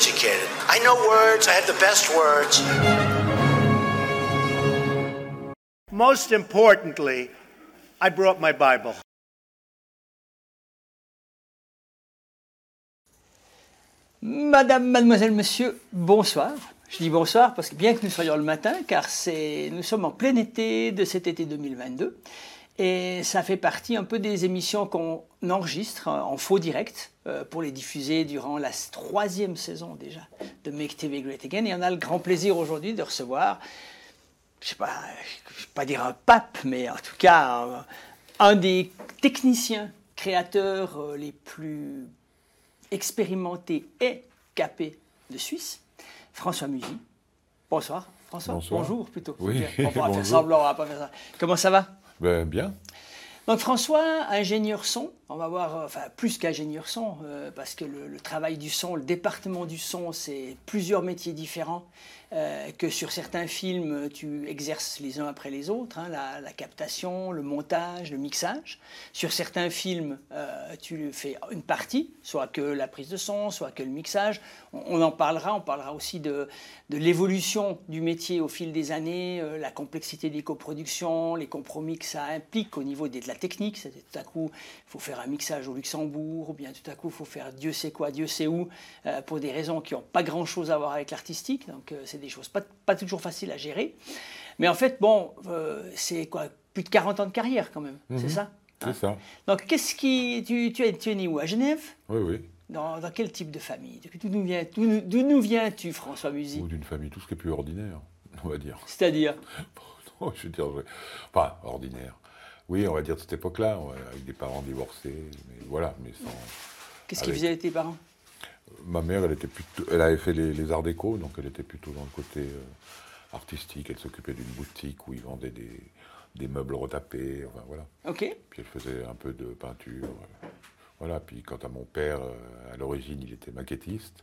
educated. I know words, I have the best words. Most importantly, I brought my Bible. Madame, mademoiselle, monsieur, bonsoir. Je dis bonsoir parce que bien que nous soyons le matin, car c'est, nous sommes en plein été de cet été 2022. Et ça fait partie un peu des émissions qu'on enregistre en faux direct pour les diffuser durant la troisième saison déjà de Make TV Great Again. Et on a le grand plaisir aujourd'hui de recevoir, je ne sais pas, je vais pas dire un pape, mais en tout cas un, un des techniciens créateurs euh, les plus expérimentés et capés de Suisse, François Musy. Bonsoir. François, Bonsoir. bonjour plutôt. Oui, On va faire bonjour. semblant, on va pas faire ça. Comment ça va? Ben, bien. donc François, ingénieur son, on va voir, euh, enfin plus qu'ingénieur son, euh, parce que le, travail du son, le département du son, c'est plusieurs métiers différents, euh, que sur certains films, tu exerces les uns après les autres, hein, la, captation, le montage, le mixage. Sur certains films, tu fais une partie, soit que la prise de son, soit que le mixage. On, en parlera, on parlera aussi de, de l'évolution du métier au fil des années, la complexité des coproductions, les compromis que ça implique au niveau des- de la technique. Tout à coup, il faut faire un mixage au Luxembourg, ou bien tout à coup, il faut faire Dieu sait quoi, Dieu sait où, euh, pour des raisons qui n'ont pas grand-chose à voir avec l'artistique. Donc, euh, c'est des choses pas, pas toujours faciles à gérer. Mais en fait, bon, euh, c'est quoi Plus de 40 ans de carrière quand même, c'est ça C'est ça. Donc, qu'est-ce qui. Tu, tu, es, tu es né où? À Genève? Oui, oui. dans, dans quel type de famille? D'où nous, viens, nous- viens-tu, François Musy Ou d'une famille, tout ce qui est plus ordinaire, on va dire. C'est-à-dire? Oh, je veux dire, enfin, ordinaire. Oui, on va dire de cette époque-là, avec des parents divorcés, mais voilà, mais sans. Qu'est-ce qu'ils Avec- faisaient tes parents? Ma mère, elle était plutôt, elle avait fait les, les arts déco, donc elle était plutôt dans le côté euh, artistique. Elle s'occupait d'une boutique où ils vendaient des, des meubles retapés, enfin voilà. Ok. Puis elle faisait un peu de peinture. euh, Voilà. Puis quant à mon père, euh, à l'origine, il était maquettiste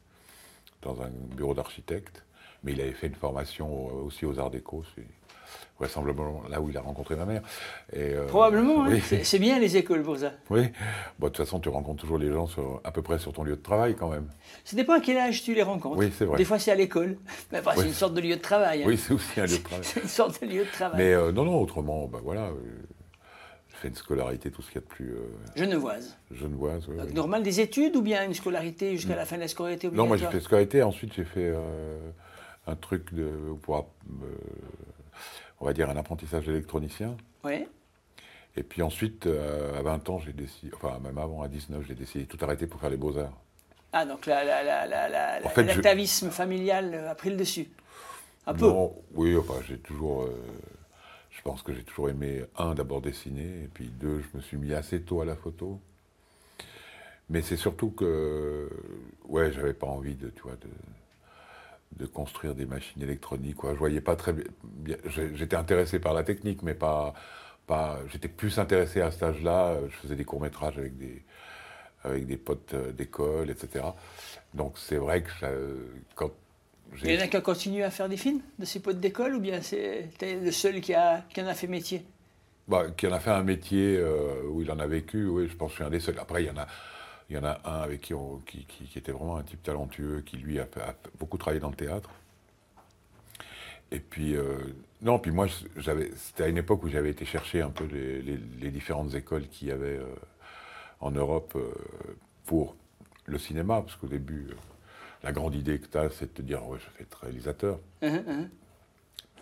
dans un bureau d'architecte, mais il avait fait une formation euh, aussi aux arts déco. C'est vraisemblablement là où il a rencontré ma mère. Et, euh, Probablement, hein. Oui. c'est c'est bien les écoles pour ça. oui. Bon, de toute façon, tu rencontres toujours les gens sur, à peu près sur ton lieu de travail quand même. Ça dépend à quel âge tu les rencontres. Oui, c'est vrai. Des fois, c'est à l'école. Mais enfin, c'est Oui. une sorte de lieu de travail. hein. Oui, c'est aussi un lieu de travail. C'est une sorte de lieu de travail. Mais euh, non, non, autrement, bah voilà. euh, j'ai fait une scolarité, tout ce qu'il y a de plus euh, Genevoise. genevoise. Donc, ouais. normal des études ou bien une scolarité jusqu'à la fin de la scolarité Non, moi j'ai obligatoire fait scolarité, ensuite j'ai fait euh, un truc de, pour, euh, on va dire, un apprentissage d'électronicien. Oui. Et puis ensuite, euh, à 20 ans, j'ai décidé, enfin même avant, à 19, j'ai décidé de tout arrêter pour faire les beaux-arts. Ah, donc la- la- familial euh, a pris le dessus. Un peu. Non, oui, enfin j'ai toujours, euh, je pense que j'ai toujours aimé, un, d'abord dessiner, et puis deux, je me suis mis assez tôt à la photo. Mais c'est surtout que, ouais, j'avais pas envie de, tu vois, de, de construire des machines électroniques, quoi. Je voyais pas très bien, j'étais intéressé par la technique, mais pas, pas, j'étais plus intéressé à cet âge-là, je faisais des courts-métrages avec des, avec des potes euh, d'école, etc. Donc c'est vrai que ça, quand Il y en a qui ont continué à faire des films de ces potes d'école ou bien c'est le seul qui, a, qui en a fait métier? Bah, qui en a fait un métier euh, où il en a vécu, oui, je pense que je suis un des seuls. Après, il y en a, il y en a un avec qui, on- qui, qui- qui était vraiment un type talentueux, qui lui a, beaucoup travaillé dans le théâtre. Et puis, euh, non, puis moi, c'était à une époque où j'avais été chercher un peu les, les- les différentes écoles qu'il y avait euh, en Europe euh, pour le cinéma, parce qu'au début, la grande idée que tu as, c'est de te dire, ouais, je vais être réalisateur Hein, hein.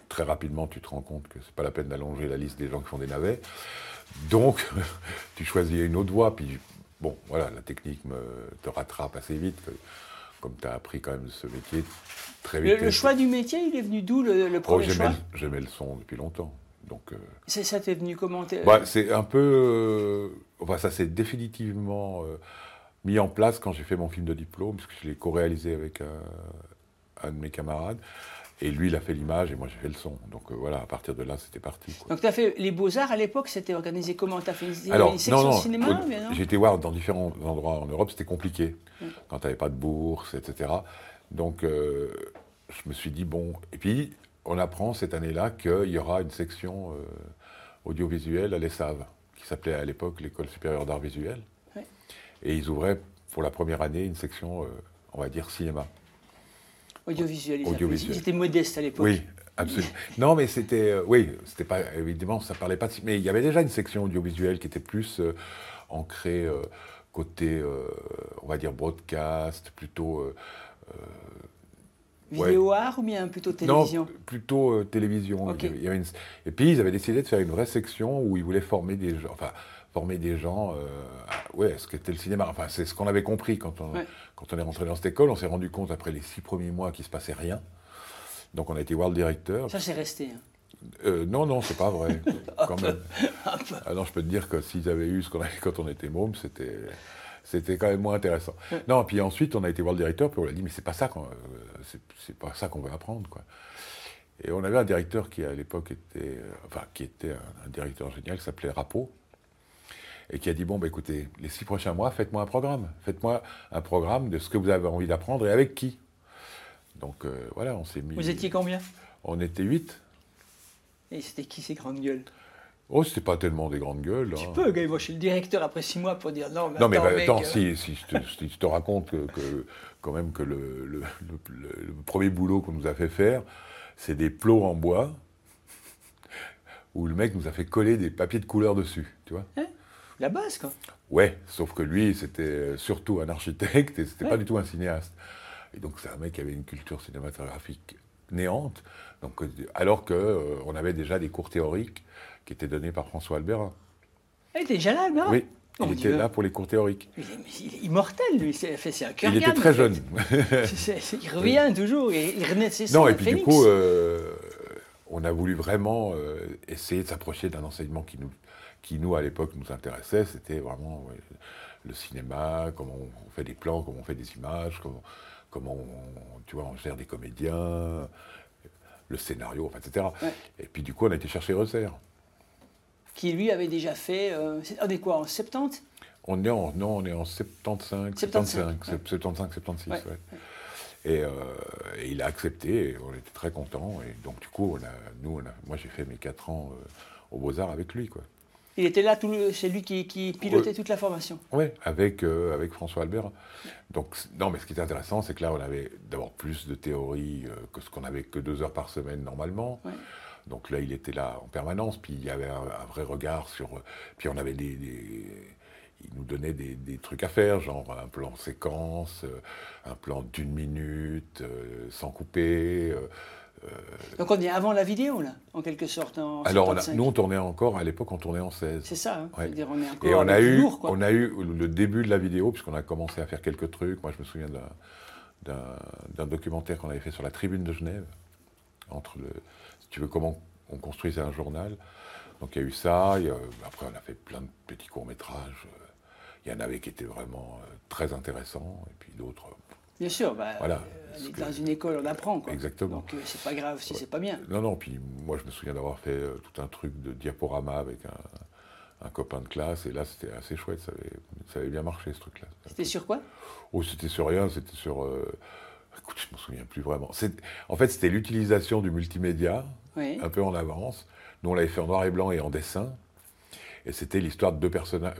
très rapidement, tu te rends compte que c'est pas la peine d'allonger la liste des gens qui font des navets. Donc, tu choisis une autre voie. Puis, bon, voilà, la technique me, te rattrape assez vite. que- comme tu as appris quand même ce métier très vite. Le, le choix du métier, il est venu d'où le, le Oh, premier j'aimais, choix le- j'aimais le son depuis longtemps. Donc, euh, C'est ça t'es venu bah, c'est un peu. euh, enfin, ça s'est définitivement euh, mis en place quand j'ai fait mon film de diplôme, parce que je l'ai co-réalisé avec un, un de mes camarades. Et lui, il a fait l'image et moi, j'ai fait le son. Donc euh, voilà, à partir de là, c'était parti. quoi. Donc tu as fait les beaux-arts à l'époque, c'était organisé comment? Tu as fait une, Alors, une section non, non, cinéma j'ai été voir dans différents endroits en Europe, c'était compliqué. Quand tu n'avais pas de bourse, etc. Donc, euh, je me suis dit, bon. Et puis, on apprend cette année-là qu'il y aura une section euh, audiovisuelle à l'ESSAV, qui s'appelait à l'époque l'École supérieure d'art visuel. Et ils ouvraient pour la première année une section, on va dire, cinéma. Audiovisuel, étaient modestes à l'époque. Oui, absolument. non, mais c'était. euh, oui, c'était pas. Évidemment, ça parlait pas. Mais il y avait déjà une section audiovisuelle qui était plus euh, ancrée euh, côté, on va dire, broadcast, plutôt. ouais. Vidéo art ou bien plutôt télévision Non, plutôt euh, télévision. Il y avait une- Et puis ils avaient décidé de faire une vraie section où ils voulaient former des gens, enfin former des gens, euh, à- ouais, ce qu'était le cinéma. Enfin, c'est ce qu'on avait compris quand on, Ouais. Quand on est rentré dans cette école. On s'est rendu compte après les six premiers mois qu'il se passait rien. Donc on a été voir le directeur. Ça, c'est resté. hein. Euh, non, non, c'est pas vrai. quand même. Ah non, je peux te dire que s'ils avaient eu ce qu'on avait quand on était môme, c'était. C'était quand même moins intéressant. Non, puis ensuite, on a été voir le directeur, puis on lui a dit, mais c'est pas ça qu'on, euh, c'est, c'est pas ça qu'on veut apprendre, quoi. Et on avait un directeur qui, à l'époque, était, euh, enfin, qui était un, un directeur génial, qui s'appelait Rapo, et qui a dit, bon, bah, écoutez, les six prochains mois, faites-moi un programme. Faites-moi un programme de ce que vous avez envie d'apprendre et avec qui. Donc, euh, voilà, on s'est mis... Vous étiez combien? On était huit. Et c'était qui ces grandes gueules? Oh, c'était pas tellement des grandes gueules. Tu hein. peux, gars, suis le directeur après six mois pour dire non, mais Non, mais attends, bah, mec, attends, euh, si, si je, te, si je te raconte que, que- quand même que le, le- le- le premier boulot qu'on nous a fait faire, c'est des plots en bois où le mec nous a fait coller des papiers de couleur dessus, tu vois La base, quoi. Ouais, sauf que lui, c'était surtout un architecte et c'était pas du tout un cinéaste. Et donc c'est un mec qui avait une culture cinématographique néante, donc, euh, alors qu'on avait déjà des cours théoriques qui étaient donnés par François Albert. Il était déjà là, là Oui, il était là pour les cours théoriques. Il est, mais il est immortel, lui. C'est un cœur Il était très jeune. Il revient toujours, et il renaît Non, et puis du coup, euh, on a voulu vraiment euh, essayer de s'approcher d'un enseignement qui nous, qui nous à l'époque nous intéressait. C'était vraiment ouais, le cinéma, comment on fait des plans, comment on fait des images, comment, comment on, tu vois, on gère des comédiens, le scénario, enfin, etc. Ouais. Et puis du coup, on a été chercher Reser. Qui lui avait déjà fait. euh, on est quoi, en 70 On est en, non, on est en 75, 75, 75, 75, 76, Ouais, ouais. Et, euh, et il a accepté, et on était très contents. Et donc, du coup, on a, nous, on a, moi, j'ai fait mes 4 ans euh, aux Beaux-Arts avec lui, quoi. Il était là, tout le- c'est lui qui, qui pilotait toute la formation. Ouais, avec, euh, avec François Albert. Donc, non, mais ce qui est intéressant, c'est que là, on avait d'abord plus de théorie euh, que ce qu'on avait que deux heures par semaine normalement. Ouais. Donc là, il était là en permanence, puis il y avait un, un vrai regard sur. euh, Puis on avait des. des- il nous donnait des, des trucs à faire, genre un plan séquence, un plan d'une minute, sans couper. Euh, Donc on est avant la vidéo, là, en quelque sorte. En Alors, on a- 75. nous, on tournait encore, à l'époque, on tournait en 16. C'est ça, hein. Ouais. C'est-à-dire on est encore Et on a, eu, lourd, on a eu le début de la vidéo, puisqu'on a commencé à faire quelques trucs. Moi, je me souviens d'un- documentaire qu'on avait fait sur la tribune de Genève, entre le, si tu veux, comment on construisait un journal. Donc, il y a eu ça. après, on a fait plein de petits courts-métrages. Il y en avait qui étaient vraiment euh, très intéressants, et puis d'autres. Bien sûr, bah, Voilà. euh, Parce que- dans une école, on apprend. Quoi. Exactement. Donc euh, c'est pas grave si c'est pas bien. Non, non, puis moi, je me souviens d'avoir fait euh, tout un truc de diaporama avec un, un copain de classe, et là, c'était assez chouette. Ça avait, ça avait bien marché, ce truc-là. C'était sur quoi? Oh, c'était sur rien, c'était sur. euh, Écoute, je me souviens plus vraiment. En fait, c'était l'utilisation du multimédia, Oui. un peu en avance. Nous, on l'avait fait en noir et blanc et en dessin. Et c'était l'histoire de deux personnages.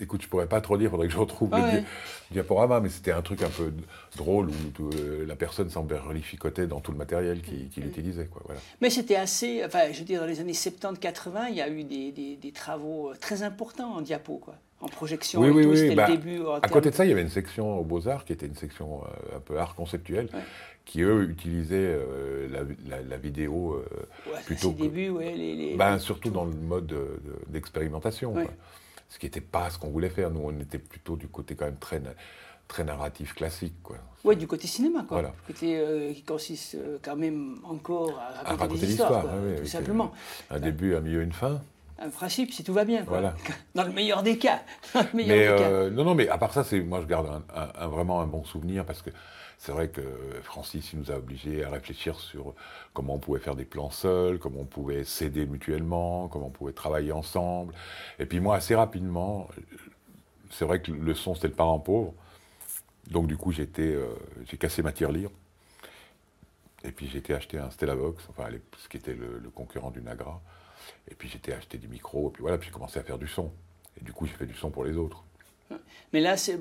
Écoute, je pourrais pas trop dire, il faudrait que je retrouve Ah le ouais. diaporama, mais c'était un truc un peu drôle où euh, la personne semblait relificoter dans tout le matériel qu'il utilisait. Quoi, voilà. Mais c'était assez. Enfin, je veux dire, dans les années 70-80, il y a eu des, des- des travaux euh, très importants en diapo, quoi. En projection. Oui, et oui, tout. oui. Bah, le début. en à côté de ça, il y avait une section aux Beaux-Arts qui était une section euh, un peu art conceptuel, Ouais. qui eux utilisaient euh, la, la- la vidéo euh, Ouais, plutôt que- début, ouais, les, les- Ben, surtout dans le mode de- d'expérimentation. Ouais. Ce qui n'était pas ce qu'on voulait faire. Nous, on était plutôt du côté quand même très, très narratif classique. Quoi. Ouais, du côté cinéma, quoi. Voilà. Du côté euh, qui consiste euh, quand même encore à raconter, À raconter des histoires, l'histoire, quoi, ouais, ouais, tout simplement. Un début, un milieu, une fin. Un principe, si tout va bien, quoi. Voilà. Dans le meilleur des cas. Dans le meilleur Mais des cas. euh, non, non, mais à part ça, moi je garde un, un- un- vraiment un bon souvenir parce que c'est vrai que Francis nous a obligés à réfléchir sur comment on pouvait faire des plans seuls, comment on pouvait s'aider mutuellement, comment on pouvait travailler ensemble. Et puis moi, assez rapidement, c'est vrai que le son c'était le parent pauvre, donc du coup j'étais, euh, j'ai cassé ma tirelire. Et puis été acheter un Stellavox, enfin ce qui était le, le concurrent du Nagra. Et puis j'étais acheté des micros, et puis voilà, puis j'ai commencé à faire du son. Et du coup, j'ai fait du son pour les autres. Mais là, c'est.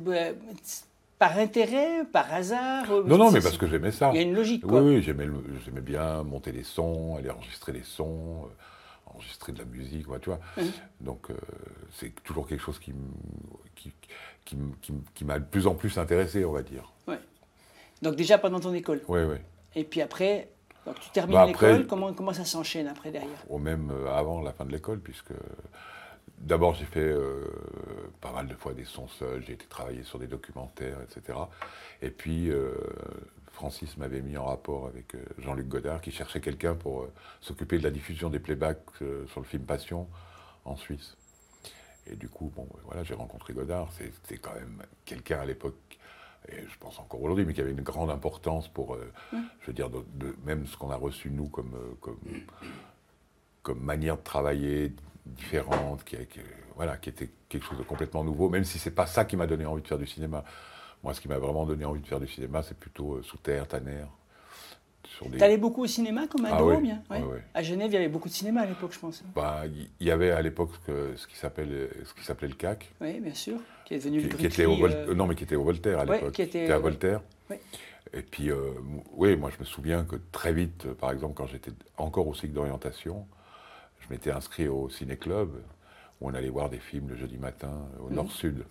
Par intérêt, par hasard Non, non, mais parce que j'aimais ça. Il y a une logique, quoi. Oui, oui j'aimais, j'aimais bien monter des sons, aller enregistrer des sons, euh, enregistrer de la musique, tu vois. Hum. Donc, euh, c'est toujours quelque chose qui, qui, qui, qui m'a de plus en plus intéressé, on va dire. Ouais. Donc, déjà pendant ton école Oui, oui. Et puis après, donc tu termines bah, l'école, comment, comment ça s'enchaîne après derrière? Ou même avant la fin de l'école, puisque D'abord, j'ai fait euh, pas mal de fois des sons seuls, j'ai été travailler sur des documentaires, etc. Et puis, euh, Francis m'avait mis en rapport avec euh, Jean-Luc Godard, qui cherchait quelqu'un pour s'occuper de la diffusion des playbacks sur le film Passion en Suisse. Et du coup, bon, voilà, j'ai rencontré Godard. C'était quand même quelqu'un à l'époque, et je pense encore aujourd'hui, mais qui avait une grande importance pour, je veux dire, même ce qu'on a reçu nous comme, comme, comme manière de travailler, différente, qui, voilà, qui était quelque chose de complètement nouveau, même si c'est pas ça qui m'a donné envie de faire du cinéma. Moi, ce qui m'a vraiment donné envie de faire du cinéma, c'est plutôt euh, Sous Terre, Tanner. Des... Tu allais beaucoup au cinéma comme ado, ah, bien À Genève, il y avait beaucoup de cinéma à l'époque, je pense. Bah, il y avait à l'époque ce qui s'appelait ce qui s'appelait le CAC. Oui, bien sûr, qui est devenu le qui était au euh, Non, mais qui était au Voltaire à l'époque. qui était, à Voltaire. Et puis, euh, oui, moi, je me souviens que très vite, par exemple, quand j'étais encore au cycle d'orientation, je m'étais inscrit au ciné-club où on allait voir des films le jeudi matin au mhm. nord-sud.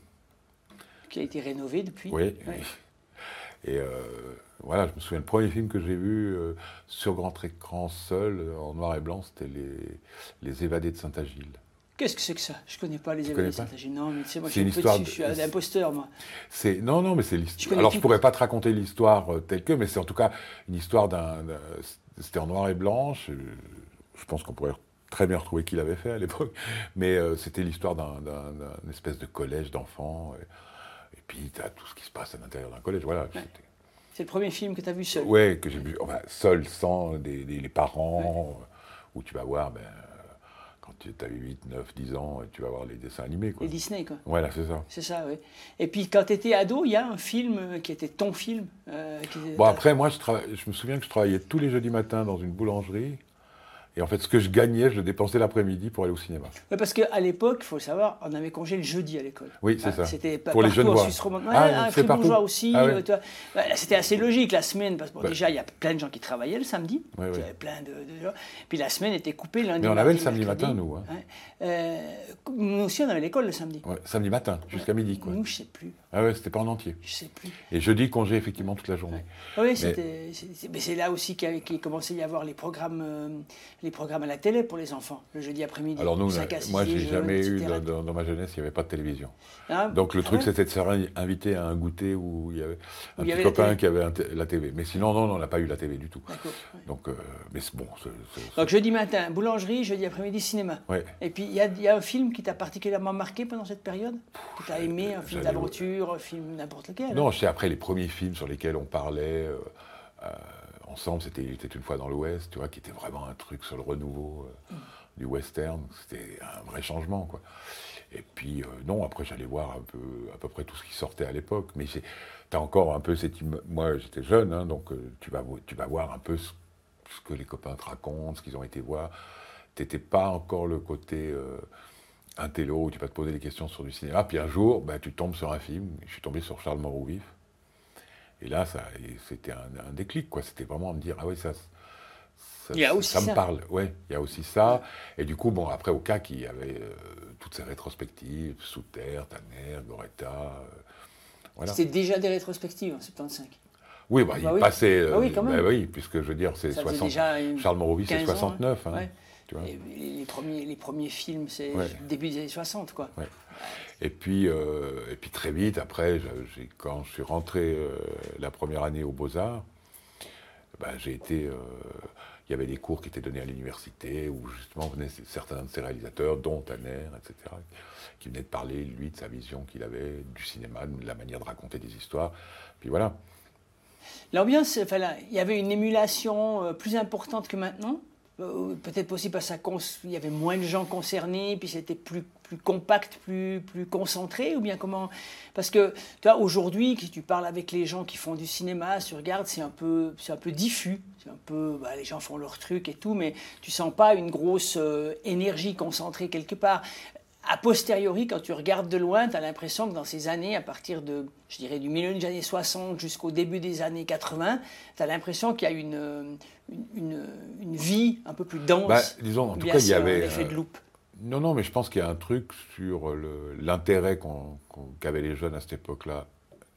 Qui a été rénové depuis Oui. Et euh, voilà, je me souviens, le premier film que j'ai vu euh, sur grand écran seul, en noir et blanc, c'était les, les Évadés de Saint-Agile. Qu'est-ce que c'est que ça? Je ne connais pas les Évadés de Saint-Agile. Non, mais tu sais, moi, je suis, une histoire je suis un imposteur, moi. Non, non, mais c'est l'histoire. Alors, je ne pourrais pas te raconter l'histoire euh, telle que, mais c'est en tout cas une histoire d'un. C'était en noir et blanc. Je, je pense qu'on pourrait très bien retrouvé qui l'avait fait à l'époque, mais euh, c'était l'histoire d'un espèce de collège d'enfants. Et, puis, tu as tout ce qui se passe à l'intérieur d'un collège. Voilà. C'est le premier film que tu as vu seul Oui, que j'ai vu seul, sans des, les parents, où tu vas voir, ben, quand tu as 8, 9, 10 ans, tu vas voir les dessins animés. Quoi. Les Disney, quoi. Voilà, c'est ça. C'est ça, oui. Et puis, quand tu étais ado, il y a un film euh, qui était ton film. Euh, bon, après, moi, je, je me souviens que je travaillais tous les jeudis matins dans une boulangerie. Et en fait, ce que je gagnais, je le dépensais l'après-midi pour aller au cinéma. parce qu'à l'époque, il faut le savoir, on avait congé le jeudi à l'école. Oui, c'est ça. C'était pour les jeunes voix. Ah, c'est partout. aussi. Ah bah, c'était assez logique la semaine, parce que bah. déjà, il y a plein de gens qui travaillaient le samedi. il y avait plein de, Puis la semaine était coupée lundi. Mais on avait le samedi matin, nous. Hein. Euh, nous aussi, on avait l'école le samedi. samedi matin, jusqu'à midi. Quoi. Nous, je ne sais plus. Ah ouais, c'était pas en entier. Je sais plus. Et jeudi, congé effectivement toute la journée. Oui, c'était. Mais c'est là aussi qu'il commençait à y avoir les programmes, euh, les programmes à la télé pour les enfants, le jeudi après-midi. Alors nous, moi, j'ai jamais eu, dans, ma jeunesse, il n'y avait pas de télévision. Ah, Donc le ah truc, c'était de se faire inviter à un goûter où il y avait un petit copain qui avait la TV. Mais sinon, non, on n'a pas eu la TV du tout. Donc, euh, mais bon. Donc jeudi matin, boulangerie, jeudi après-midi, cinéma. Et puis, il y, a un film qui t'a particulièrement marqué pendant cette période? Que tu as aimé, un film d'aventure, un film n'importe lequel? Non, c'est après les premiers films sur lesquels on parlait. Euh, euh, ensemble, c'était était une fois dans l'Ouest, tu vois, qui était vraiment un truc sur le renouveau euh, du western. C'était un vrai changement, quoi. Et puis, euh, non, après, j'allais voir un peu, à peu près tout ce qui sortait à l'époque. Mais tu as encore un peu cette. Moi, j'étais jeune, hein, donc euh, tu, vas, tu vas voir un peu ce, que les copains te racontent, ce qu'ils ont été voir. Tu n'étais pas encore le côté intello où tu vas te poser des questions sur du cinéma. Puis un jour, ben, tu tombes sur un film. Je suis tombé sur Charles Moreau vif. Et là, c'était un, déclic, quoi. C'était vraiment me dire, ah oui, ça, ça, me parle. Ouais, il y a aussi ça. Et du coup, bon, après, au cas il y avait euh, toutes ces rétrospectives, Sous Terre, Tanner, Goretta. Euh, voilà. C'était déjà des rétrospectives en 75 oui, bah, il bah passait. Euh, ah oui, quand même. Bah oui, puisque je veux dire, c'est 60. Charles Morovis, c'est 69. Hein, tu vois. les, premiers, les premiers films, c'est début des années 60, quoi. Et puis, euh, et puis très vite, après, quand je suis rentré euh, la première année aux Beaux-Arts, ben, j'ai été. Euh, il y avait des cours qui étaient donnés à l'université où justement venaient certains de ces réalisateurs, dont Tanner, etc., qui venaient de parler, lui, de sa vision qu'il avait du cinéma, de la manière de raconter des histoires. Puis voilà. L'ambiance, enfin, il y avait une émulation plus importante que maintenant peut-être aussi parce qu'il y avait moins de gens concernés, puis c'était plus, plus compact, plus, plus concentré, ou bien comment? Parce que, tu vois, aujourd'hui, si tu parles avec les gens qui font du cinéma, tu regardes, c'est un peu, c'est un peu diffus, c'est un peu, bah, les gens font leur truc et tout, mais tu sens pas une grosse euh, énergie concentrée quelque part. a posteriori, quand tu regardes de loin, tu as l'impression que dans ces années, à partir de, je dirais, du milieu des années 60 jusqu'au début des années 80, tu as l'impression qu'il y a une, une, une, vie un peu plus dense. Bah, disons, en tout cas, il y avait. L'effet de loupe. Non, non, mais je pense qu'il y a un truc sur l'intérêt qu'avaient les jeunes à cette époque-là,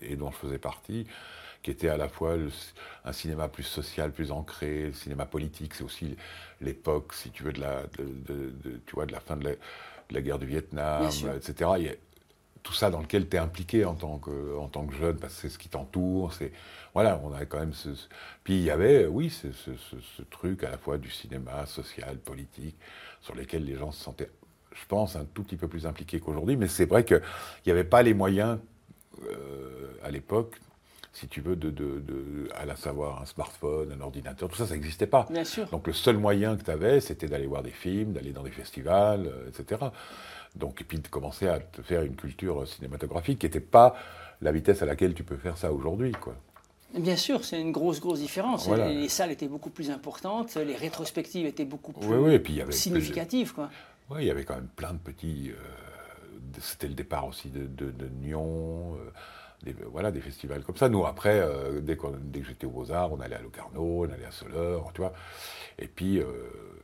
et dont je faisais partie, qui était à la fois un cinéma plus social, plus ancré, le cinéma politique, c'est aussi l'époque, si tu veux, de la, de, tu vois, de la fin de la, guerre du Vietnam, etc. Il y a tout ça dans lequel tu es impliqué en tant, que, en tant que jeune, parce que c'est ce qui t'entoure, c'est... Voilà, on avait quand même ce... Puis il y avait, oui, ce, ce, truc à la fois du cinéma social, politique, sur lesquels les gens se sentaient, je pense, un tout petit peu plus impliqués qu'aujourd'hui, mais c'est vrai qu'il n'y avait pas les moyens euh, à l'époque si tu veux, de, de, de, à la savoir un smartphone, un ordinateur, tout ça, ça n'existait pas. Bien sûr. Donc le seul moyen que tu avais, c'était d'aller voir des films, d'aller dans des festivals, euh, etc. Donc, et puis de commencer à te faire une culture cinématographique qui n'était pas la vitesse à laquelle tu peux faire ça aujourd'hui, quoi. Bien sûr, c'est une grosse, grosse différence. Les, salles étaient beaucoup plus importantes, les rétrospectives étaient beaucoup plus oui, oui, et puis il y avait significatives. Quoi. Oui, il y avait quand même plein de petits... Euh, c'était le départ aussi de, de, de Nyon, euh, des, voilà, des festivals comme ça. Nous, après, euh, dès, que j'étais aux Beaux-Arts, on allait à Locarno, on allait à Soleure, tu vois. Et puis,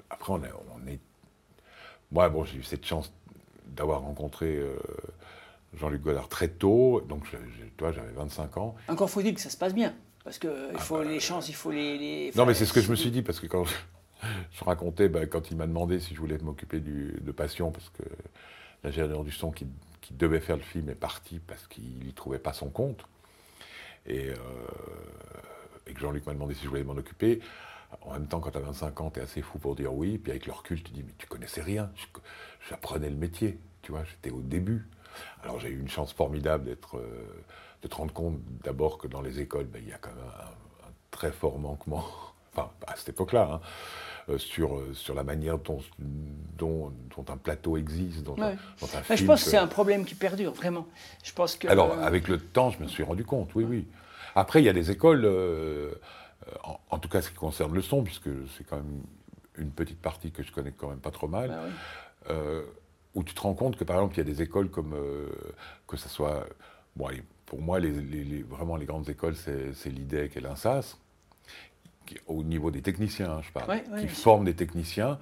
après, on, on, est... Moi, bon, j'ai eu cette chance d'avoir rencontré euh, Jean-Luc Godard très tôt. Donc, toi, j'avais 25 ans. Encore faut-il que ça se passe bien. Parce qu'il ah faut bah, les chances, il faut les... non, mais c'est ce que je me suis dit, parce que quand je, racontais, bah, quand il m'a demandé si je voulais m'occuper de Passion, parce que l'ingénieur du son qui qui devait faire le film est parti parce qu'il n'y trouvait pas son compte. Et, euh, et que Jean-Luc m'a demandé si je voulais m'en occuper. En même temps, quand tu as 25 ans, tu es assez fou pour dire oui. Puis avec le recul, tu dis, mais tu connaissais rien. J'apprenais le métier. Tu vois, j'étais au début. Alors j'ai eu une chance formidable d'être, euh, de te rendre compte d'abord que dans les écoles, ben, il y a quand même un, un très fort manquement. Enfin, à cette époque-là. Hein euh, sur, euh, sur la manière dont, dont, un plateau existe, dont, un, Je pense que c'est un problème qui perdure, vraiment. Je pense que, Alors, avec le temps, je me suis rendu compte, oui, oui. Après, il y a des écoles, euh, en, tout cas ce qui concerne le son, puisque c'est quand même une petite partie que je connais quand même pas trop mal, bah où tu te rends compte que, par exemple, il y a des écoles comme, que ce soit... Bon, pour moi, les, vraiment, les grandes écoles, c'est l'IDEC et l'INSAS au niveau des techniciens, hein, je parle, qui forment des techniciens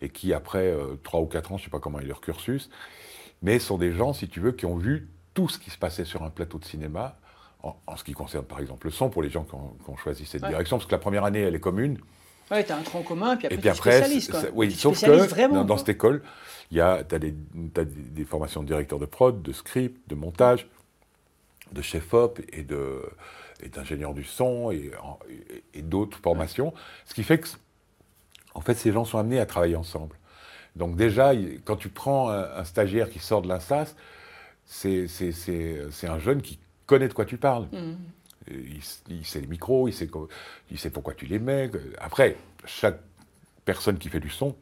et qui, après euh, trois ou quatre ans, je ne sais pas comment est leur cursus, mais sont des gens, si tu veux, qui ont vu tout ce qui se passait sur un plateau de cinéma, en, ce qui concerne par exemple le son, pour les gens qui ont, choisi cette direction, parce que la première année, elle est commune. Oui, tu as un tronc commun, puis après, et puis après Oui, sauf que dans, cette école, tu as, des, des, formations de directeur de prod, de script, de montage, de chef-op et de est ingénieur du son et, et, d'autres formations. Ce qui fait que, en fait, ces gens sont amenés à travailler ensemble. Donc déjà, quand tu prends un, stagiaire qui sort de l'INSAS, c'est un jeune qui connaît de quoi tu parles. Mmh. Il, sait les micros, il sait, il sait pourquoi tu les mets. Après, chaque personne qui fait du son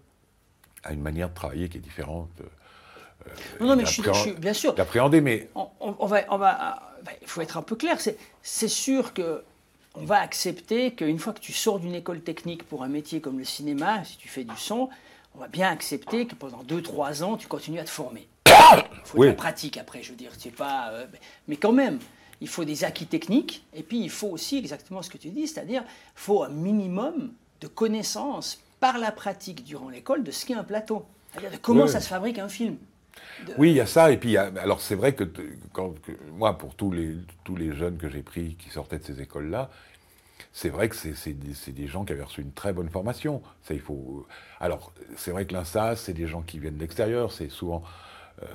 a une manière de travailler qui est différente. Euh, non, mais je suis, bien sûr. D'appréhender, mais. On, va, on va ben, il faut être un peu clair. C'est sûr que on va accepter qu'une fois que tu sors d'une école technique pour un métier comme le cinéma, si tu fais du son, on va bien accepter que pendant 2-3 ans, tu continues à te former. Il faut de la pratique après, je veux dire. C'est pas, euh, mais quand même, il faut des acquis techniques, et puis il faut aussi exactement ce que tu dis, c'est-à-dire il faut un minimum de connaissances par la pratique durant l'école de ce qu'est un plateau. C'est-à-dire de comment ça se fabrique un film. Oui, il y a ça. Et puis, alors c'est vrai que, quand, moi, pour tous les, tous les jeunes que j'ai pris qui sortaient de ces écoles-là, c'est vrai que c'est des, des, gens qui avaient reçu une très bonne formation. Ça, il faut. Alors, c'est vrai que l'INSAS, c'est des gens qui viennent de l'extérieur. C'est souvent. Euh,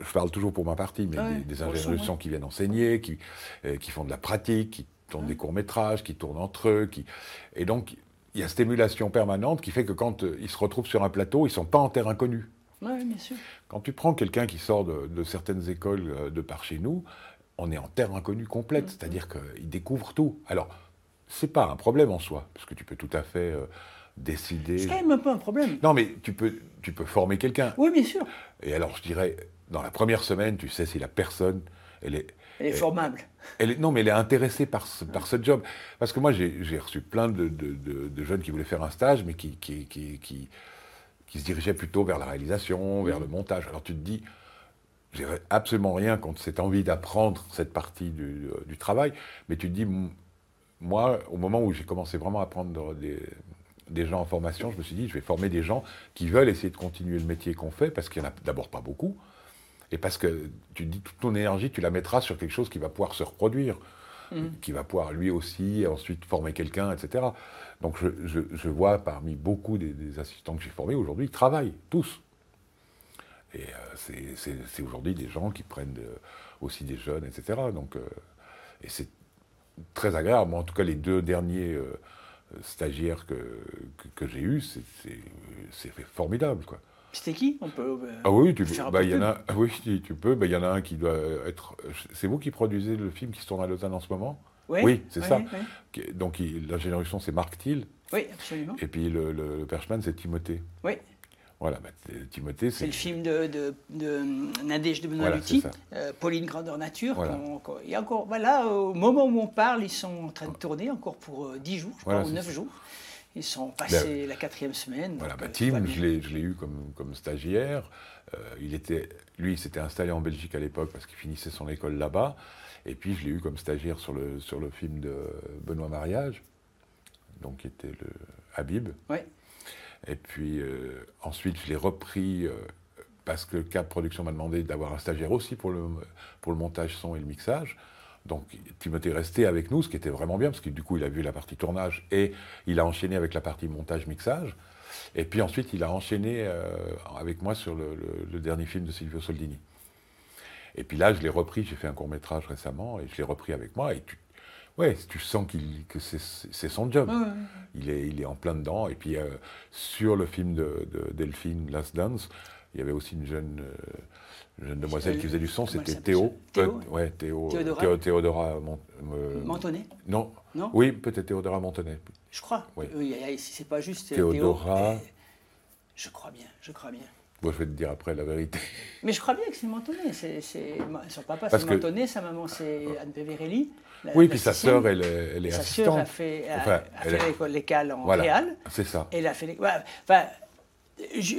je parle toujours pour ma partie, mais des, ingénieurs de son qui viennent enseigner, qui, euh, qui font de la pratique, qui tournent des courts-métrages, qui tournent entre eux. Qui... Et donc, il y a cette émulation permanente qui fait que quand euh, ils se retrouvent sur un plateau, ils ne sont pas en terre inconnue. Oui, bien sûr. Quand tu prends quelqu'un qui sort de, certaines écoles euh, de par chez nous, on est en terre inconnue complète, c'est-à-dire qu'il découvre tout. Alors, c'est pas un problème en soi, parce que tu peux tout à fait euh, décider. C'est quand même un peu un problème. Non, mais tu peux, tu peux former quelqu'un. Oui, bien sûr. Et alors, je dirais, dans la première semaine, tu sais si la personne, elle est. Elle est formable. Elle est, non, mais elle est intéressée par ce, par ce job. Parce que moi, j'ai reçu plein de, de, jeunes qui voulaient faire un stage, mais qui, qui, qui qui se dirigeait plutôt vers la réalisation, vers le montage. Alors tu te dis, j'ai absolument rien contre cette envie d'apprendre cette partie du, du, travail, mais tu te dis, moi, au moment où j'ai commencé vraiment à prendre des, des, gens en formation, je me suis dit, je vais former des gens qui veulent essayer de continuer le métier qu'on fait, parce qu'il n'y en a d'abord pas beaucoup, et parce que tu dis, toute ton énergie, tu la mettras sur quelque chose qui va pouvoir se reproduire, mmh. qui va pouvoir lui aussi ensuite former quelqu'un, etc. Donc je, je, vois parmi beaucoup des, assistants que j'ai formés aujourd'hui, ils travaillent tous. Et euh, c'est aujourd'hui des gens qui prennent euh, aussi des jeunes, etc. Donc, euh, et c'est très agréable. Moi, en tout cas, les deux derniers stagiaires que, que, j'ai eus, c'est formidable. Quoi. C'était qui On peut. ah oui, tu, bah, y en a, oui, tu peux. Bah, il y en a un qui doit être. C'est vous qui produisez le film qui se tourne à Lausanne en ce moment Oui, c'est ça. Donc l'ingénieur son, c'est Marc Thiel. Oui, absolument. Et puis le, le, Perchman, c'est Timothée. Oui. Voilà, bah, Timothée, c'est... le film de, de, de Nadège de Benoît euh, Pauline Grandeur Nature. Il y a encore, voilà, au moment où on parle, ils sont en train de tourner encore pour 10 euh, jours, je crois, ou 9 jours. Ils sont passés la quatrième semaine. Voilà, bah, euh, Tim, je l'ai eu comme, comme stagiaire. il était, lui, il s'était installé en Belgique à l'époque parce qu'il finissait son école là-bas. Et puis, je l'ai eu comme stagiaire sur le, sur le film de Benoît Mariage, donc qui était le Habib. Et puis euh, ensuite, je l'ai repris euh, parce que Cap Production m'a demandé d'avoir un stagiaire aussi pour le, pour le montage son et le mixage. Donc Timothée est resté avec nous, ce qui était vraiment bien, parce que du coup, il a vu la partie tournage et il a enchaîné avec la partie montage-mixage. Et puis ensuite, il a enchaîné euh, avec moi sur le, dernier film de Silvio Soldini. Et puis là, je l'ai repris, j'ai fait un court métrage récemment, et je l'ai repris avec moi. Et tu, Ouais, tu sens qu'il, que c'est, son job. Il, est, il est en plein dedans. Et puis, euh, sur le film de, Delphine, Last Dance, il y avait aussi une jeune, euh, jeune demoiselle qui faisait du son, c'était Théo. Théo ouais, Théo. Théodora, Théodora euh, Montonnet Non. non Oui, peut-être Théodora Montonnet. Je crois. Oui. c'est pas juste Théodora. je crois bien, je crois bien. Bon, je vais te dire après la vérité. Mais je crois bien que c'est Mentonnet. C'est, son papa, c'est Mentonnet, sa maman, c'est Anne Peverelli oui, puis sa sœur, elle, elle, est assistante. Sa sœur a fait, a, fait l'école en voilà, Réal. C'est ça. Elle a fait enfin,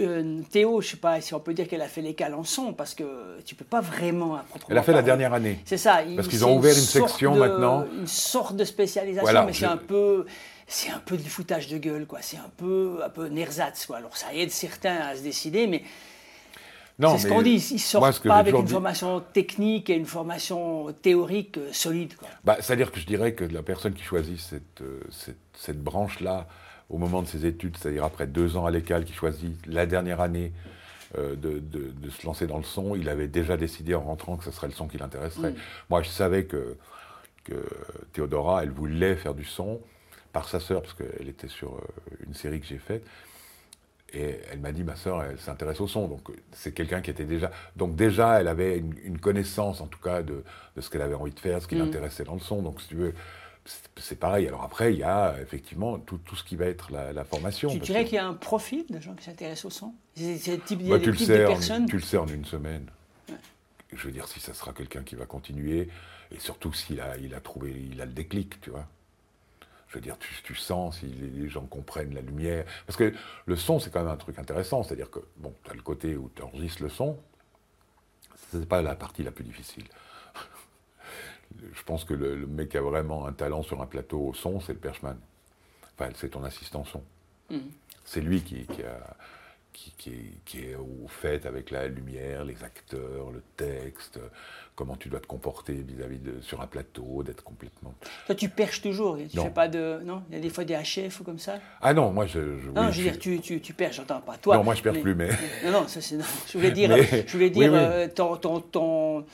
euh, Théo, je ne sais pas si on peut dire qu'elle a fait l'école en son, parce que tu ne peux pas vraiment à Elle a fait la dernière année. C'est ça. Parce qu'ils ont ouvert une, section maintenant. Une sorte de spécialisation, mais c'est un peu c'est un peu du foutage de gueule, quoi. C'est un peu, un peu nersatz, quoi. Alors ça aide certains à se décider, mais c'est ce qu'on dit, ils sortent pas avec une formation technique et une formation théorique euh, solide. Bah, C'est-à-dire que je dirais que la personne qui choisit cette, euh, cette, cette branche-là au moment de ses études, c'est-à-dire après deux ans à l'école, qui choisit la dernière année euh, de, de, de, se lancer dans le son, il avait déjà décidé en rentrant que ce serait le son qui l'intéresserait. Mm. Moi, je savais que, que Théodora, elle voulait faire du son par sa sœur, parce qu'elle était sur une série que j'ai faite. Et elle m'a dit, ma sœur, elle s'intéresse au son. Donc c'est quelqu'un qui était déjà. Donc déjà, elle avait une, connaissance, en tout cas, de, de ce qu'elle avait envie de faire, ce qui mm. l'intéressait dans le son. Donc si tu veux, c'est pareil. Alors après, il y a effectivement tout, tout ce qui va être la, formation. Tu dirais qu'il y a un profil de gens qui s'intéressent au son? C'est type, bah, tu, le sais, personnes tu le sais en une semaine. Je veux dire, si ça sera quelqu'un qui va continuer, et surtout s'il a, il a trouvé, il a le déclic, tu vois. Je veux dire, tu, sens si les, gens comprennent la lumière. Parce que le son, c'est quand même un truc intéressant. C'est-à-dire que, bon, tu as le côté où tu enregistres le son, ce n'est pas la partie la plus difficile. Je pense que le, mec qui a vraiment un talent sur un plateau au son, c'est le perchman. Enfin, c'est ton assistant son. Mmh. C'est lui qui, a, qui, est, au fait avec la lumière, les acteurs, le texte, comment tu dois te comporter vis-à-vis de sur un plateau, d'être complètement. Toi, tu perches toujours. Tu non. fais pas de non? Il y a des fois des HF ou comme ça? Ah non, moi je. non, je veux dire, tu, tu, tu perches. J'entends pas toi. Non, moi je perds plus, mais. Non, non, ça c'est. Je voulais dire, je voulais dire euh, ton, ton, ton,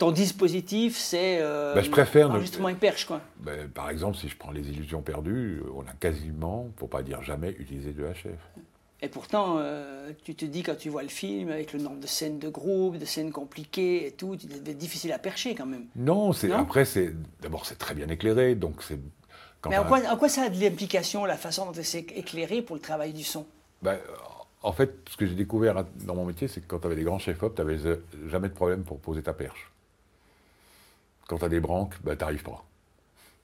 ton, dispositif, c'est. Euh, bah, je préfère. Enregistrement et perche, quoi. Bah, par exemple, si je prends les illusions perdues, on a quasiment, pour pas dire jamais, utilisé de HF. Et pourtant, euh, tu te dis quand tu vois le film, avec le nombre de scènes de groupe, de scènes compliquées et tout, c'est difficile à percher quand même. Non, c'est après c'est d'abord c'est très bien éclairé, donc c'est. Mais en quoi, quoi, ça a de l'implication la façon dont c'est éclairé pour le travail du son? Ben, En fait, ce que j'ai découvert dans mon métier, c'est que quand tu avais des grands chefs-op, tu n'avais jamais de problème pour poser ta perche. Quand tu as des branques, ben, tu n'arrives pas.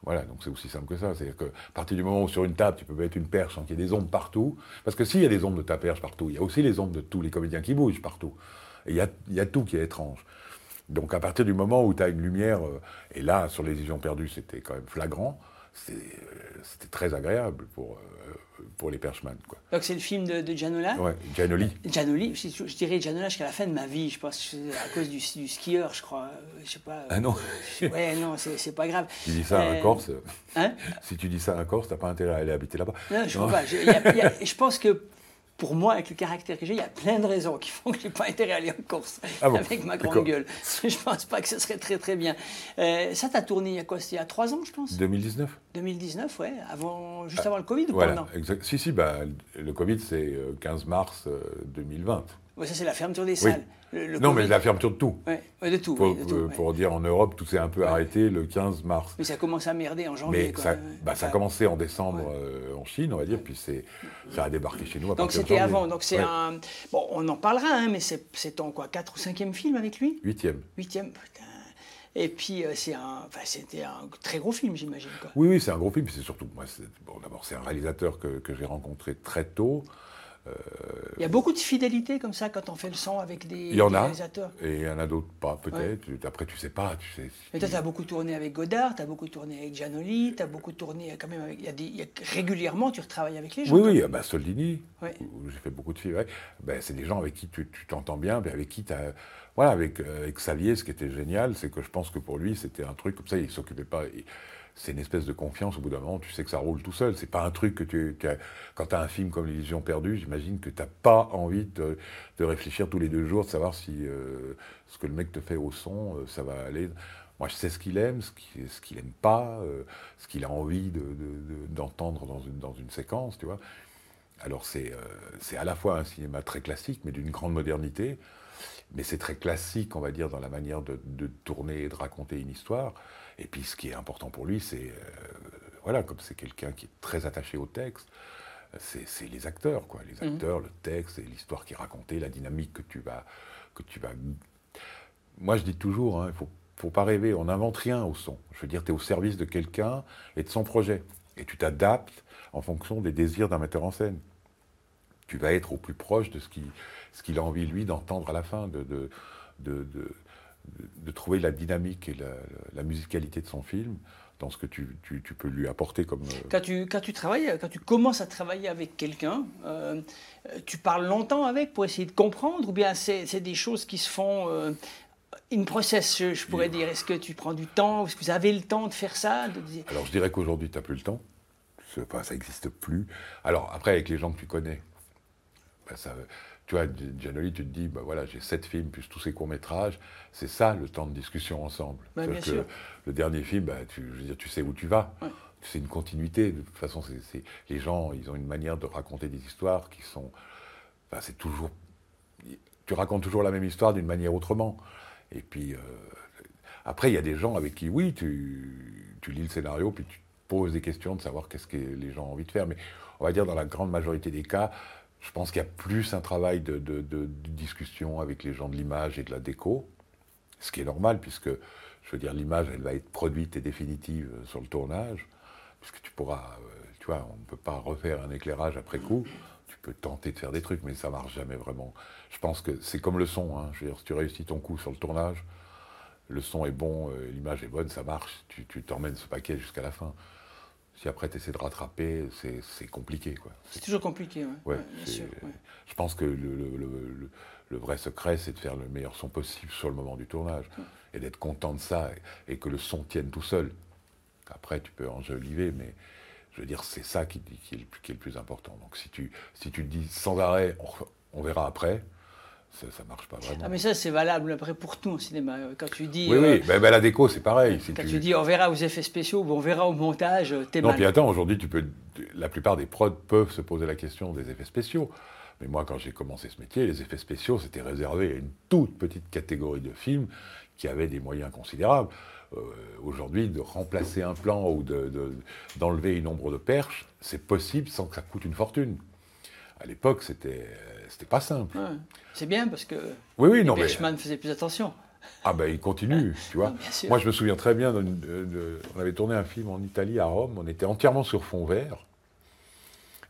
Voilà, donc c'est aussi simple que ça. C'est-à-dire qu'à partir du moment où sur une table, tu peux mettre une perche sans qu'il y ait des ombres partout, parce que s'il y a des ombres de ta perche partout, il y a aussi les ombres de tous les comédiens qui bougent partout. Et il y a, y a tout qui est étrange. Donc à partir du moment où tu as une lumière, euh, et là, sur Les Illusions perdues, c'était quand même flagrant, c'était euh, c'était très agréable pour, euh, pour les perchemans. Quoi. Donc c'est le film de, de Gianola Ouais, Gianoli. Gianoli, je, je dirais Gianola jusqu'à la fin de ma vie, je pense, à cause du, du skieur, je crois. euh, Je sais pas. Ah non. euh, Ouais, non, c'est pas grave. Tu dis ça à un Euh, Corse, Hein si tu dis ça à un Corse, t'as pas intérêt à aller habiter là-bas. Non, je crois pas. Je, il y a- il y a- je pense que pour moi, avec le caractère que j'ai, il y a plein de raisons qui font que j'ai pas intérêt à aller en course Ah bon avec ma grande gueule. Je pense pas que ce serait très très bien. Euh, ça, t'as tourné il y a quoi? C'était il y a trois ans, je pense? 2019 2019, ouais, avant, juste avant le Covid ou Voilà, exact. Si, si, bah, le Covid, c'est euh, 15 mars euh, 2020. Ça, c'est la fermeture des Oui. salles. Le- le non, mais la fermeture de tout. Ouais, de tout. Pour, oui, de tout, euh, ouais. pour dire en Europe, tout s'est un peu arrêté le 15 mars. Mais ça commence à merder en janvier. Mais quoi. ça, bah, ça a commencé en décembre euh, en Chine, on va dire, puis c'est, ça a débarqué chez nous à Donc c'était avant. Donc c'est un. Bon, on en parlera, hein, mais c'est c'est ton quoi, 4 ou 5e film avec lui? Huitième. Huitième, putain. Et puis euh, c'est un, enfin, c'était un très gros film, j'imagine. quoi. Oui, oui, c'est un gros film. C'est surtout, moi, c'est- bon, d'abord, c'est un réalisateur que, que j'ai rencontré très tôt. Il y a beaucoup de fidélité comme ça quand on fait le son avec des, Il y en des a. réalisateurs. Et il y en a d'autres pas, peut-être. Après, tu sais pas. Tu sais, Mais toi, tu as beaucoup tourné avec Godard, tu as beaucoup tourné avec Giannoli, tu as beaucoup tourné quand même avec. il y a des- y a- régulièrement, tu retravailles avec les gens. Oui, oui, ah bah, Soldini, Ouais. où j'ai fait beaucoup de films. Ben, c'est des gens avec qui tu t'entends bien, avec qui tu as. Voilà, avec, euh, avec Xavier, ce qui était génial, c'est que je pense que pour lui, c'était un truc comme ça, il s'occupait pas. il- C'est une espèce de confiance au bout d'un moment, tu sais que ça roule tout seul. C'est pas un truc que tu. quand tu as un film comme L'illusion perdue, j'imagine que tu n'as pas envie de, réfléchir tous les deux jours, de savoir si euh, ce que le mec te fait au son, euh, ça va aller. Moi, je sais ce qu'il aime, ce qu'il ce qu'il aime pas, euh, ce qu'il a envie de- de- de- d'entendre dans, une, séquence, tu vois. Alors c'est à la fois un cinéma très classique, mais d'une grande modernité, mais c'est très classique, on va dire, dans la manière de tourner et de raconter une histoire. Et puis ce qui est important pour lui, c'est, euh, voilà, comme c'est quelqu'un qui est très attaché au texte, c'est les acteurs, quoi. Les acteurs, le texte, et l'histoire qui est racontée, la dynamique que tu vas... Que tu vas... Moi, je dis toujours, hein, il faut, faut pas rêver, on n'invente rien au son. Je veux dire, tu es au service de quelqu'un et de son projet. Et tu t'adaptes en fonction des désirs d'un metteur en scène. Tu vas être au plus proche de ce qu'il ce a envie, lui, d'entendre à la fin, de, de, de, de- de- trouver la dynamique et la, la musicalité de son film dans ce que tu, tu- tu peux lui apporter comme... euh, Quand tu, quand tu travailles, quand tu commences à travailler avec quelqu'un, euh, tu parles longtemps avec pour essayer de comprendre, ou bien c'est des choses qui se font euh, in process, je, je pourrais dire. Est-ce que tu prends du temps Est-ce que vous avez le temps de faire ça de Alors je dirais qu'aujourd'hui, tu n'as plus le temps. Enfin, ça n'existe plus. Alors après, avec les gens que tu connais, ben, ça, tu vois, Gianoli, tu te dis, bah voilà, j'ai sept films plus tous ces courts-métrages. C'est ça le temps de discussion ensemble. Bien que sûr. Le dernier film, bah, tu, je veux dire, tu sais où tu vas. Ouais. C'est une continuité. De toute façon, c'est- c'est- les gens, ils ont une manière de raconter des histoires qui sont. C'est toujours. Tu racontes toujours la même histoire d'une manière autrement. Et puis, euh, après, il y a des gens avec qui, oui, tu, tu lis le scénario, puis tu te poses des questions de savoir qu'est-ce que les gens ont envie de faire. Mais on va dire, dans la grande majorité des cas, je pense qu'il y a plus un travail de, discussion avec les gens de l'image et de la déco, ce qui est normal, puisque, je veux l'image, va être produite et définitive sur le tournage, puisque tu pourras, euh, tu vois, on ne peut pas refaire un éclairage après coup. Tu peux tenter de faire des trucs, mais ça marche jamais vraiment. Je pense que c'est comme le son. hein. Je veux dire, si tu réussis ton coup sur le tournage, le son est bon, euh, l'image est bonne, ça marche. Tu t'emmènes ce paquet jusqu'à la fin. Si après tu essaies de rattraper, c'est compliqué. C'est toujours compliqué, ouais. Ouais, Ouais, bien c'est- sûr. ouais. Je pense que le, le- le- vrai secret, c'est de faire le meilleur son possible sur le moment du tournage et d'être content de ça et, et que le son tienne tout seul. Après, tu peux enjoliver, mais je veux dire, c'est ça qui, qui est le, plus- qui est le plus important. Donc si tu, si tu te dis sans arrêt, on, on verra après, ça ne marche pas vraiment. Ah, mais ça, c'est valable après pour tout en cinéma. Quand tu dis. oui, euh, oui, ben, ben, la déco, c'est pareil. Si Quand tu- tu dis on verra aux effets spéciaux ou on verra au montage, euh, t'es Non, mal. puis attends, aujourd'hui, tu peux, la plupart des prods peuvent se poser la question des effets spéciaux. Mais moi, quand j'ai commencé ce métier, les effets spéciaux, c'était réservé à une toute petite catégorie de films qui avaient des moyens considérables. Euh, aujourd'hui, de remplacer un plan ou de- de- d'enlever une ombre de perche, c'est possible sans que ça coûte une fortune. À l'époque, c'était euh, c'était pas simple. Ouais. C'est bien parce que Oui, oui, les non, mais faisaient plus attention. Ah ben il continue, tu vois. Moi je me souviens très bien, d'une- de- de- on avait tourné un film en Italie, à Rome, on était entièrement sur fond vert.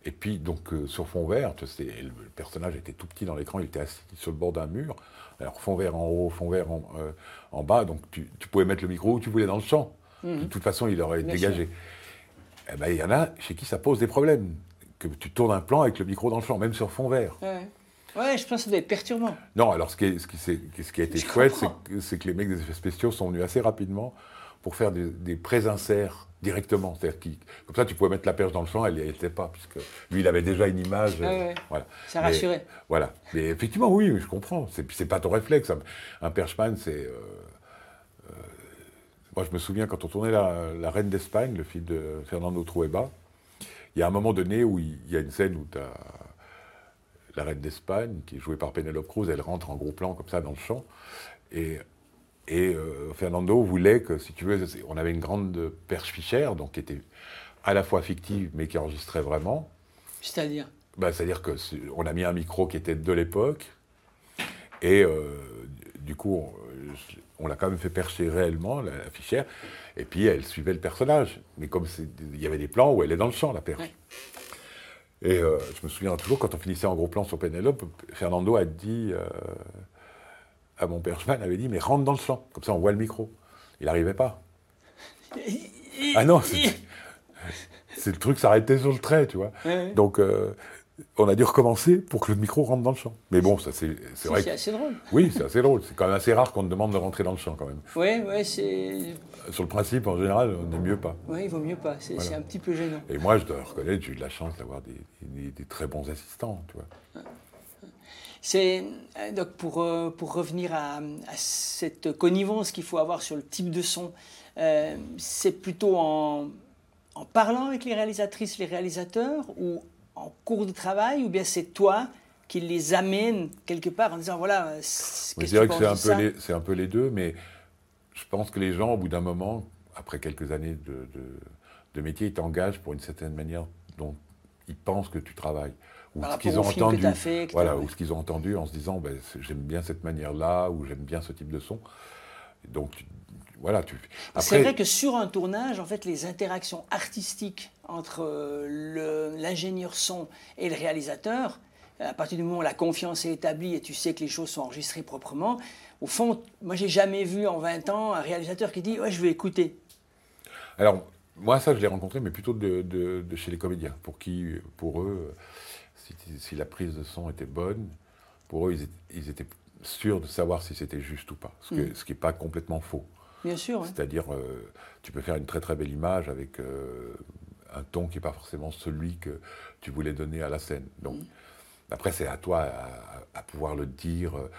Et puis donc euh, sur fond vert, le, personnage était tout petit dans l'écran, il était assis sur le bord d'un mur. Alors fond vert en haut, fond vert en, euh, en bas, donc tu, tu pouvais mettre le micro où tu voulais dans le champ. De toute façon, il aurait Bien dégagé. Eh ben, il y en a chez qui ça pose des problèmes. Que tu tournes un plan avec le micro dans le champ, même sur fond vert. Ouais. Ouais, je pense que ça doit être perturbant. Non, alors ce qui, est- ce qui, s'est- ce qui a été Je chouette, c'est que, les mecs des effets spéciaux sont venus assez rapidement pour faire des, des pré-inserts directement. Comme ça, tu pouvais mettre la perche dans le champ, elle n'y était pas, puisque lui, il avait déjà une image. Ouais, euh. Voilà. Ça Mais- rassurait. voilà. Mais effectivement, oui, je comprends. C'est, c'est pas ton réflexe. Un, un perchman, c'est. euh, euh, moi, je me souviens quand on tournait la, La Reine d'Espagne, le film de Fernando Trueba, il y a un moment donné où il, y a une scène où tu as la Reine d'Espagne, qui est jouée par Penelope Cruz, elle rentre en gros plan comme ça dans le champ. Et, et euh, Fernando voulait que, si tu veux, on avait une grande perche fichère, donc qui était à la fois fictive, mais qui enregistrait vraiment. C'est-à-dire? Bah, C'est-à-dire qu'on a mis un micro qui était de l'époque, et euh, du coup, on, on l'a quand même fait percher réellement, la, la fichière, et puis elle suivait le personnage. Mais comme il y avait des plans où elle est dans le champ, la perche. Ouais. Et euh, je me souviens toujours, quand on finissait en gros plan sur Pénélope, Fernando a dit euh, à mon perchman, avait dit, mais rentre dans le champ, comme ça on voit le micro. Il n'arrivait pas. Ah non, c'est c'est le truc s'arrêtait sur le trait, tu vois. Ouais, ouais. Donc, euh, on a dû recommencer pour que le micro rentre dans le champ. Mais bon, ça c'est vrai. c'est que- assez drôle. Oui, c'est assez drôle. C'est quand même assez rare qu'on te demande de rentrer dans le champ quand même. Ouais, ouais, c'est. Sur le principe, en général, on n'est mieux pas. Ouais, il vaut mieux pas. C'est Voilà. un petit peu gênant. Et moi, je dois reconnaître, j'ai eu de la chance d'avoir des, des- des très bons assistants, tu vois. C'est euh, donc pour, euh, pour revenir à, à cette connivence qu'il faut avoir sur le type de son, euh, c'est plutôt en, en parlant avec les réalisatrices, les réalisateurs, ou en cours de travail, ou bien c'est toi qui les amène quelque part en disant voilà, qu'est-ce tu penses c'est un, peu les, c'est un peu les deux, mais je pense que les gens, au bout d'un moment, après quelques années de, de- de métier, ils t'engagent pour une certaine manière dont ils pensent que tu travailles. Ou Par ce qu'ils ont entendu. fait, voilà, ou ce qu'ils ont entendu en se disant ben, j'aime bien cette manière-là, ou j'aime bien ce type de son. Donc, tu-. C'est vrai que sur un tournage, en fait, les interactions artistiques entre euh, l'ingénieur son et le réalisateur, à partir du moment où la confiance est établie et tu sais que les choses sont enregistrées proprement, au fond, moi, j'ai jamais vu en 20 ans un réalisateur qui dit ouais, je vais écouter. Alors, moi, ça, je l'ai rencontré, mais plutôt de, de- de chez les comédiens, pour qui, pour eux, si, si la prise de son était bonne, pour eux, ils étaient, ils étaient sûrs de savoir si c'était juste ou pas, ce, que- ce qui n'est pas complètement faux. Bien sûr. C'est-à-dire, euh, tu peux faire une très très belle image avec euh, un ton qui n'est pas forcément celui que tu voulais donner à la scène. Donc, après, c'est à toi à, à pouvoir le dire euh,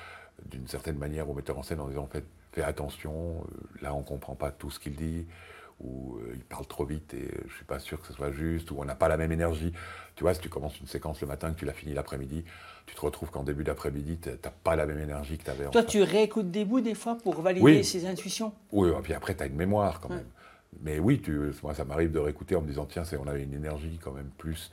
d'une certaine manière au metteur en scène en disant, fais, fais attention, là on ne comprend pas tout ce qu'il dit, ou euh, il parle trop vite et euh, je ne suis pas sûr que ce soit juste, ou on n'a pas la même énergie. Tu vois, si tu commences une séquence le matin, que tu l'as fini l'après-midi, tu te retrouves qu'en début d'après-midi, tu n'as pas la même énergie que tu avais Toi, tu réécoutes des bouts des fois pour valider Oui. ces intuitions? Oui, et puis après, tu as une mémoire quand même. Mais oui, tu, moi, ça m'arrive de réécouter en me disant, tiens, on avait une énergie quand même plus,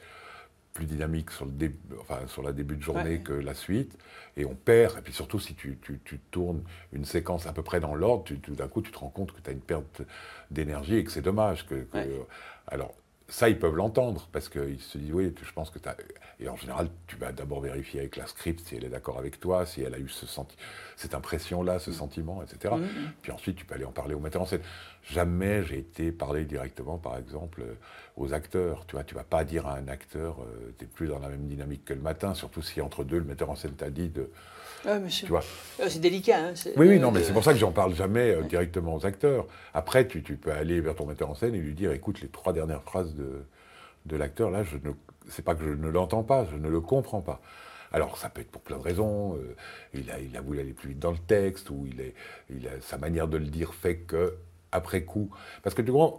plus dynamique sur le, dé- enfin, sur la début de journée Ouais. que la suite. Et on perd. Et puis surtout, si tu, tu- tu tournes une séquence à peu près dans l'ordre, tout d'un coup, tu te rends compte que tu as une perte d'énergie et que c'est dommage. Que, que- Ouais. Alors, ça, ils peuvent l'entendre parce qu'ils se disent, oui, je pense que tu as. Et en général, tu vas d'abord vérifier avec la script si elle est d'accord avec toi, si elle a eu ce senti... cette impression-là, Mm. ce sentiment, etc. Puis ensuite, tu peux aller en parler au metteur en scène. Jamais j'ai été parler directement, par exemple, euh, aux acteurs. Tu vois, tu vas pas dire à un acteur, tu n'es plus dans la même dynamique que le matin, surtout si entre deux, le metteur en scène t'a dit de. Tu vois. C'est délicat. Hein, Oui, oui, euh, non, mais c'est pour ça que j'en parle jamais euh, directement aux acteurs. Après, tu, tu peux aller vers ton metteur en scène et lui dire, écoute, les trois dernières phrases de, de l'acteur, là, je ne, c'est pas que je ne l'entends pas, je ne le comprends pas. Alors, ça peut être pour plein de raisons. euh, il, a, il a voulu aller plus vite dans le texte, ou il est, il a, sa manière de le dire fait que, après coup. Parce que du coup,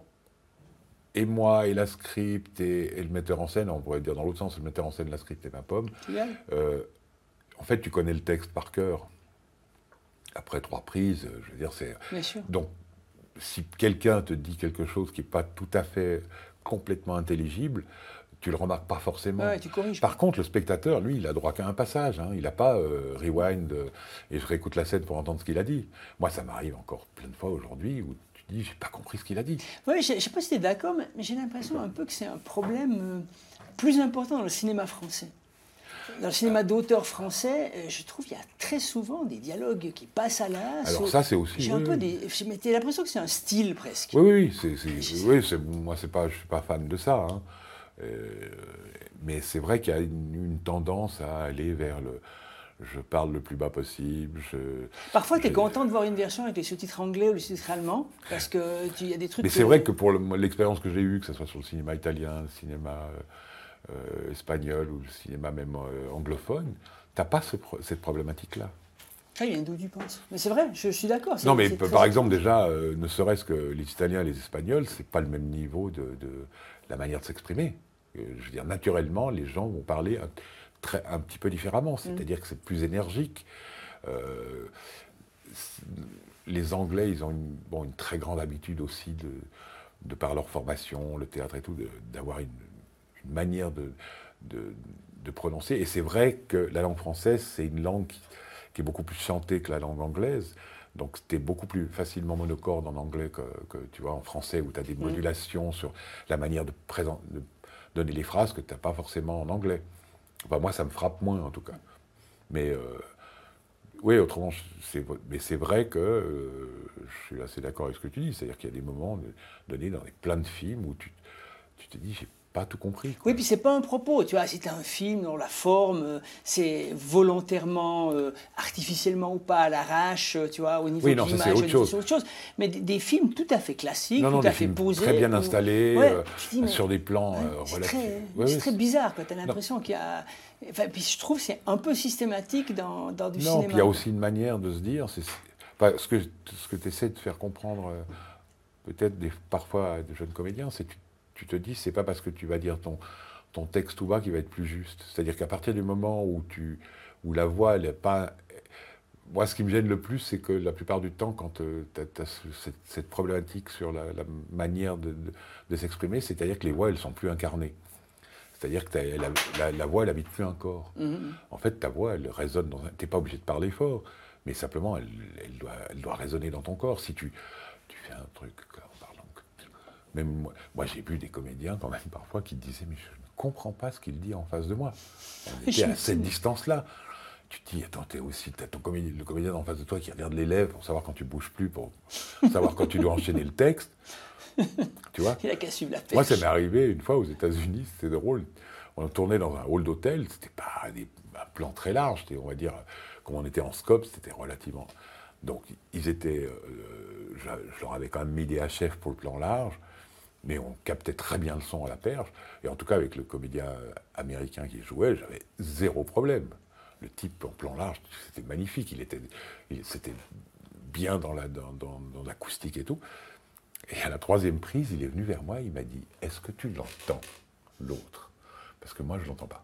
et moi, et la script, et, et le metteur en scène, on pourrait dire dans l'autre sens, le metteur en scène, la script et ma pomme, euh, en fait, tu connais le texte par cœur. Après trois prises, je veux dire, c'est. Bien sûr. Donc, si quelqu'un te dit quelque chose qui n'est pas tout à fait complètement intelligible, tu le remarques pas forcément. Ouais, tu corriges. Par contre, le spectateur, lui, il a droit qu'à un passage. hein. Il n'a pas euh, rewind euh, et je réécoute la scène pour entendre ce qu'il a dit. Moi, ça m'arrive encore plein de fois aujourd'hui où tu dis, j'ai pas compris ce qu'il a dit. Oui, je ne sais pas si tu es d'accord, mais mais j'ai l'impression un peu que c'est un problème euh, plus important dans le cinéma français. Dans le cinéma d'auteur français, euh, je trouve qu'il y a très souvent des dialogues qui passent à l'as. Alors ça, c'est aussi- J'ai oui, un peu des. j'ai- l'impression que c'est un style presque. Oui, oui, oui, c'est, c'est- Je sais. oui, c'est- moi, c'est pas, je suis pas fan de ça. hein. Euh, mais c'est vrai qu'il y a une, une tendance à aller vers le. Je parle le plus bas possible. Je, Parfois, tu es content de voir une version avec les sous-titres anglais ou les sous-titres allemands, parce qu'il y a des trucs. Mais c'est vrai que pour le- l'expérience que j'ai eue, que ce soit sur le cinéma italien, le cinéma euh, euh, espagnol ou le cinéma même euh, anglophone, t'as pas ce pro- cette problématique-là. Ah, il y a d'où tu penses. Mais c'est vrai, je, je suis d'accord. Non, mais très par exemple, déjà, euh, ne serait-ce que les Italiens et les Espagnols, c'est pas le même niveau de, de la manière de s'exprimer. Je veux dire, naturellement, les gens vont parler un, très, un petit peu différemment, c'est-à-dire que c'est plus énergique. Les Anglais, ils ont une, bon, une très grande habitude aussi, de, de par leur formation, le théâtre et tout, d'avoir une, une manière de, de, de prononcer. Et c'est vrai que la langue française, c'est une langue qui, qui est beaucoup plus chantée que la langue anglaise. Donc, tu es beaucoup plus facilement monocorde en anglais que, que, tu vois, en français, où tu as des modulations sur la manière de, présent- de donner les phrases que tu n'as pas forcément en anglais. Enfin, moi, ça me frappe moins, en tout cas. Mais euh, oui, autrement, c'est, mais c'est vrai que euh, je suis assez d'accord avec ce que tu dis. C'est-à-dire qu'il y a des moments donnés dans des, plein de films où tu, tu te dis, pas tout compris. quoi. Oui, puis c'est pas un propos, tu vois, c'est un film dont la forme, euh, c'est volontairement, euh, artificiellement ou pas, à l'arrache, euh, tu vois, au niveau Oui, de non, ça, l'image, c'est autre chose. autre chose. Mais des, des films tout à fait classiques, Non, non, tout à fait posés. très bien installés, Ouais, euh, tu te dis, mais- sur des plans Ouais, euh, c'est relatifs. très, Ouais, très bizarre, tu as l'impression qu'il y a... Enfin, puis je trouve que c'est un peu systématique dans, dans du Non, cinéma. puis il y a aussi une manière de se dire, c'est enfin, ce que, ce que tu essaies de faire comprendre, peut-être parfois à de jeunes comédiens, c'est que tu, tu te dis, c'est pas parce que tu vas dire ton, ton texte tout bas qui va être plus juste. C'est-à-dire qu'à partir du moment où, tu, où la voix, elle n'est pas. Moi, ce qui me gêne le plus, c'est que la plupart du temps, quand tu as, cette, cette problématique sur la, la manière de, de- de s'exprimer, c'est-à-dire que les voix, elles sont plus incarnées. C'est-à-dire que la, la- la voix, elle habite plus un corps. En fait, ta voix, elle résonne dans un... T'es pas obligé de parler fort, mais simplement, elle, elle doit, elle doit résonner dans ton corps. Si tu, tu fais un truc Même moi, moi j'ai vu des comédiens quand même parfois qui disaient, mais je ne comprends pas ce qu'il dit en face de moi. On était à cette distance-là. Tu te dis, attends, t'es aussi, t'as ton comédien, le comédien en face de toi qui regarde les lèvres pour savoir quand tu bouges plus, pour savoir quand tu dois enchaîner le texte. Tu vois? Il a qu'à suivre la pêche. moi, ça m'est arrivé une fois aux États-Unis, c'était drôle. On tournait dans un hall d'hôtel, c'était pas des, un plan très large, on va dire, comme on était en scope, c'était relativement. Donc, ils étaient. Je, leur avais quand même mis des HF pour le plan large, mais on captait très bien le son à la perche. Et en tout cas, avec le comédien américain qui jouait, j'avais zéro problème. Le type en plan large, c'était magnifique. Il était, c'était bien dans, la, dans, dans- dans l'acoustique et tout. Et à la troisième prise, il est venu vers moi, il m'a dit Est-ce que tu l'entends, l'autre? Parce que moi, je ne l'entends pas.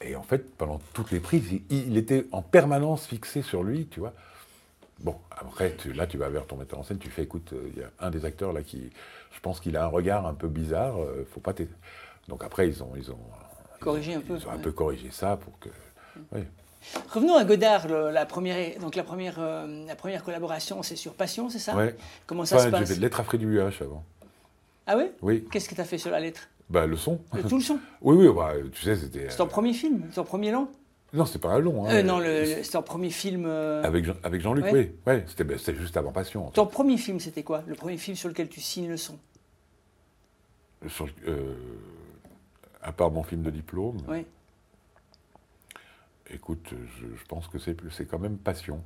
Et en fait, pendant toutes les prises, il était en permanence fixé sur lui, tu vois. Bon, après, tu- là, tu vas vers ton metteur en scène, tu fais Écoute, euh, il y a un des acteurs là qui. Je pense qu'il a un regard un peu bizarre, euh, faut pas Donc après, ils ont. Ils ont Corrigé ils un peu, Ils ont un ouais. peu corrigé ça pour que. oui. Revenons à Godard, le- la première, donc la première, euh, la première collaboration, c'est sur Passion, c'est ça? Ouais. Comment ça Enfin, se j'ai passe? fait de lettres à Fred UH avant. Ah oui Oui. Qu'est-ce que tu as fait sur la lettre? Bah, le son. Le- Tout le son? Oui, oui, bah, tu sais, c'était. C'est ton premier film ton premier long? Non, c'est pas un long. hein. Euh, Non, c'est ton premier film. euh, Avec, Jean- avec Jean-Luc, Ouais. oui. Ouais, c'était, ben, c'était juste avant Passion. en fait. Ton premier film, c'était quoi? Le premier film sur lequel tu signes le son? Sur euh, à part mon film de diplôme, Oui. écoute, je, je pense que c'est, quand même Passion.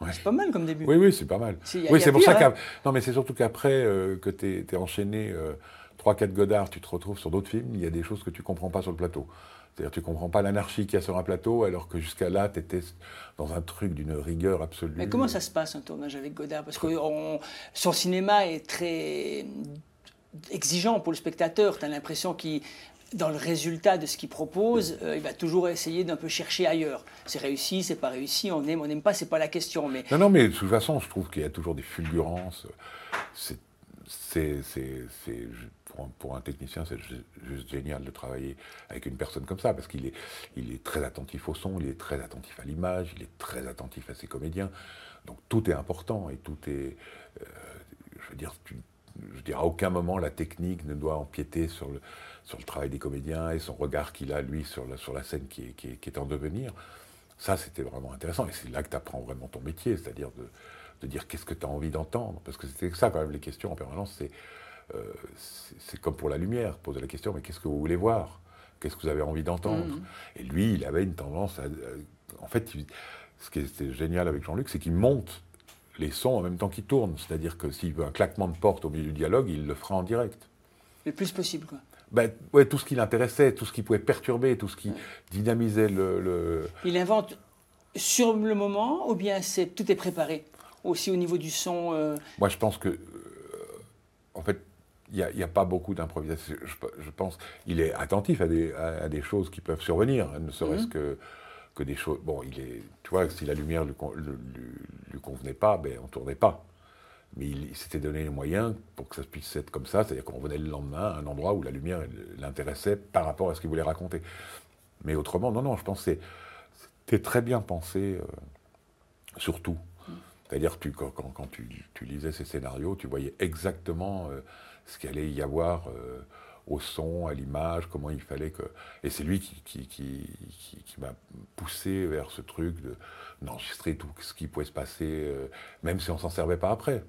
Ouais. C'est pas mal comme début. Oui, oui, c'est pas mal. Si, y a- oui, c'est pour pire, ça hein. Non, mais c'est surtout qu'après euh, que tu es enchaîné euh, 3-4 Godard, tu te retrouves sur d'autres films, il y a des choses que tu comprends pas sur le plateau. C'est-à-dire tu comprends pas l'anarchie qu'il y a sur un plateau, alors que jusqu'à là, tu étais dans un truc d'une rigueur absolue. Mais comment ça se passe un tournage avec Godard? Parce que on- son cinéma est très exigeant pour le spectateur. Tu as l'impression qu'il, dans le résultat de ce qu'il propose, euh, il va toujours essayer d'un peu chercher ailleurs. C'est réussi, c'est pas réussi, on aime, on n'aime pas, c'est pas la question. Mais Non, non, mais de toute façon, je trouve qu'il y a toujours des fulgurances. C'est, pour un, technicien, c'est ju- juste génial de travailler avec une personne comme ça, parce qu'il est, il est très attentif au son, il est très attentif à l'image, il est très attentif à ses comédiens. Donc tout est important et tout est. euh, je veux dire, tu- je veux dire, à aucun moment la technique ne doit empiéter sur le, sur le travail des comédiens et son regard qu'il a, lui, sur la, scène qui est, en devenir. Ça, c'était vraiment intéressant. Et c'est là que tu apprends vraiment ton métier, c'est-à-dire de, dire qu'est-ce que tu as envie d'entendre. Parce que c'était ça, quand même, les questions en permanence. C'est c'est comme pour la lumière, poser la question, mais qu'est-ce que vous voulez voir? Qu'est-ce que vous avez envie d'entendre? Et lui, il avait une tendance à. en fait, il- ce qui était génial avec Jean-Luc, c'est qu'il monte les sons en même temps qu'il tourne. C'est-à-dire que s'il veut un claquement de porte au milieu du dialogue, il le fera en direct. Le plus possible, quoi. Ben, ouais, tout ce qui l'intéressait, tout ce qui pouvait perturber, tout ce qui dynamisait le- le, Il invente sur le moment ou bien c'est tout est préparé? Aussi au niveau du son. euh, Moi, je pense que, euh, en fait, il n'y a, pas beaucoup d'improvisation. Je, je pense il est attentif à des, à, à des choses qui peuvent survenir, ne serait-ce que, que des choses. Bon, il est, tu vois, si la lumière lui, con- lui, lui- lui convenait pas, ben, on tournait pas. Mais il, il s'était donné les moyens pour que ça puisse être comme ça, c'est-à-dire qu'on revenait le lendemain à un endroit où la lumière l'intéressait par rapport à ce qu'il voulait raconter. Mais autrement, non, non, je pense que c'était très bien pensé, euh, surtout. C'est-à-dire que tu, quand, quand- quand tu, tu lisais ces scénarios, tu voyais exactement euh, ce qu'il allait y avoir euh, au son, à l'image, comment il fallait que... Et c'est lui qui, qui, qui, m'a poussé vers ce truc de- d'enregistrer tout ce qui pouvait se passer, euh, même si on s'en servait pas après.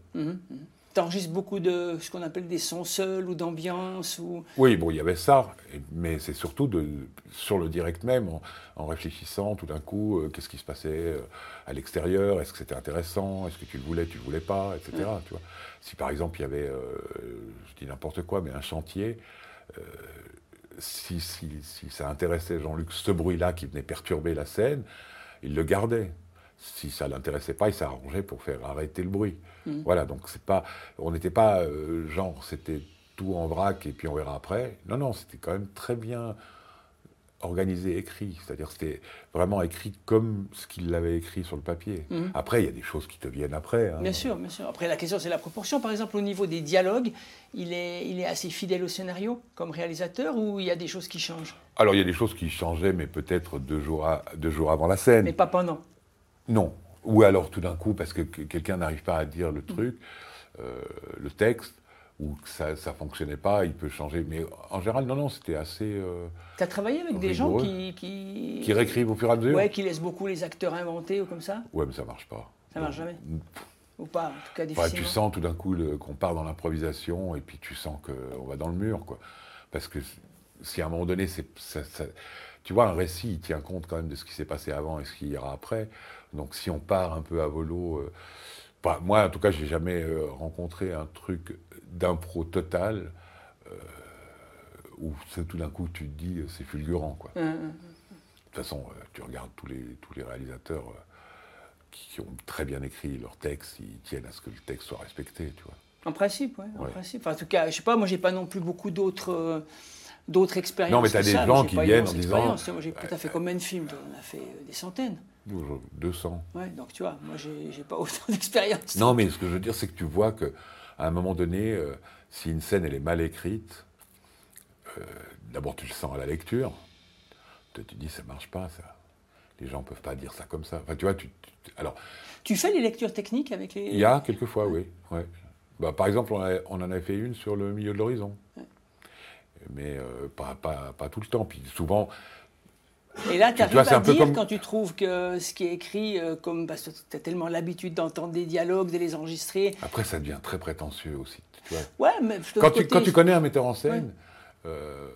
T'enregistres beaucoup de ce qu'on appelle des sons seuls ou d'ambiance ou Oui, bon, il y avait ça, mais c'est surtout de, sur le direct même, en, en réfléchissant tout d'un coup, euh, qu'est-ce qui se passait à l'extérieur, est-ce que c'était intéressant, est-ce que tu le voulais, tu le voulais pas, etc. Tu vois. Si par exemple il y avait, euh, je dis n'importe quoi, mais un chantier, euh, si, si, si ça intéressait Jean-Luc, ce bruit-là qui venait perturber la scène, il le gardait. Si ça l'intéressait pas, il s'arrangeait pour faire arrêter le bruit. Voilà, donc c'est pas, on n'était pas euh, genre, c'était tout en vrac et puis on verra après. Non, non, c'était quand même très bien organisé, écrit. C'est-à-dire c'était vraiment écrit comme ce qu'il l'avait écrit sur le papier. Après, il y a des choses qui te viennent après. hein. Bien sûr, bien sûr. Après, la question, c'est la proportion. Par exemple, au niveau des dialogues, il est, il est assez fidèle au scénario comme réalisateur ou il y a des choses qui changent? Alors il y a des choses qui changeaient, mais peut-être deux jours, à- deux jours avant la scène. Mais pas pendant? Non. Ou alors tout d'un coup, parce que que quelqu'un n'arrive pas à dire le truc, euh, le texte, ou que ça ne fonctionnait pas, il peut changer. Mais en général, non, non, c'était assez... euh, Tu as travaillé avec des gens qui, qui. qui réécrivent au fur et à mesure Ouais, qui laissent beaucoup les acteurs inventer ou comme ça Ouais, mais ça marche pas. Ça marche jamais Ou pas, en tout cas difficilement. tu sens tout d'un coup qu'on part dans l'improvisation et puis tu sens qu'on va dans le mur, quoi. Parce que si à un moment donné, c'est, ça- ça- tu vois, un récit, il tient compte quand même de ce qui s'est passé avant et ce qu'il y aura après. Donc si on part un peu à volo, euh, moi en tout cas, j'ai jamais euh, rencontré un truc d'impro total euh, où tout d'un coup tu te dis c'est fulgurant, quoi. Hum, hum. De toute façon, euh, tu regardes tous les, tous les réalisateurs qui, ont très bien écrit leur texte, ils tiennent à ce que le texte soit respecté, tu vois. En principe, ouais, en principe. Enfin, en tout cas, je sais pas, moi j'ai pas non plus beaucoup d'autres euh, d'autres expériences. Non, mais t'as que des ça, gens qui viennent en disant. Moi j'ai peut-être fait combien de films On a fait euh, des centaines. Nous, 200. Ouais, donc tu vois, moi j'ai pas autant d'expérience. Non, mais ce que je veux dire, c'est que tu vois que à un moment donné, euh, si une scène elle est mal écrite, euh, d'abord tu le sens à la lecture, tu te dis ça marche pas, ça. Les gens peuvent pas dire ça comme ça. Enfin, tu vois, tu, tu- alors Tu fais les lectures techniques avec les. il y a quelquefois, oui. Ouais. Bah, par exemple, on, a- on en avait fait une sur le milieu de l'horizon. Mais euh, pas, pas, pas tout le temps. Puis souvent, Et là, tu arrives à dire comme- quand tu trouves que ce qui est écrit, euh, comme parce que tu as tellement l'habitude d'entendre des dialogues, de les enregistrer. après, ça devient très prétentieux aussi. Tu vois. Ouais, mais de quand, tu, quand tu connais un metteur en scène, euh,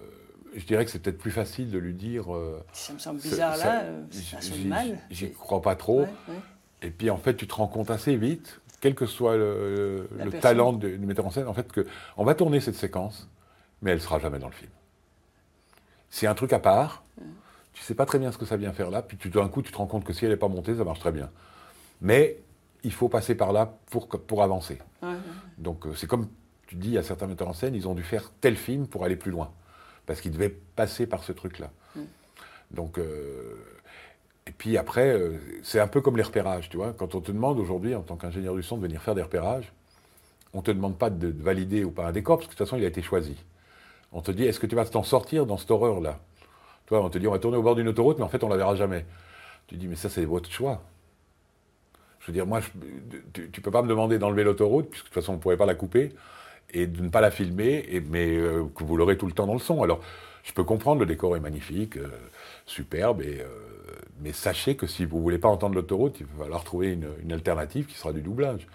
je dirais que c'est peut-être plus facile de lui dire. Ça me semble ça- bizarre ça- là, ça j'y- mal. J'y crois pas trop. Ouais, ouais. Et puis en fait, tu te rends compte assez vite, quel que soit le, le talent du du metteur en scène, en fait, que on va tourner cette séquence, mais elle sera jamais dans le film. C'est un truc à part. Tu sais pas très bien ce que ça vient faire là, puis tout d'un coup, tu te rends compte que si elle n'est pas montée, ça marche très bien. Mais il faut passer par là pour, avancer. Ouais, ouais. Donc euh, c'est comme tu dis à certains metteurs en scène, ils ont dû faire tel film pour aller plus loin, parce qu'ils devaient passer par ce truc-là. Donc euh, et puis après, euh, c'est un peu comme les repérages, tu vois. Quand on te demande aujourd'hui, en tant qu'ingénieur du son, de venir faire des repérages, on te demande pas de, de valider ou pas un décor, parce que de toute façon, il a été choisi. On te dit, est-ce que tu vas t'en sortir dans cette horreur-là? Toi, on te dit, on va tourner au bord d'une autoroute, mais en fait, on la verra jamais. Tu dis, mais ça, c'est votre choix. Je veux dire, moi, tu ne peux pas me demander d'enlever l'autoroute, puisque de toute façon, on ne pourrait pas la couper, et de ne pas la filmer, mais euh, que vous l'aurez tout le temps dans le son. Alors, je peux comprendre, le décor est magnifique, euh, superbe, euh, mais sachez que si vous ne voulez pas entendre l'autoroute, il va falloir trouver une alternative qui sera du doublage.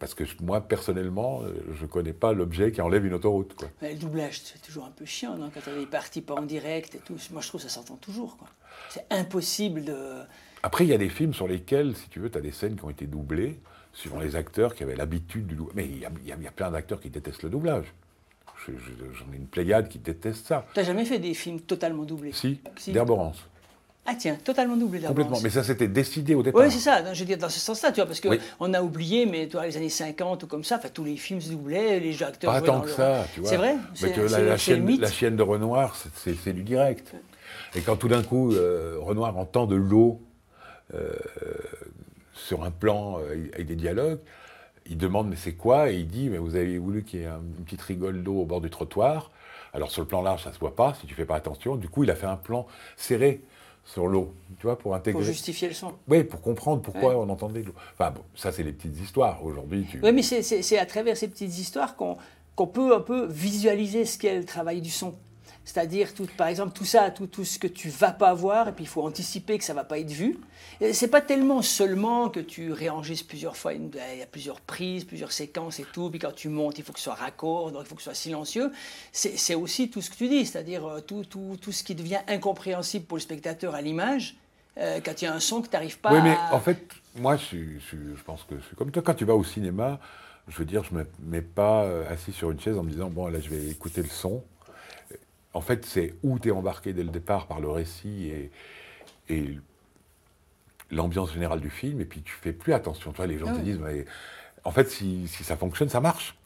Parce que moi, personnellement, je ne connais pas l'objet qui enlève une autoroute. Quoi. Mais le doublage, c'est toujours un peu chiant, non Quand as des parties pas en direct et tout. Moi, je trouve que ça s'entend toujours. Quoi. C'est impossible de. Après, il y a des films sur lesquels, si tu veux, tu as des scènes qui ont été doublées, suivant les acteurs qui avaient l'habitude du doublage. Mais il y, a, y a plein d'acteurs qui détestent le doublage. J'en ai une pléiade qui déteste ça. Tu n'as jamais fait des films totalement doublés? Si, si. d'Herborance. Ah tiens, totalement doublé Complètement, mais ça c'était décidé au départ. Oui, c'est ça, je veux dire dans ce sens-là, tu vois, parce qu'on a oublié, mais toi, les années 50 ou comme ça, tous les films se doublaient, les acteurs Pas tant que ça, tu vois. C'est vrai Mais que la, la, chienne, la, chienne, de Renoir, c'est du direct. Et quand tout d'un coup, euh, Renoir entend de l'eau euh, sur un plan euh, avec des dialogues, il demande mais c'est quoi? Et il dit mais vous avez voulu qu'il y ait une petite rigole d'eau au bord du trottoir. Alors sur le plan large, ça se voit pas si tu fais pas attention. Du coup, il a fait un plan serré sur l'eau, tu vois, pour intégrer. Pour justifier le son. Oui, pour comprendre pourquoi on entendait l'eau. Enfin, bon, ça, c'est les petites histoires. Aujourd'hui, tu... Oui, mais c'est à travers ces petites histoires qu'on peut un peu visualiser ce qu'est le travail du son. C'est-à-dire, tout, par exemple, tout ça, tout, tout ce que tu vas pas voir, et puis il faut anticiper que ça va pas être vu. C'est pas tellement seulement que tu réenregistres plusieurs fois, il y a plusieurs prises, plusieurs séquences et tout, puis quand tu montes, il faut que ce soit raccord, donc il faut que ce soit silencieux. C'est aussi tout ce que tu dis, c'est-à-dire euh, tout, tout, tout, ce qui devient incompréhensible pour le spectateur à l'image, euh, quand il y a un son que tu n'arrives pas oui, mais en fait, moi, je, je, je pense que c'est comme toi, quand tu vas au cinéma, je veux dire, je ne me mets pas euh, assis sur une chaise en me disant, bon, là, je vais écouter le son en fait, c'est où tu es embarqué dès le départ par le récit et, l'ambiance générale du film, et puis tu fais plus attention. Toi, les gens ah te disent, mais, en fait, si, ça fonctionne, ça marche.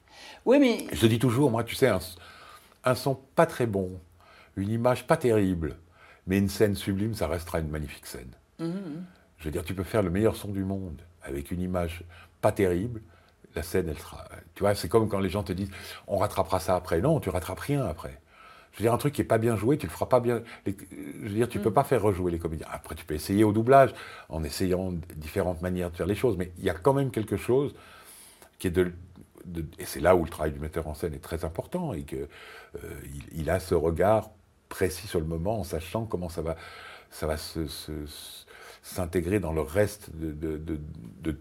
Oui, mais. Je te dis toujours, moi, tu sais, un, son pas très bon, une image pas terrible, mais une scène sublime, ça restera une magnifique scène. Mmh, mmh. Je veux dire, tu peux faire le meilleur son du monde avec une image pas terrible, la scène, elle sera. Tu vois, c'est comme quand les gens te disent, on rattrapera ça après. Non, tu rattrapes rien après. Je veux dire, un truc qui n'est pas bien joué, tu le feras pas bien. je veux dire, tu ne peux mm. pas faire rejouer les comédiens. Après, tu peux essayer au doublage, en essayant différentes manières de faire les choses, mais il y a quand même quelque chose qui est de. et c'est là où le travail du metteur en scène est très important, et qu'il euh, il a ce regard précis sur le moment, en sachant comment ça va, ça va s'intégrer dans le reste de, de,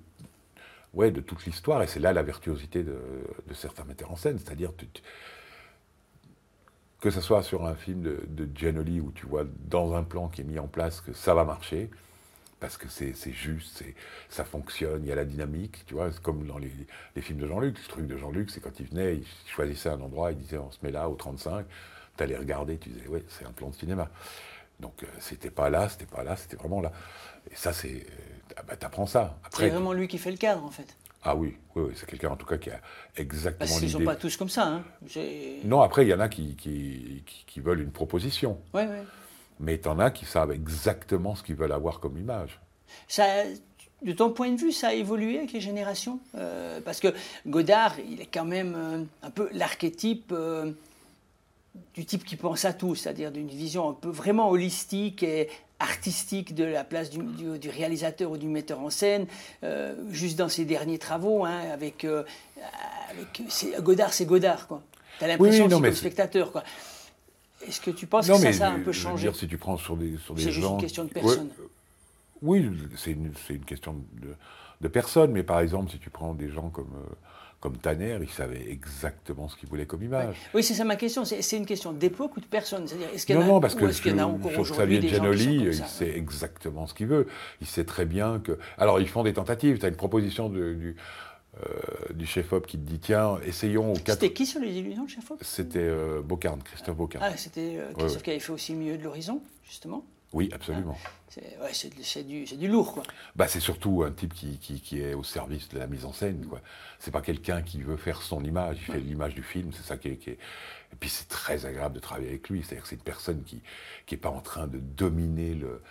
ouais, de toute l'histoire. Et c'est là la virtuosité de, certains metteurs en scène, c'est-à-dire que ce soit sur un film de, de où tu vois dans un plan qui est mis en place que ça va marcher, parce que c'est juste, ça fonctionne, il y a la dynamique, tu vois, comme dans les, films de Jean-Luc. Le truc de Jean-Luc, c'est quand il venait, il choisissait un endroit, il disait on se met là au 35, tu allais regarder, tu disais ouais, c'est un plan de cinéma. Donc euh, c'était pas là, c'était pas là, c'était vraiment là. Et ça, c'est. Euh, ah bah, t'apprends ça. C'est vraiment lui qui fait le cadre, en fait. Ah oui, oui, c'est quelqu'un en tout cas qui a exactement Parce qu'ils ne sont pas tous comme ça. Hein. Non, après, il y en a qui, qui, veulent une proposition. Oui, oui. Mais tu en as qui savent exactement ce qu'ils veulent avoir comme image. Ça, de ton point de vue, ça a évolué avec les générations? Euh, Parce que Godard, il est quand même euh, un peu l'archétype euh, du type qui pense à tout, c'est-à-dire d'une vision un peu vraiment holistique et artistique de la place du, réalisateur ou du metteur en scène, euh, juste dans ses derniers travaux, hein, avec, euh, Godard, c'est Godard, quoi. T'as l'impression que c'est le spectateur, quoi. Est-ce que tu penses que ça, ça, a un peu changé dire, si tu prends sur des, sur des C'est juste une question de personne. oui, c'est une, une, question de, de, personne, mais par exemple, si tu prends des gens comme... Euh, comme Tanner, il savait exactement ce qu'il voulait comme image. Oui, c'est ça ma question. C'est une question d'époque ou de personne? Est-ce qu'il y en a, Non, non, parce que sur, Xavier Giannoli, il sait exactement ce qu'il veut. Il sait très bien que. Alors, ils font des tentatives. Tu as une proposition du, euh, du chef-op qui te dit tiens, essayons. C'était qui sur les illusions, le chef-op C'était euh, Bocarne, Christophe Bocarne. Ah, c'était euh, Christophe qui avait fait aussi milieu de l'horizon, justement oui, absolument. c'est du, du, lourd, quoi. Bah, c'est surtout un type qui, qui, est au service de la mise en scène, quoi. C'est pas quelqu'un qui veut faire son image, il fait l'image du film, c'est ça qui est, Et puis c'est très agréable de travailler avec lui. C'est-à-dire que c'est une personne qui n'est pas en train de dominer le,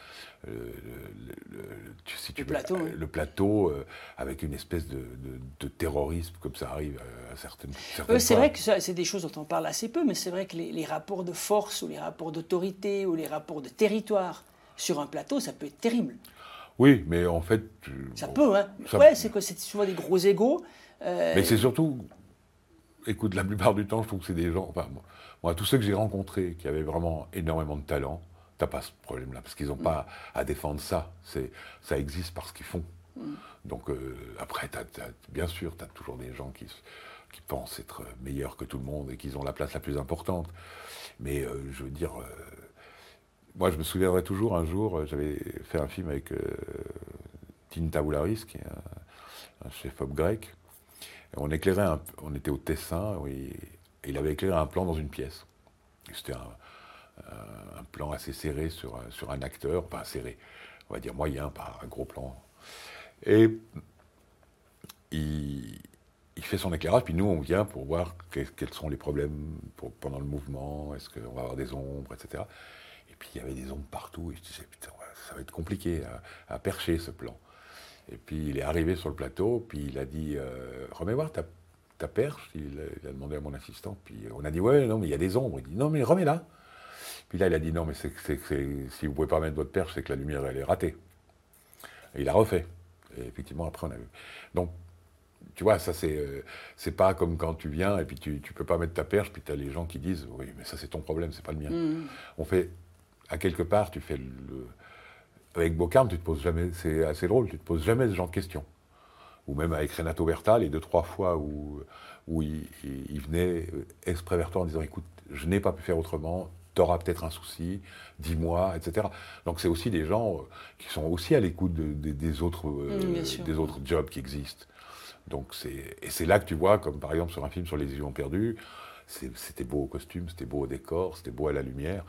le, le- le- tu- si tu Le veux, plateau, oui. le plateau, euh, avec une espèce de, de- de terrorisme comme ça arrive à, à certaines, certaines Euh, c'est vrai que c'est des choses dont on parle assez peu, mais c'est vrai que les, les rapports de force ou les rapports d'autorité ou les rapports de territoire sur un plateau, ça peut être terrible. Oui, mais en fait. tu- Ça bon, peut, hein. ça- Ouais, c'est que c'est souvent des gros égaux. euh, Mais c'est surtout, écoute, la plupart du temps, je trouve que c'est des gens, enfin, moi, moi, tous ceux que j'ai rencontrés qui avaient vraiment énormément de talent, t'as pas ce problème-là, parce qu'ils n'ont pas à défendre ça. C'est, ça existe parce qu'ils font. Donc euh, après, t'as- t'as- bien sûr, tu as toujours des gens qui, qui pensent être meilleurs que tout le monde et qu'ils ont la place la plus importante. Mais euh, je veux dire, euh, moi, je me souviendrai toujours un jour, j'avais fait un film avec Tinta Boularis, qui est un, un chef-op grec. Et on éclairait, un- on était au Tessin, oui, et il avait éclairé un plan dans une pièce. C'était un, un- un plan assez serré sur, un- sur un acteur, pas serré, on va dire moyen, pas un gros plan. Et il, fait son éclairage, puis nous, on vient pour voir que- quels sont les problèmes pendant le mouvement, est-ce qu'on va avoir des ombres, etc. Et puis il y avait des ombres partout, et je disais, putain, ça va être compliqué à, à percher ce plan. Et puis il est arrivé sur le plateau, puis il a dit, euh, remets voir ta, ta perche, il, il a demandé à mon assistant, puis on a dit, ouais, non, mais il y a des ombres. Il dit, non, mais remets-la. Puis là, il a dit, non, mais c'est, que- c'est, si vous pouvez pas mettre votre perche, c'est que la lumière, elle est ratée. Et il a refait. Et effectivement, après, on a vu. Donc, tu vois, ça, c'est, euh, c'est pas comme quand tu viens et puis tu, tu peux pas mettre ta perche, puis tu as les gens qui disent, oui, mais ça, c'est ton problème, c'est pas le mien. On fait, à quelque part, tu fais le. Avec Bocarme, tu te poses jamais, c'est assez drôle, tu te poses jamais ce genre de questions. Ou même avec Renato Berta, les deux, trois fois où, où il, il- il venait exprès vers toi en disant écoute, je n'ai pas pu faire autrement, t'auras peut-être un souci, dis-moi, etc. Donc c'est aussi des gens euh, qui sont aussi à l'écoute de- de- des, autres, euh, Mm, des autres jobs qui existent. Donc c'est et c'est là que tu vois, comme par exemple sur un film sur les illusions perdues, c'était beau au costume, c'était beau au décor, c'était beau à la lumière,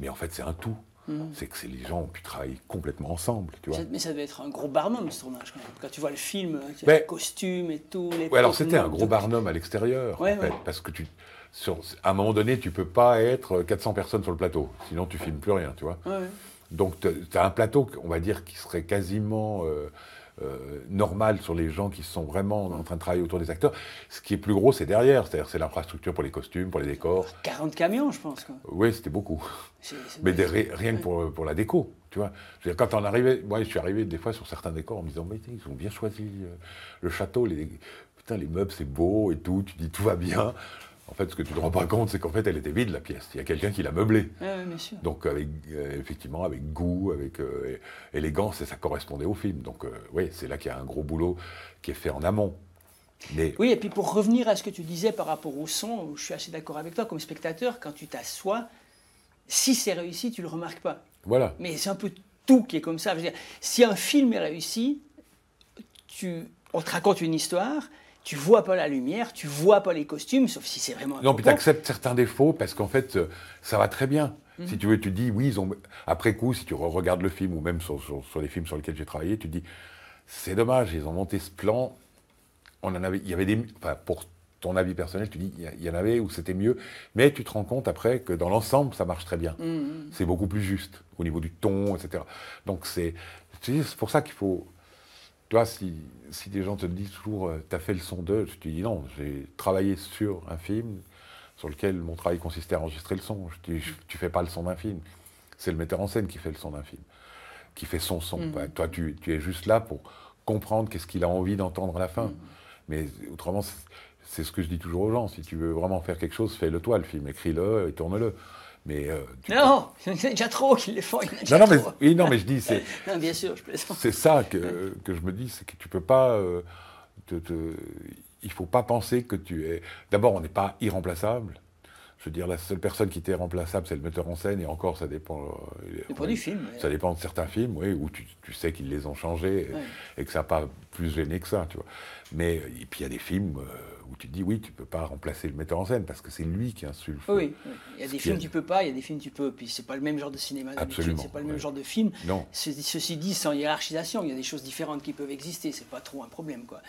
mais en fait c'est un tout. Mm. C'est que les gens ont pu travailler complètement ensemble, tu vois. Mais ça devait être un gros barnum ce tournage quand même. Quand tu vois le film, tu Mais- les costumes et tout. Les Ouais, alors c'était un gros barnum à l'extérieur, Ouais, en fait, ouais. parce que tu, sur, à un moment donné, tu peux pas être 400 personnes sur le plateau, sinon tu filmes plus rien, tu vois. Ouais. Donc tu as un plateau, on va dire, qui serait quasiment euh, euh, normal sur les gens qui sont vraiment en train de travailler autour des acteurs. Ce qui est plus gros, c'est derrière, c'est-à-dire c'est l'infrastructure pour les costumes, pour les décors. 40 camions, je pense. quoi. Oui, c'était beaucoup. Mais des- rien que pour, pour la déco, tu vois. Je veux dire, quand on arrivait, moi je suis arrivé des fois sur certains décors en me disant, mais ils ont bien choisi euh, le château, les, putain, les meubles c'est beau et tout, tu dis tout va bien. En fait, ce que tu te rends pas compte, c'est qu'en fait, elle était vide la pièce. Il y a quelqu'un qui l'a meublée. Ouais, bien sûr. Donc, avec, euh, effectivement, avec goût, avec euh, élégance, et ça correspondait au film. Donc, euh, oui, c'est là qu'il y a un gros boulot qui est fait en amont. Mais Oui, et puis pour revenir à ce que tu disais par rapport au son, je suis assez d'accord avec toi, comme spectateur, quand tu t'assois, si c'est réussi, tu le remarques pas. voilà. Mais c'est un peu tout qui est comme ça. Je veux dire, si un film est réussi, tu, on te raconte une histoire, tu vois pas la lumière, tu vois pas les costumes, sauf si c'est vraiment Non, puis tu acceptes certains défauts parce qu'en fait, euh, ça va très bien. Mhm. Si tu veux, tu dis, oui, ils ont. Après coup, si tu regardes le film ou même sur, sur- sur les films sur lesquels j'ai travaillé, tu dis, c'est dommage, ils ont monté ce plan. On en avait, il y avait des. Enfin, pour ton avis personnel, tu dis, il y en avait où c'était mieux. Mais tu te rends compte après que dans l'ensemble, ça marche très bien. Mhm. C'est beaucoup plus juste au niveau du ton, etc. Donc c'est. C'est pour ça qu'il faut. Tu vois, si, si des gens te disent toujours, tu as fait le son d'eux, je te dis non, j'ai travaillé sur un film sur lequel mon travail consistait à enregistrer le son. Je dis, tu fais pas le son d'un film. C'est le metteur en scène qui fait le son d'un film, qui fait son son. Mm. Bah, toi, tu, tu es juste là pour comprendre qu'est-ce qu'il a envie d'entendre à la Mm. fin. Mais autrement, c'est- c'est ce que je dis toujours aux gens. Si tu veux vraiment faire quelque chose, fais-le toi, le film. Écris-le et tourne-le. Mais euh, Non, c'est déjà trop qu'ils le font. il y en a déjà non, non, mais, oui, non, mais je dis, c'est, Non, bien sûr, je plaisante. c'est ça que, que je me dis, c'est que tu peux pas. euh, te, te- il faut pas penser que tu es. D'abord, on n'est pas irremplaçable. Je veux dire, la seule personne qui était remplaçable, c'est le metteur en scène, et encore, ça dépend. euh, Ça dépend du film, Ça dépend de certains films, oui, où tu, tu sais qu'ils les ont changés et, que ça n'a pas plus gêné que ça, tu vois. Mais et puis il y a des films euh, où tu dis, oui, tu peux pas remplacer le metteur en scène parce que c'est lui qui insulte. Oui, oui. il y a des films est- tu peux pas, il y a des films tu peux. Puis c'est pas le même genre de cinéma Absolument, c'est pas le même genre de film. Non. Ce- Ceci dit, sans hiérarchisation, il y a des choses différentes qui peuvent exister, c'est pas trop un problème quoi.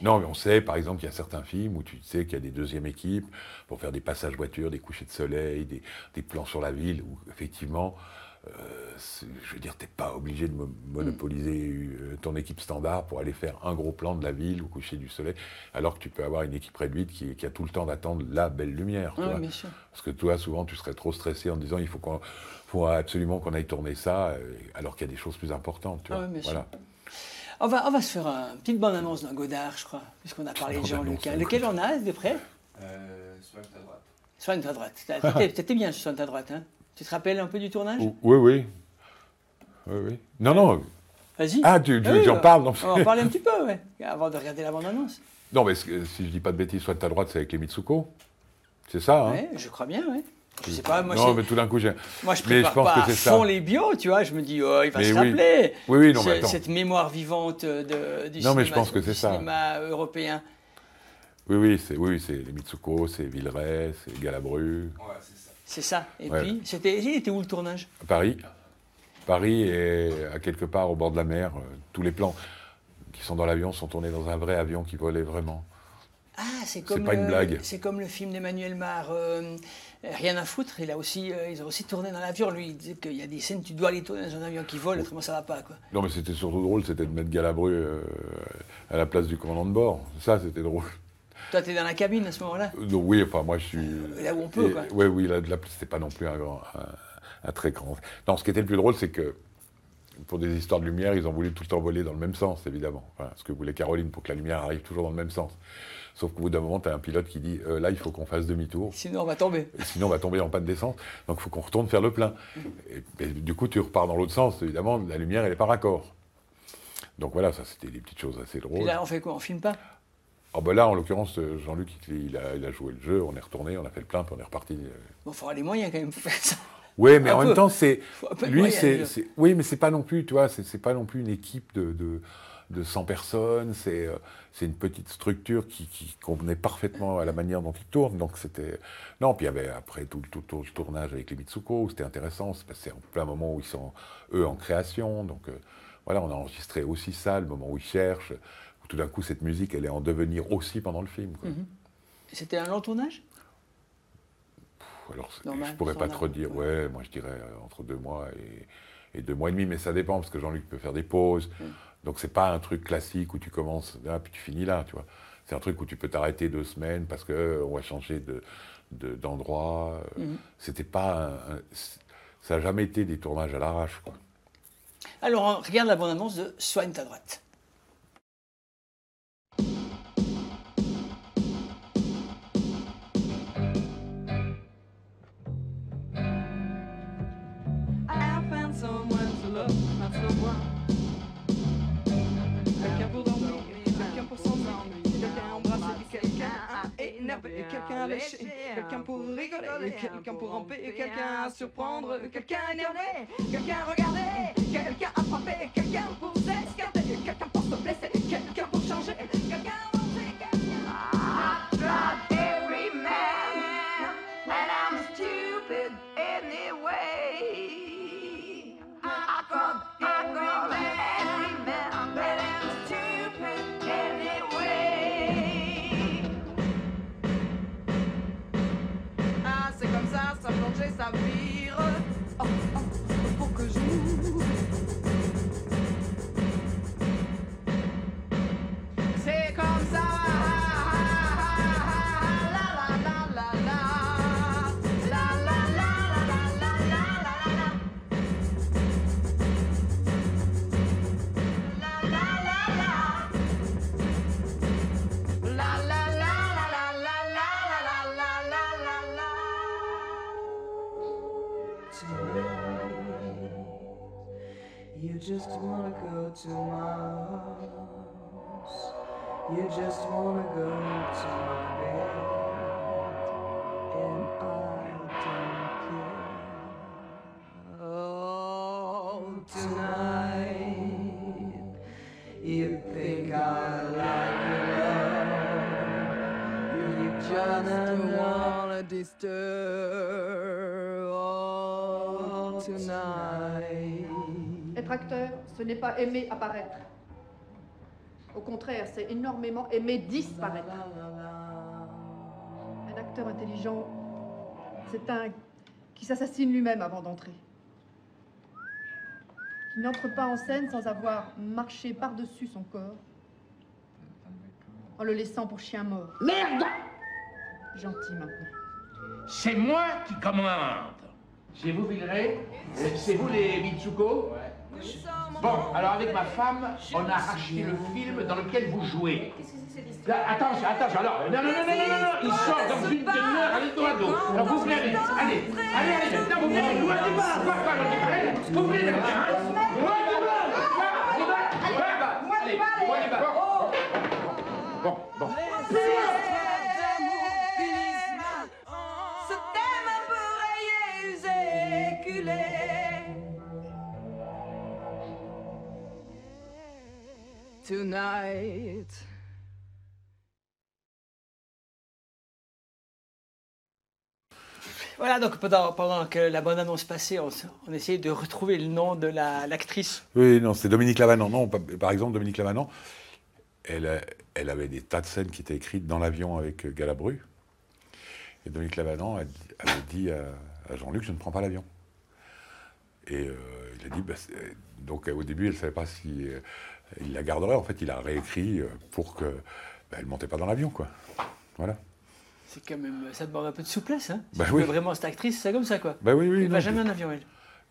Non, mais on sait, par exemple, qu'il y a certains films où tu sais qu'il y a des deuxièmes équipes pour faire des passages voitures, des couchers de soleil, des, des plans sur la ville, où effectivement, je veux dire, t'es pas obligé de mo- monopoliser euh, ton équipe standard pour aller faire un gros plan de la ville au coucher du soleil, alors que tu peux avoir une équipe réduite qui, qui a tout le temps d'attendre la belle lumière. tu vois. bien sûr. Parce que toi, souvent, tu serais trop stressé en disant il faut, qu'on, faut absolument qu'on aille tourner ça, euh, alors qu'il y a des choses plus importantes. Tu Ah vois. ouais, bien sûr. voilà. On va, on va se faire une petite bande-annonce d'un Godard, je crois, puisqu'on a parlé de Jean-Luc. Lequel on a, de près? Euh, Swipe à droite. Soigne ta droite. T'étais t'étais bien sur ta droite. Hein? Tu te rappelles un peu du tournage? Ou- Oui, oui. Oui, oui. Non, non. Vas-y. Ah, tu, tu Ah veux oui, que j'en bah, parle non, On va en parler un petit peu, ouais, avant de regarder la bande-annonce. non, mais si je dis pas de bêtises, soit de ta droite, c'est avec les Mitsuko. C'est ça, hein? Ouais, je crois bien, ouais. Je sais pas, moi, Non, mais tout d'un coup, j'ai. moi je mais je prépare pense pas que à c'est ça. fond les bios, tu vois. Je me dis, oh, il va Mais se oui. rappeler. Oui, oui, non, mais attends. Cette mémoire vivante de, du Non, mais cinéma, je pense que c'est du ça. cinéma européen. Oui, oui, c'est oui, c'est les Mitsuko, c'est Villeray, c'est Galabru, Ouais, c'est ça. Et Ouais. puis, c'était, il était où le tournage? À Paris. Paris est à quelque part au bord de la mer. euh, Tous les plans qui sont dans l'avion sont tournés dans un vrai avion qui volait vraiment. Ah, c'est comme, pas une le- blague. c'est comme le film d'Emmanuel Mar, euh, Rien à foutre. Il a aussi, euh, ils ont aussi tourné dans l'avion. Lui, il disait qu'il y a des scènes, tu dois aller tourner dans un avion qui vole, autrement ça va pas. Quoi. Non, mais c'était surtout drôle, c'était de mettre Galabru euh, à la place du commandant de bord. Ça, c'était drôle. Toi, tu es dans la cabine à ce moment-là Euh, Donc, oui, enfin, moi, je suis. Là où on peut, Et- quoi. ouais, oui, là, là c'était pas non plus un, grand, un, un très grand. Non, ce qui était le plus drôle, c'est que pour des histoires de lumière, ils ont voulu tout le temps voler dans le même sens, évidemment. Enfin, ce que voulait Caroline pour que la lumière arrive toujours dans le même sens. Sauf qu'au bout d'un moment, tu as un pilote qui dit euh, là, il faut qu'on fasse demi-tour. Sinon, on va tomber. Sinon, on va tomber en panne d'essence. Donc, il faut qu'on retourne faire le plein. Et, et du coup, tu repars dans l'autre sens. Évidemment, la lumière, elle n'est pas raccord. Donc voilà, ça, c'était des petites choses assez drôles. là, on fait quoi? On filme pas? Ah ben là, en l'occurrence, euh, Jean-Luc, il, a, il a joué le jeu, on est retourné, on a fait le plein, puis on est reparti. euh. Bon, il faudra les moyens quand même pour faire ça. Oui, mais Un en peu. même temps, c'est Faut lui, c'est oui, mais c'est pas non plus, tu vois, c'est pas non plus une équipe de, de, de 100 personnes. C'est euh, c'est une petite structure qui, qui convenait parfaitement à la manière dont il tourne. Donc c'était non. Puis il y avait après tout, tout, tout le tournage avec les Mitsuko, c'était intéressant. C'est c'est en plein moment où ils sont eux en création. Donc euh, voilà, on a enregistré aussi ça, le moment où ils cherchent. Où tout d'un coup, cette musique, elle est en devenir aussi pendant le film. quoi. Mhm. C'était un long tournage? Alors, Normal, je pourrais pas trop dire. Ouais, moi je dirais euh, entre deux mois et, et deux mois et demi, mais ça dépend parce que Jean-Luc peut faire des pauses. Mm. Donc c'est pas un truc classique où tu commences là puis tu finis là, tu vois. C'est un truc où tu peux t'arrêter deux semaines parce que euh, on va changer de de- d'endroit. euh, Mhm. C'était pas, un- un- ça a jamais été des tournages à l'arrache. Alors, on regarde la bande-annonce de Soigne ta droite. Énerver, quelqu'un à lécher, quelqu'un pour rigoler, quelqu'un pour ramper, quelqu'un à surprendre, quelqu'un à énerver, quelqu'un à regarder, quelqu'un à frapper, quelqu'un pour s'escarter, quelqu'un pour se blesser, quelqu'un pour changer, quelqu'un à monter, quelqu'un. À... wanna go to my Mars. You just wanna go to my bed. And I don't care. Oh, tonight. You think I like love. You just wanna disturb. Oh, tonight. Ce n'est pas aimer apparaître. Au contraire, c'est énormément aimer disparaître. Un acteur intelligent, c'est un qui s'assassine lui-même avant d'entrer. Qui n'entre pas en scène sans avoir marché par-dessus son corps, en le laissant pour chien mort. Merde Gentil maintenant. C'est moi qui commande. C'est vous, Villeray C'est vous, les Mitsuko Bon, alors avec ma femme, on a racheté le film dans lequel vous jouez. Là, attention, attention, alors, non, non, non, non, non, il sort dans une demi-heure, allez droit dos. Alors vous venez allez, allez, allez, non, vous venez, vous venez pas, pas, pas, allez, vous venez là, Moi, je vais, moi, je vais, moi, allez, moi, je vais. Bon, bon. Tonight. Voilà, donc pendant, pendant que la bonne annonce passait, on, essayait de retrouver le nom de la- l'actrice. Oui, non, c'est Dominique Lavanant. Non, par exemple, Dominique Lavanant, elle, avait des tas de scènes qui étaient écrites dans l'avion avec Galabru. Et Dominique Lavanant a dit- avait dit à, à Jean-Luc, je ne prends pas l'avion. Et euh, il a dit, bah, donc euh, au début, elle ne savait pas si euh, il la garderait. En fait, il a réécrit euh, pour que bah, elle ne montait pas dans l'avion, quoi. Voilà. C'est quand même, ça demande un peu de souplesse. Hein. Si Bah tu oui. veux vraiment cette actrice, c'est comme ça, quoi. Bah oui, oui. Elle va non, jamais je- en avion, elle.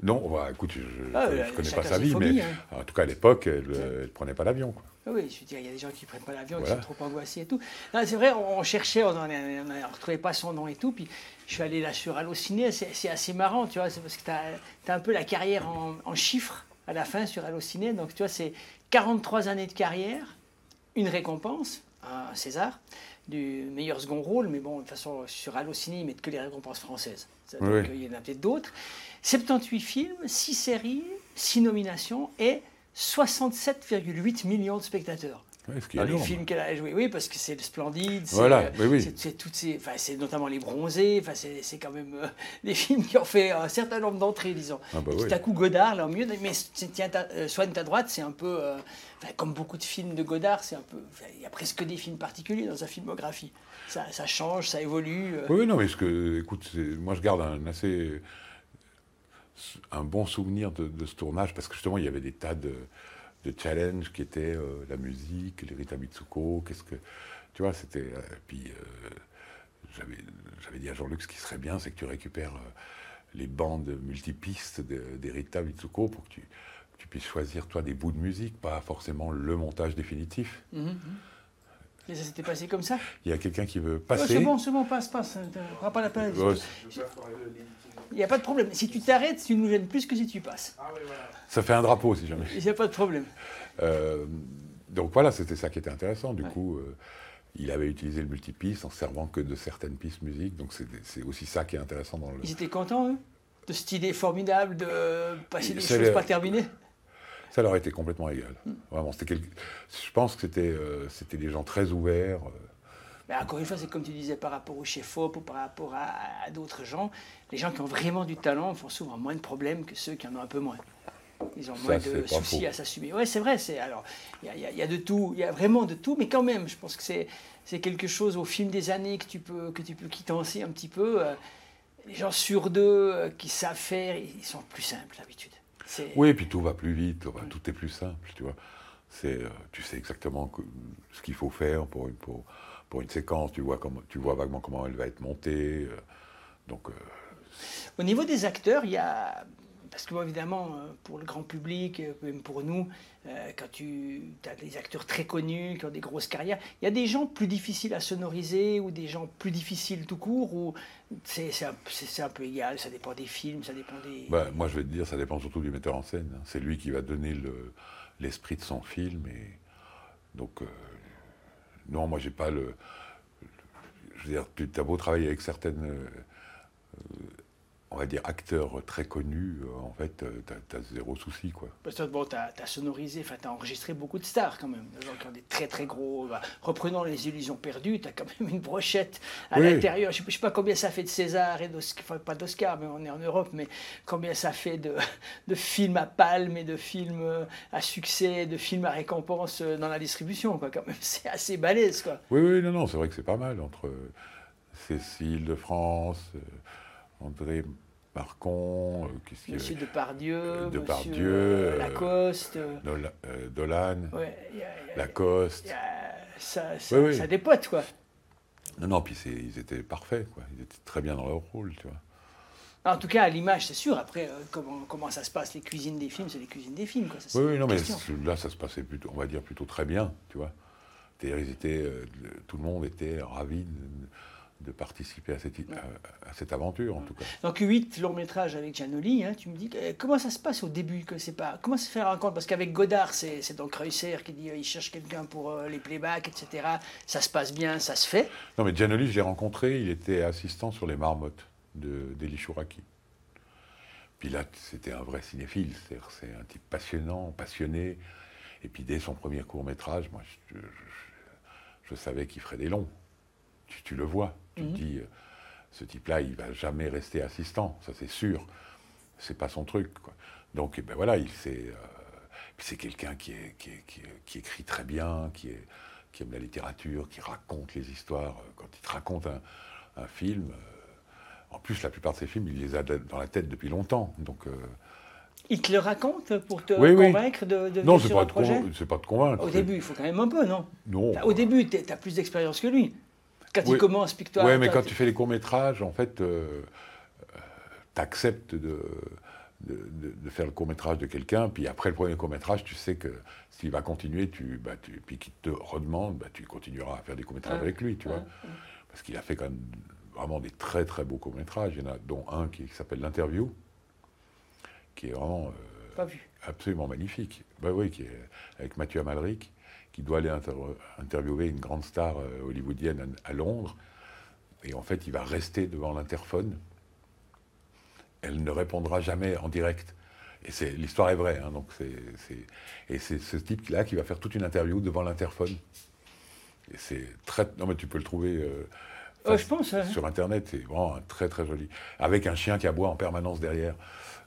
Non, bah, écoute, je ne Ah, euh, connais pas sa vie, mais hein. en tout cas, à l'époque, elle ne prenait pas l'avion. quoi. Ah Oui, je veux dire, il y a des gens qui ne prennent pas l'avion, Voilà. qui sont trop angoissés et tout. C'est vrai, on, on cherchait, on ne retrouvait pas son nom et tout. Puis je suis allé là sur Allociné, c'est assez marrant, tu vois, parce que tu as, un peu la carrière en, en chiffres à la fin sur Allociné. Donc, tu vois, c'est 43 années de carrière, une récompense, un César, du meilleur second rôle. Mais bon, de toute façon, sur Allociné, ils mettent que les récompenses françaises. Donc, oui. il y en a peut-être d'autres. 78 films, 6 séries, 6 nominations et 67,8 millions de spectateurs. Ouais, Dans les films qu'elle a joué, oui, parce que c'est le Splendide, c'est Voilà, euh, oui, c'est- c'est toutes ces, enfin, c'est notamment les Bronzés, enfin, c'est c'est quand même euh, des films qui ont fait un certain nombre d'entrées, disons. Ah bah tout à coup, Godard, là, au mieux, mais c'est- tiens, euh, Soigne ta droite, c'est un peu, euh, comme beaucoup de films de Godard, c'est un peu, il y a presque des films particuliers dans sa filmographie. Ça, ça change, ça évolue. euh. Oui, non, mais ce que, écoute, moi je garde un assez un bon souvenir de, de ce tournage parce que justement il y avait des tas de, de challenges qui étaient euh, la musique, les Rita Mitsuko, qu'est-ce que tu vois, c'était euh, puis euh, j'avais j'avais dit à Jean-Luc ce qui serait bien, c'est que tu récupères les bandes multipistes de- des Rita Mitsuko pour que tu, que tu puisses choisir toi des bouts de musique, pas forcément le montage définitif. Mhm, mhm. Et ça s'était passé comme ça? Il y a quelqu'un qui veut Oh, passer. C'est bon, c'est bon, passe, passe. prends pas la peine. Il n'y a pas de problème. Si tu t'arrêtes, tu nous gênes plus que si tu passes. ça fait un drapeau si jamais. Il n'y a pas de problème. Euh, donc voilà, c'était ça qui était intéressant. Du coup, euh, il avait utilisé le multipiste en servant que de certaines pistes musique. Donc c'est aussi ça qui est intéressant dans le. Ils étaient contents, eux, de cette idée formidable de passer des choses pas terminées. Ça leur était complètement égal. Hmm. Vraiment, c'était quelque- Je pense que c'était euh, c'était des gens très ouverts. Mais encore une fois, c'est comme tu disais par rapport au chef op ou par rapport à, à d'autres gens. Les gens qui ont vraiment du talent font souvent moins de problèmes que ceux qui en ont un peu moins. Ils ont moins de soucis faux. à s'assumer. Ouais, c'est vrai. C'est alors il y a- y, y de tout, il y a vraiment de tout, mais quand même, je pense que c'est c'est quelque chose au fil des années que tu peux que tu peux quitter un petit peu. euh, les gens sur deux euh, qui savent faire, ils sont plus simples d'habitude. Oui, et puis tout va plus vite, enfin, tout est plus simple, tu vois. C'est, euh, tu sais exactement que- ce qu'il faut faire pour, pour une séquence, tu vois, comment, tu vois vaguement comment elle va être montée. euh, donc, euh, Au niveau des acteurs, il y a. Parce que, bon, évidemment, euh, pour le grand public, même pour nous, quand tu as des acteurs très connus, qui ont des grosses carrières, il y a des gens plus difficiles à sonoriser ou des gens plus difficiles tout court, ou c'est un, un peu égal, ça dépend des films, ça dépend des. bah, moi, je vais te dire, ça dépend surtout du metteur en scène. hein. C'est lui qui va donner le- l'esprit de son film. Et donc, euh, non, moi, j'ai pas le. Je veux dire, tu as beau travailler avec certaines. Euh, euh, on va dire, acteur très connu, euh, en fait, tu as, zéro souci, quoi. Parce que bon, tu as, sonorisé, enfin, tu as enregistré beaucoup de stars quand même, des gens qui ont des très très gros. bah, reprenons les illusions perdues, tu as quand même une brochette à Oui. l'intérieur. Je ne sais pas combien ça fait de César et d'Oscar, enfin pas d'Oscar, mais on est en Europe, mais combien ça fait de, de films à palme et de films euh, à succès, de films à récompense euh, dans la distribution, quoi, quand même. C'est assez balèze, quoi. Oui, oui, non, non, c'est vrai que c'est pas mal entre euh, Cécile de France, euh, André Marcon, euh, qu'est-ce qu'il y Monsieur avait Depardieu, Euh, Monsieur Depardieu, euh, euh, Lacoste. euh, Dola- euh, Dolan, ouais, il y a- il y a- Lacoste. il y a- ça, ça, oui. quoi. Non, non, puis ils étaient parfaits, quoi. Ils étaient très bien dans leur rôle, tu vois. En tout cas, à l'image, c'est sûr. Après, euh, comment, comment ça se passe Les cuisines des films, c'est les cuisines des films. Quoi. Ça, Oui, oui, non, mais là, ça se passait plutôt, on va dire, plutôt très bien, tu vois. Ils étaient, euh, tout le monde était ravi de, de participer à cette, à, à cette aventure, en tout cas. Donc, huit longs métrages avec Giannoli. hein, tu me dis, euh, comment ça se passe au début que c'est pas, Comment se fait la rencontre? Parce qu'avec Godard, c'est c'est donc Reusser qui dit euh, il cherche quelqu'un pour euh, les playbacks, etc. Ça se passe bien, ça se fait? Non, mais Giannoli, je l'ai rencontré, il était assistant sur les marmottes de- d'Eli Chouraki. Puis là, c'était un vrai cinéphile, c'est un type passionnant, passionné. Et puis dès son premier court-métrage, moi, je, je- je- je savais qu'il ferait des longs. Tu, tu le vois, tu Mhm. te dis, euh, ce type-là, il va jamais rester assistant, ça c'est sûr. C'est pas son truc. quoi. Donc, eh ben voilà, il euh, c'est quelqu'un qui, écrit très bien, qui, est, qui aime la littérature, qui raconte les histoires. Euh, Quand il te raconte un, un film, euh, en plus, la plupart de ses films, il les a dans la tête depuis longtemps. Donc, euh, Il te le raconte pour te Oui, oui. convaincre de, de non, c'est pas, pas de convaincre. Au début, il faut quand même un peu, non? Non. Au début, tu as plus d'expérience que lui. Quand il Oui. commence, puis que toi. Ouais, mais quand tu fais les courts-métrages, en fait, tu acceptes de, de, de- de faire le court-métrage de quelqu'un, puis après le premier court-métrage, tu sais que s'il va continuer, tu, bah, tu, puis qu'il te redemande, bah, tu continueras à faire des courts-métrages Ah, avec lui, tu ah, vois. Parce qu'il a fait quand même vraiment des très très beaux courts-métrages. Il y en a dont un qui, qui s'appelle L'Interview, qui est vraiment euh, Pas vu. absolument magnifique. Bah oui, qui est avec Mathieu Amalric, qui doit aller inter- interviewer une grande star euh, hollywoodienne à, à Londres. Et en fait, il va rester devant l'interphone. Elle ne répondra jamais en direct. Et c'est l'histoire est vraie. hein, donc c'est, et c'est ce type-là qui va faire toute une interview devant l'interphone. Et c'est très. Non, mais tu peux le trouver. euh, Oh, je pense, ouais. Sur Internet, c'est vraiment très très joli. Avec un chien qui aboie en permanence derrière.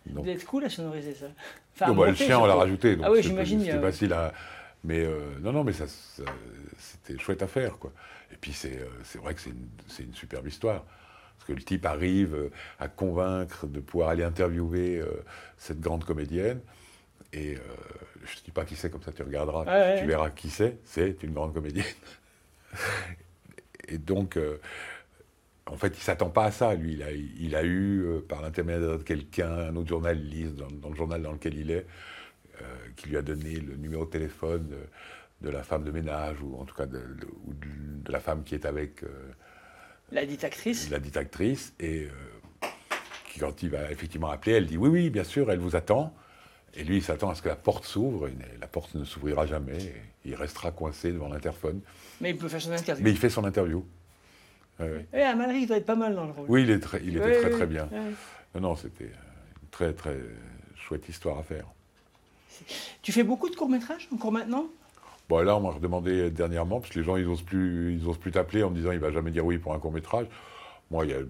Donc, Vous êtes cool à sonoriser ça. Enfin, à non, bah, le chien, on l'a rajouté. Donc ah oui, j'imagine C'était bien. facile à. Mais euh, non, non, mais ça, ça- c'était chouette à faire, quoi. Et puis c'est euh, vrai que c'est une, superbe histoire. Parce que le type arrive euh, à convaincre de pouvoir aller interviewer cette grande comédienne. Et euh, je ne dis pas qui c'est, comme ça tu regarderas, Ouais, ouais. tu verras qui c'est. C'est une grande comédienne. Et donc, euh, en fait, il s'attend pas à ça. Lui, il a, il a eu, euh, par l'intermédiaire de quelqu'un, un autre journaliste dans, dans le journal dans lequel il est, qui lui a donné le numéro de téléphone de, de la femme de ménage, ou en tout cas de, de- ou de- de la femme qui est avec euh, La dite actrice. la dite actrice. Et euh, qui, quand il va effectivement appeler, elle dit oui, oui, bien sûr, elle vous attend. Et lui, il s'attend à ce que la porte s'ouvre. La porte ne s'ouvrira jamais. et il restera coincé devant l'interphone. Mais il peut faire son interview. Mais il fait son interview. Ouais. Eh, Amalric il doit être pas mal dans le rôle. Oui, il, est très, il était très très bien. Non, non, c'était une très très chouette histoire à faire. Tu fais beaucoup de courts-métrages encore maintenant? Bon, là, on m'a redemandé dernièrement, parce que les gens, ils n'osent plus, ils osent plus t'appeler en me disant il va jamais dire oui pour un court-métrage. Moi, il y a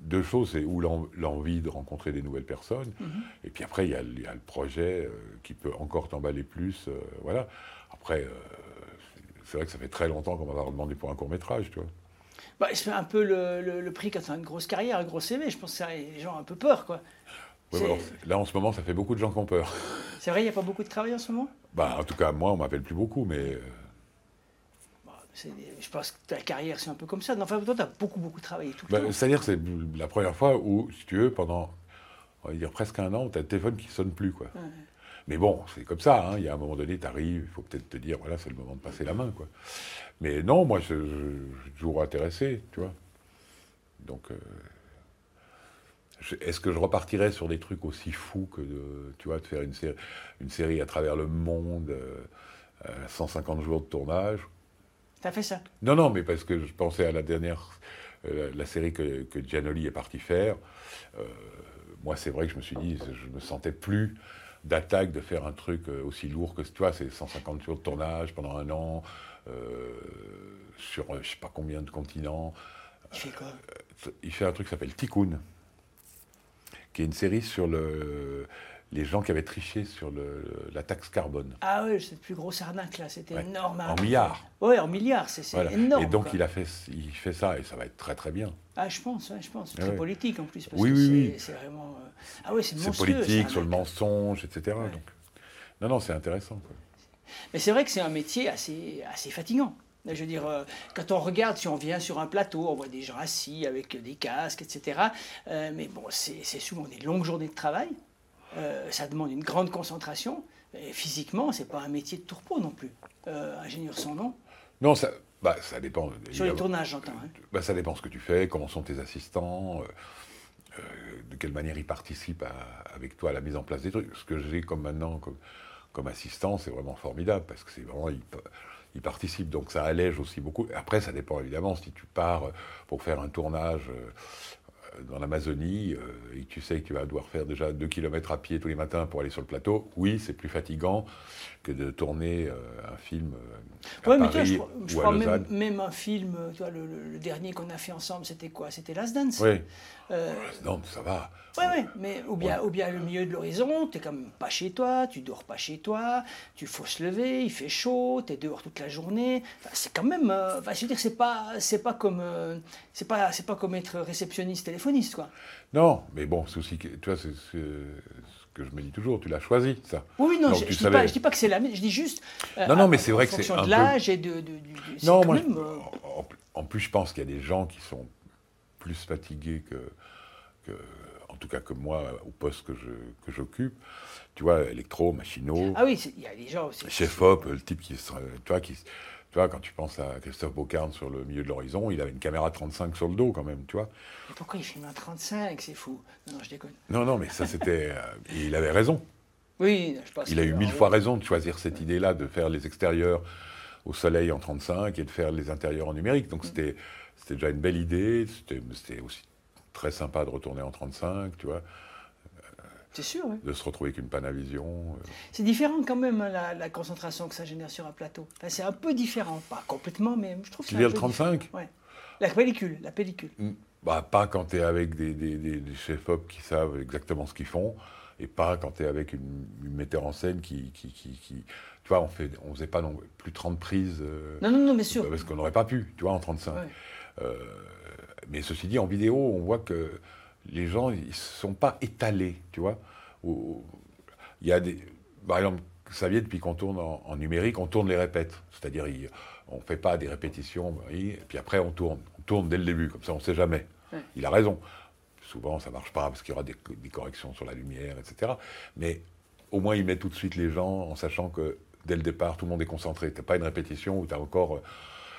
deux choses, c'est ou l'en- l'envie de rencontrer des nouvelles personnes, Mhm. et puis après, il y a, il y a le projet euh, qui peut encore t'emballer plus. euh, voilà. Après, euh, c'est vrai que ça fait très longtemps qu'on m'a redemandé pour un court-métrage, tu vois. bah, C'est un peu le, le- le prix quand tu as une grosse carrière, un gros CV. Je pense que ça, les gens ont un peu peur. quoi. Ouais, là, en ce moment, ça fait beaucoup de gens qui ont peur. C'est vrai, il n'y a pas beaucoup de travail en ce moment? Bah, en tout cas, moi, on m'appelle plus beaucoup, mais euh, Bah, Je pense que ta carrière, c'est un peu comme ça. Non, Enfin, toi, tu as beaucoup, beaucoup travaillé tout le Bah, temps. C'est-à-dire que c'est la première fois où, si tu veux, pendant, on va dire presque un an, tu as le téléphone qui sonne plus, quoi. Ouais. Mais bon, c'est comme ça, hein. il y a un moment donné, tu arrives, il faut peut-être te dire, voilà, c'est le moment de passer la main, quoi. Mais non, moi, je, je- je suis toujours intéressé, tu vois. Donc, euh, est-ce que je repartirais sur des trucs aussi fous que de, tu vois, de faire une série, une série à travers le monde, euh, euh, 150 jours de tournage? Tu as fait ça? Non, non, mais parce que je pensais à la dernière euh, la, série que, que, Gianoli est parti faire, euh, moi, c'est vrai que je me suis dit, je me sentais plus d'attaque de faire un truc aussi lourd que toi, c'est 150 jours de tournage pendant un an, sur je sais pas combien de continents. Il fait quoi? Il fait un truc qui s'appelle Tikkun, qui est une série sur le les gens qui avaient triché sur le, la taxe carbone. Ah oui, c'est le plus gros arnaque là, c'était énorme. En milliards. Oui, en milliards, c'est énorme. Et donc il a fait, il fait ça et ça va être très très bien. Ah, je pense, je pense. C'est très politique en plus. Parce oui, que oui, oui. C'est vraiment. Euh, ah oui, c'est C'est politique, sur le mensonge, etc. Donc... Non, non, c'est intéressant. Quoi. Mais c'est vrai que c'est un métier assez, assez fatigant. Je veux dire, euh, quand on regarde, si on vient sur un plateau, on voit des gens assis avec des casques, etc. Euh, mais bon, c'est souvent des longues journées de travail. Euh, ça demande une grande concentration. Et physiquement, c'est pas un métier de tourpeau non plus. Ingénieur son nom. Non, ça, bah, ça dépend. Sur les tournages, j'entends. Hein. Bah, ça dépend ce que tu fais, comment sont tes assistants, de quelle manière ils participent avec toi à la mise en place des trucs. Ce que j'ai comme maintenant comme, comme assistant, c'est vraiment formidable parce que c'est vraiment ils, participent, donc ça allège aussi beaucoup. Après, ça dépend évidemment si tu pars pour faire un tournage dans l'Amazonie euh, et tu sais que tu vas devoir faire déjà 2 km à pied tous les matins pour aller sur le plateau, oui, c'est plus fatigant que de tourner euh, un film euh, à Paris je, crois, même, un film, tu vois, le, dernier qu'on a fait ensemble, c'était quoi? C'était Last Dance Oui. Last Dance, ça va. Oui, oui, mais ou bien, ou bien le milieu de l'horizon, tu n'es comme pas chez toi, tu dors pas chez toi, tu faut se lever, il fait chaud, tu es dehors toute la journée. c'est quand même, enfin, je veux dire, c'est pas, c'est pas comme, c'est pas, c'est pas comme être réceptionniste téléphoniste, quoi. Non, mais bon, c'est aussi, tu vois, c'est ce que je me dis toujours, tu l'as choisi, ça. Oui, non, je, ne dis, pas, dis pas que c'est la même, je dis juste. Euh, non, non, mais c'est vrai que c'est. En fonction de l'âge et de. non, moi, euh, en, plus, je pense qu'il y a des gens qui sont plus fatigués que, que, en tout cas que moi, au poste que, je, que j'occupe. Tu vois, électro, machinaux. Ah oui, il y a des gens aussi. Chef-op, le type qui. Tu vois, qui tu vois, quand tu penses à Christophe Bocarne sur le milieu de l'horizon, il avait une caméra 35 sur le dos quand même, tu vois. pourquoi il filme un 35 C'est fou. Non, je déconne. Non, non, mais ça c'était. Euh, il avait raison. Oui, je pense. Il a eu mille fois raison de choisir cette idée-là, de faire les extérieurs au soleil en 35 et de faire les intérieurs en numérique. Donc mm. c'était, c'était déjà une belle idée. C'était aussi très sympa de retourner en 35, tu vois. C'est sûr, De se retrouver avec une Panavision. Euh. C'est différent quand même, hein, la, concentration que ça génère sur un plateau. c'est un peu différent, pas complètement, mais je trouve que c'est. Le 35 ouais. La pellicule, la pellicule. Bah, pas quand tu es avec des, des, des, chefs-op qui savent exactement ce qu'ils font, et pas quand tu es avec une, metteur en scène qui, qui, qui, Tu vois, on fait, on faisait pas non, plus 30 prises. Euh, non, non, non, bien sûr. Parce qu'on n'aurait pas pu, tu vois, en 35. Euh, mais ceci dit, en vidéo, on voit que les gens, ils ne sont pas étalés, tu vois. Il y a des, par exemple, ça vient depuis qu'on tourne en, numérique, on tourne les répètes. C'est-à-dire, on ne fait pas des répétitions, et puis après on tourne. On tourne dès le début, comme ça on ne sait jamais. Il a raison. Souvent ça ne marche pas parce qu'il y aura des, corrections sur la lumière, etc. Mais au moins il met tout de suite les gens en sachant que dès le départ tout le monde est concentré. Tu n'as pas une répétition où tu as encore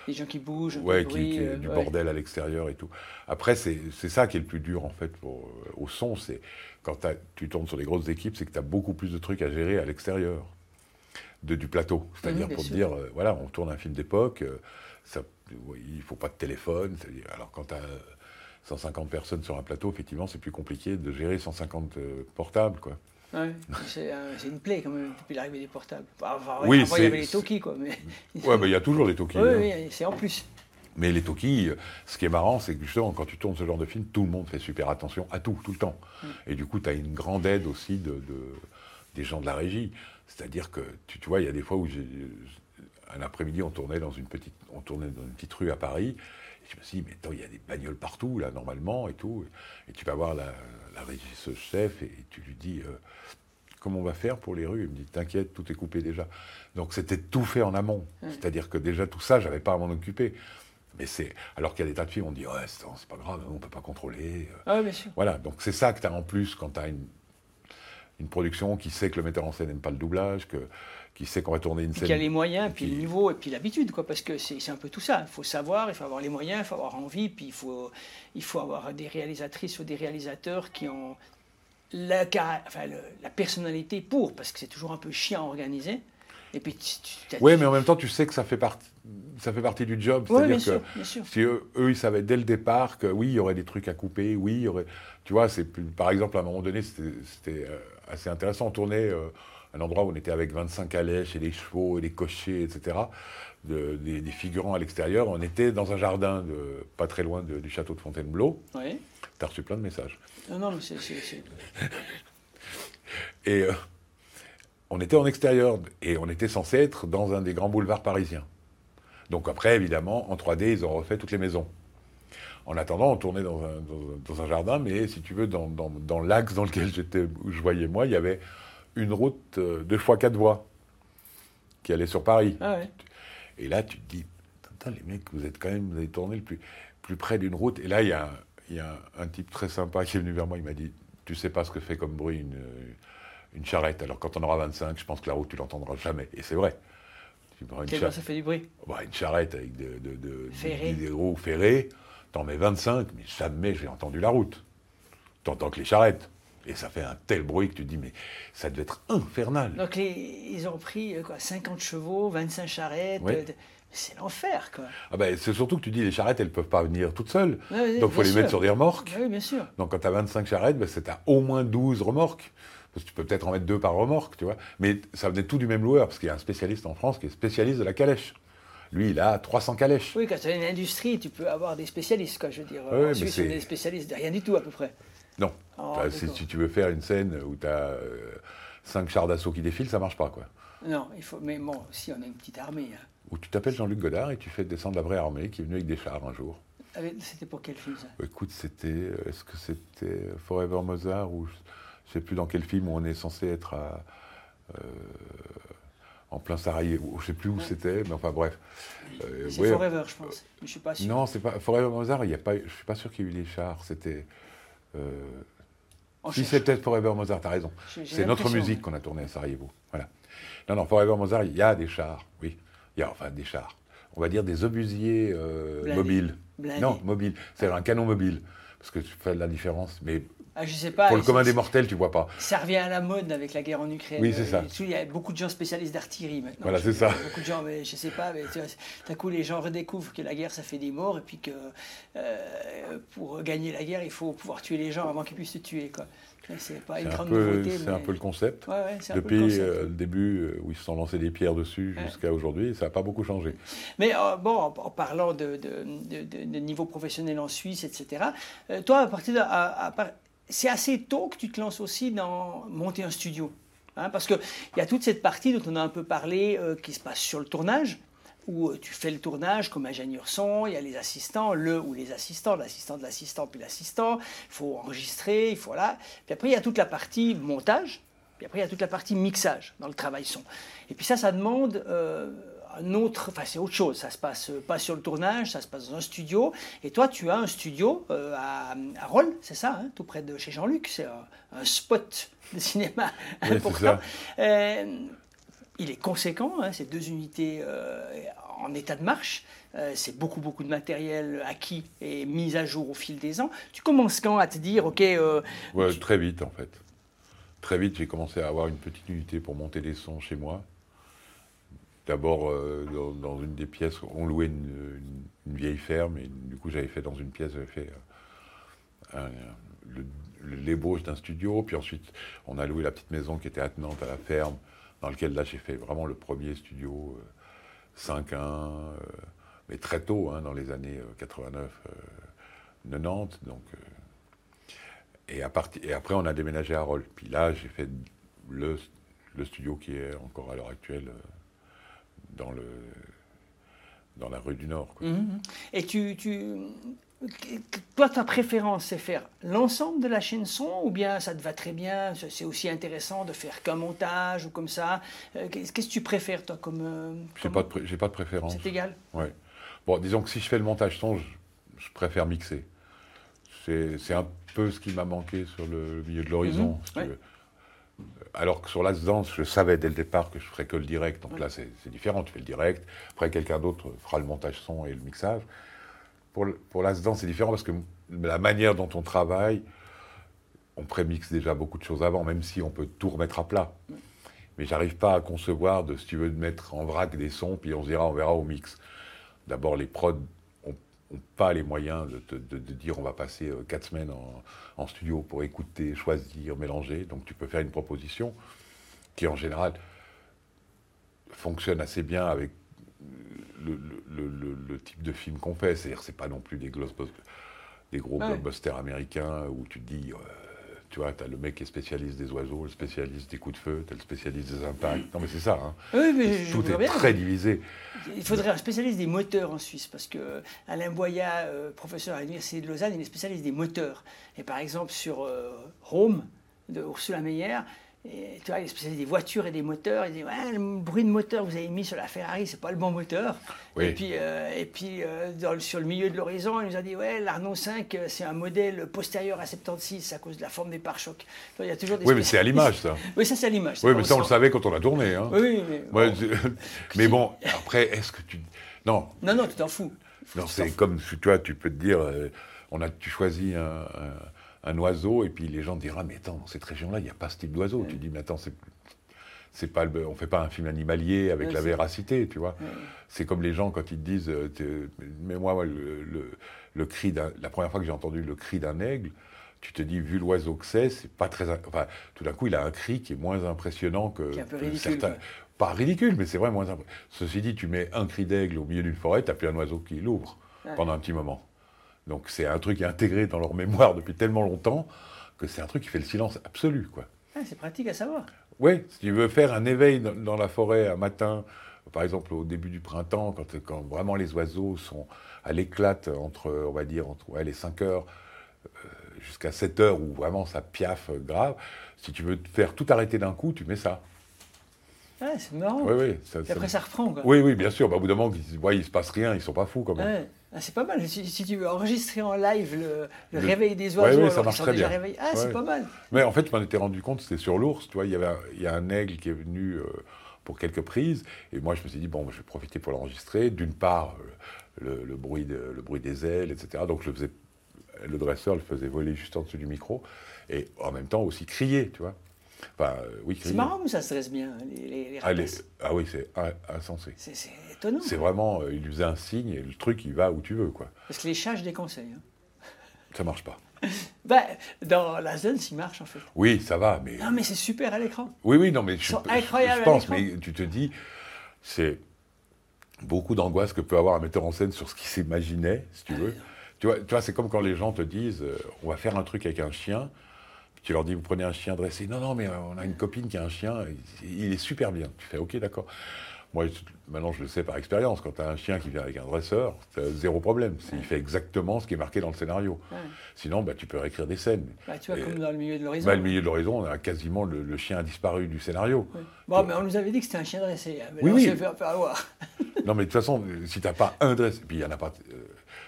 les gens qui bougent, ouais, qui, euh, du bordel à l'extérieur et tout. Après, c'est ça qui est le plus dur en fait pour, euh, au son, c'est quand tu tournes sur les grosses équipes, c'est que tu as beaucoup plus de trucs à gérer à l'extérieur du plateau. C'est-à-dire pour te dire, euh, voilà, on tourne un film d'époque, il ne faut pas de téléphone. Alors quand tu as 150 personnes sur un plateau, effectivement, c'est plus compliqué de gérer 150 portables, quoi. Ouais, c'est une plaie quand même depuis l'arrivée des portables. Enfin, oui, il y avait les Toki quoi. Mais... Ouais, il y a toujours les Toki. Oui, hein. oui c'est en plus. Mais les Toki, ce qui est marrant, c'est que justement, quand tu tournes ce genre de film, tout le monde fait super attention à tout, tout le temps. Mm. Et du coup, tu as une grande aide aussi de, des gens de la régie. C'est-à-dire que, tu, tu, vois, il y a des fois où, un après-midi, on tournait dans une petite, on tournait dans une petite rue à Paris. Et je me suis dit, mais attends, il y a des bagnoles partout, là, normalement, et tout. Et tu vas voir la, la ce chef et tu lui dis euh, comment on va faire pour les rues? Il me dit t'inquiète, tout est coupé déjà. Donc c'était tout fait en amont. C'est-à-dire que déjà tout ça, j'avais pas à m'en occuper. Mais c'est alors qu'il y a des tas de films, on dit ouais c'est pas grave, on peut pas contrôler. Ah, bien sûr. Voilà, donc c'est ça que tu as en plus quand tu as une, une production qui sait que le metteur en scène n'aime pas le doublage, que qui sait qu'on va tourner une scène. Qui a les moyens, puis le niveau, et puis l'habitude, quoi, parce que c'est un peu tout ça. Il faut savoir, il faut avoir les moyens, il faut avoir envie, puis il faut, il faut avoir des réalisatrices ou des réalisateurs qui ont la, enfin, la personnalité pour, parce que c'est toujours un peu chiant à organiser. Et puis, tu, tu- t'as- Oui, mais en même temps, tu sais que ça fait partie, ça fait partie du job. C'est-à-dire que sûr. si eux, eux, ils savaient dès le départ que oui, il y aurait des trucs à couper, oui, il y aurait. Tu vois, c'est par exemple, à un moment donné, c'était c'était, euh, assez intéressant. On tournait euh, un endroit où on était avec 25 calèches et des chevaux et des cochers, etc., de- des, des figurants à l'extérieur. On était dans un jardin de, pas très loin de- du château de Fontainebleau. Ouais. T'as reçu plein de messages. Non, non, mais c'est. Et euh, on était en extérieur et on était censé être dans un des grands boulevards parisiens. Donc après, évidemment, en 3D, ils ont refait toutes les maisons. En attendant, on tournait dans un, dans- dans un jardin, mais si tu veux, dans, dans- dans l'axe dans lequel j'étais, où je voyais moi, il y avait une route euh, deux fois quatre voies qui allait sur Paris. Ah ouais. Et là, tu te dis, les mecs, vous êtes quand même, vous avez tourné le plus, plus près d'une route. Et là, il y a, un- il y a un, un type très sympa qui est venu vers moi, il m'a dit, tu sais pas ce que fait comme bruit une, une charrette. Alors quand on aura 25, je pense que la route, tu l'entendras jamais. Et c'est vrai. Tu prends une, Quel char- ça fait du bruit bah, une charrette avec de, de- de- Ferrée. des roues ferrées, t'en mets 25, mais jamais j'ai entendu la route. T'entends que les charrettes. Et ça fait un tel bruit que tu te dis, mais ça devait être infernal. Donc, les- ils ont pris euh, quoi, 50 chevaux, 25 charrettes. Euh, de- C'est l'enfer, quoi. Ah ben, c'est surtout que tu dis, les charrettes, elles peuvent pas venir toutes seules. Donc, il faut les mettre sur des remorques. Oui, bien sûr. Donc quand tu as 25 charrettes, ben, c'est à au moins 12 remorques. Parce que tu peux peut-être en mettre deux par remorque, tu vois. Mais ça venait tout du même loueur, parce qu'il y a un spécialiste en France qui est spécialiste de la calèche. Lui, il a 300 calèches. Oui, quand tu as une industrie, tu peux avoir des spécialistes, quoi. Je veux dire, en Suisse, on est des spécialistes de rien du tout, à peu près. Non. Oh, si, tu veux faire une scène où tu as 5 chars d'assaut qui défilent, ça marche pas, quoi. Non, il faut. Mais bon, si on a une petite armée. hein. Ou tu t'appelles Jean-Luc Godard et tu fais descendre la vraie armée qui est venue avec des chars un jour. Avec- C'était pour quel film ça? Écoute, c'était. euh, Est-ce que c'était Forever Mozart ou je sais plus dans quel film où on est censé être à, euh, en plein Sarajevo. Je sais plus où c'était, mais enfin bref. Euh, C'est ouais. Forever, je pense. Mais je suis pas sûr. Non, c'est pas Forever Mozart. Il y a pas. Je suis pas sûr qu'il y ait eu les chars. C'était. euh, si cherche. c'est peut-être Forever Mozart, t'as raison. C'est notre musique qu'on a tournée à Sarajevo. Voilà. Non, non, Forever Mozart, il y a des chars, oui. Il y a enfin des chars. On va dire des obusiers euh, mobiles. Non, mobiles. C'est un canon mobile. Parce que tu fais la différence. Mais Ah, je sais pas. pour le commun des mortels, tu vois pas. Ça revient à la mode avec la guerre en Ukraine. Oui, c'est ça. Euh, Il y a beaucoup de gens spécialistes d'artillerie maintenant. Voilà, c'est ça. Beaucoup de gens, mais je sais pas, mais d'un coup les gens redécouvrent que la guerre ça fait des morts et puis que euh, pour gagner la guerre il faut pouvoir tuer les gens avant qu'ils puissent se tuer. Quoi. C'est pas C'est une un, grande peu, nouveauté. c'est mais- un peu le concept. Ouais, ouais, peu le Depuis concept. euh, le début, euh, où ils se sont lancés des pierres dessus Ouais. jusqu'à aujourd'hui, ça n'a pas beaucoup changé. Mais euh, bon, en, en parlant de, de- de- de- de niveau professionnel en Suisse, etc., euh, toi, à partir de, à- à par- c'est assez tôt que tu te lances aussi dans monter un studio. Hein, parce qu'il y a toute cette partie dont on a un peu parlé euh, qui se passe sur le tournage, où euh, tu fais le tournage comme ingénieur son, il y a les assistants, le ou les assistants, l'assistant de l'assistant, puis l'assistant, il faut enregistrer, il faut là. Puis après, il y a toute la partie montage, puis après, il y a toute la partie mixage dans le travail son. Et puis ça, ça demande euh, un autre, enfin c'est autre chose. Ça se passe pas sur le tournage, ça se passe dans un studio. Et toi, tu as un studio euh, à, à Rolles, c'est ça, hein, tout près de chez Jean-Luc. C'est un, un spot de cinéma Oui, important. ça. Euh, il est conséquent, hein, c'est deux unités euh, en état de marche. Euh, c'est beaucoup, beaucoup de matériel acquis et mis à jour au fil des ans. Tu commences quand à te dire, OK, euh, Ouais, Très vite, en fait. Très vite, j'ai commencé à avoir une petite unité pour monter des sons chez moi. D'abord, euh, dans, une des pièces, on louait une, vieille ferme, et du coup, j'avais fait dans une pièce, j'avais fait euh, l'ébauche d'un studio, puis ensuite, on a loué la petite maison qui était attenante à la ferme, dans lequel, là, j'ai fait vraiment le premier studio, euh, 5-1, euh, mais très tôt, hein, dans les années euh, 89, euh, 90, donc... et, à et après, on a déménagé à Rolles. Puis là, j'ai fait le, le studio qui est encore à l'heure actuelle dans, le, dans la rue du Nord. quoi. Mhm. Et tu, tu, toi, ta préférence, c'est faire l'ensemble de la chaîne son ou bien ça te va très bien, c'est aussi intéressant de faire qu'un montage ou comme ça? Euh, Qu'est-ce que tu préfères, toi, comme. euh, J'ai pas, de pas de préférence. C'est égal? Ouais. Bon, disons que si je fais le montage son, je, je préfère mixer. C'est c'est un peu ce qui m'a manqué sur le milieu de l'horizon. Si tu ouais. Alors que sur Last Dance, je savais dès le départ que je ferais que le direct. Donc là, c'est différent. Tu fais le direct. Après, quelqu'un d'autre fera le montage son et le mixage. Pour, le- pour Last Dance, c'est différent parce que la manière dont on travaille, on prémixe déjà beaucoup de choses avant, même si on peut tout remettre à plat. Mais j'arrive pas à concevoir de, si tu veux, de mettre en vrac des sons, puis on se dira, on verra au mix. D'abord, les prods ont, ont pas les moyens de- de dire on va passer euh, quatre semaines en, en studio pour écouter, choisir, mélanger. Donc tu peux faire une proposition qui, en général, fonctionne assez bien avec le, le- le- le- le type de film qu'on fait. C'est-à-dire, c'est pas non plus des, des gros Ouais. blockbusters américains où tu te dis, euh, tu vois, t'as le mec qui est spécialiste des oiseaux, le spécialiste des coups de feu, t'as le spécialiste des impacts. Non, mais c'est ça. hein. Oui, mais je Tout est bien. très divisé. Il faudrait un spécialiste des moteurs en Suisse, parce que Alain Boya, euh, professeur à l'Université de Lausanne, il est spécialiste des moteurs. Et par exemple, sur euh, Rome, de Ursula Meyer, et, tu vois, il est spécialiste des voitures et des moteurs. Il dit ouais, le bruit de moteur que vous avez mis sur la Ferrari, c'est pas le bon moteur. Oui. Et puis, euh, et puis euh, dans sur le milieu de l'horizon, il nous a dit ouais, l'Arnaud 5, euh, c'est un modèle postérieur à 76 à cause de la forme des pare-chocs. Il y a toujours des Oui, mais c'est à l'image, ça. Oui, ça c'est à l'image. Oui, mais ça, on le savait quand on a tourné. Hein. Oui, mais, bon. mais bon, après, est-ce que tu. Non, Non, non, tu t'en fous. non c'est comme, tu vois, tu peux te dire, euh, on a, tu choisis un, un- un oiseau, et puis les gens diront, ah, mais attends, dans cette région-là, il n'y a pas ce type d'oiseau. Tu dis, mais attends, c'est. C'est pas on fait pas un film animalier avec la véracité, tu vois. C'est comme les gens quand ils te disent, euh, mais moi, le, le- le cri d'un, la première fois que j'ai entendu le cri d'un aigle, tu te dis, vu l'oiseau que c'est, c'est pas très, enfin, tout d'un coup, il a un cri qui est moins impressionnant que, Qui est un peu ridicule, certains. quoi. Pas ridicule, mais c'est vrai moins. impré- Ceci dit, tu mets un cri d'aigle au milieu d'une forêt, t'as plus un oiseau qui l'ouvre pendant un petit moment. Donc c'est un truc qui est intégré dans leur mémoire depuis tellement longtemps que c'est un truc qui fait le silence absolu, quoi. Ah, c'est pratique à savoir. Oui, si tu veux faire un éveil dans, dans la forêt un matin, par exemple au début du printemps, quand, quand vraiment les oiseaux sont à l'éclate entre, on va dire, entre ouais, les 5 heures euh, jusqu'à 7 heures où vraiment ça piaffe grave, si tu veux te faire tout arrêter d'un coup, tu mets ça. Ah, c'est marrant. Oui, oui. ça- Et après, ça reprend. Quoi. Oui, oui, bien sûr. Bah, au bout d'un moment, ils ouais, il se passe rien, ils sont pas fous quand même. Ouais. Ah, c'est pas mal. Si, si tu veux enregistrer en live le, le Le- réveil des Ouais, oiseaux, ouais, ça alors qu'ils marche très bien. réveillés. Ah, c'est Ouais. pas mal. Mais en fait, je m'en étais rendu compte, c'était sur l'ours, tu vois, il y avait un, il y a un aigle qui est venu euh, pour quelques prises, et moi je me suis dit, bon, je vais profiter pour l'enregistrer. D'une part, euh, le, le bruit de- le bruit des ailes, etc. Donc je le faisais, le dresseur le faisait voler juste en dessous du micro, et en même temps aussi crier, tu vois. Enfin, euh, oui, crier. C'est marrant, mais ça se dresse bien, les, les, les Ah, ah oui, c'est in- insensé. C'est étonnant. C'est vraiment, euh, il lui faisait un signe, et le truc, il va où tu veux, quoi. Parce que les chats, je déconseille. hein. Ça marche pas. Bah, dans la zone, s'il marche, en fait. Oui, ça va, mais... Non, mais c'est super à l'écran. Oui, oui, non, mais je, sont je- incroyables je pense, mais tu te dis, c'est beaucoup d'angoisse que peut avoir un metteur en scène sur ce qu'il s'imaginait, si tu veux. Tu vois, tu vois c'est comme quand les gens te disent, euh, on va faire un truc avec un chien, puis tu leur dis, vous prenez un chien dressé. Non, non, mais euh, on a une copine qui a un chien, il, il est super bien. Tu fais, ok, d'accord. Moi, maintenant, je le sais par expérience, quand tu as un chien qui vient avec un dresseur, t'as zéro problème. Il fait exactement ce qui est marqué dans le scénario. Ouais. Sinon, bah, tu peux réécrire des scènes. Bah, tu vois, Et- comme dans le milieu de l'horizon. bah, le milieu de l'horizon, on a quasiment le, le chien a disparu du scénario. Ouais. Bon, mais on nous avait dit que c'était un chien dressé. hein, Mais Oui, là, oui. on s'est fait un peu avoir. Non, mais de toute façon, si t'as pas un dress, et puis il y en a pas, euh,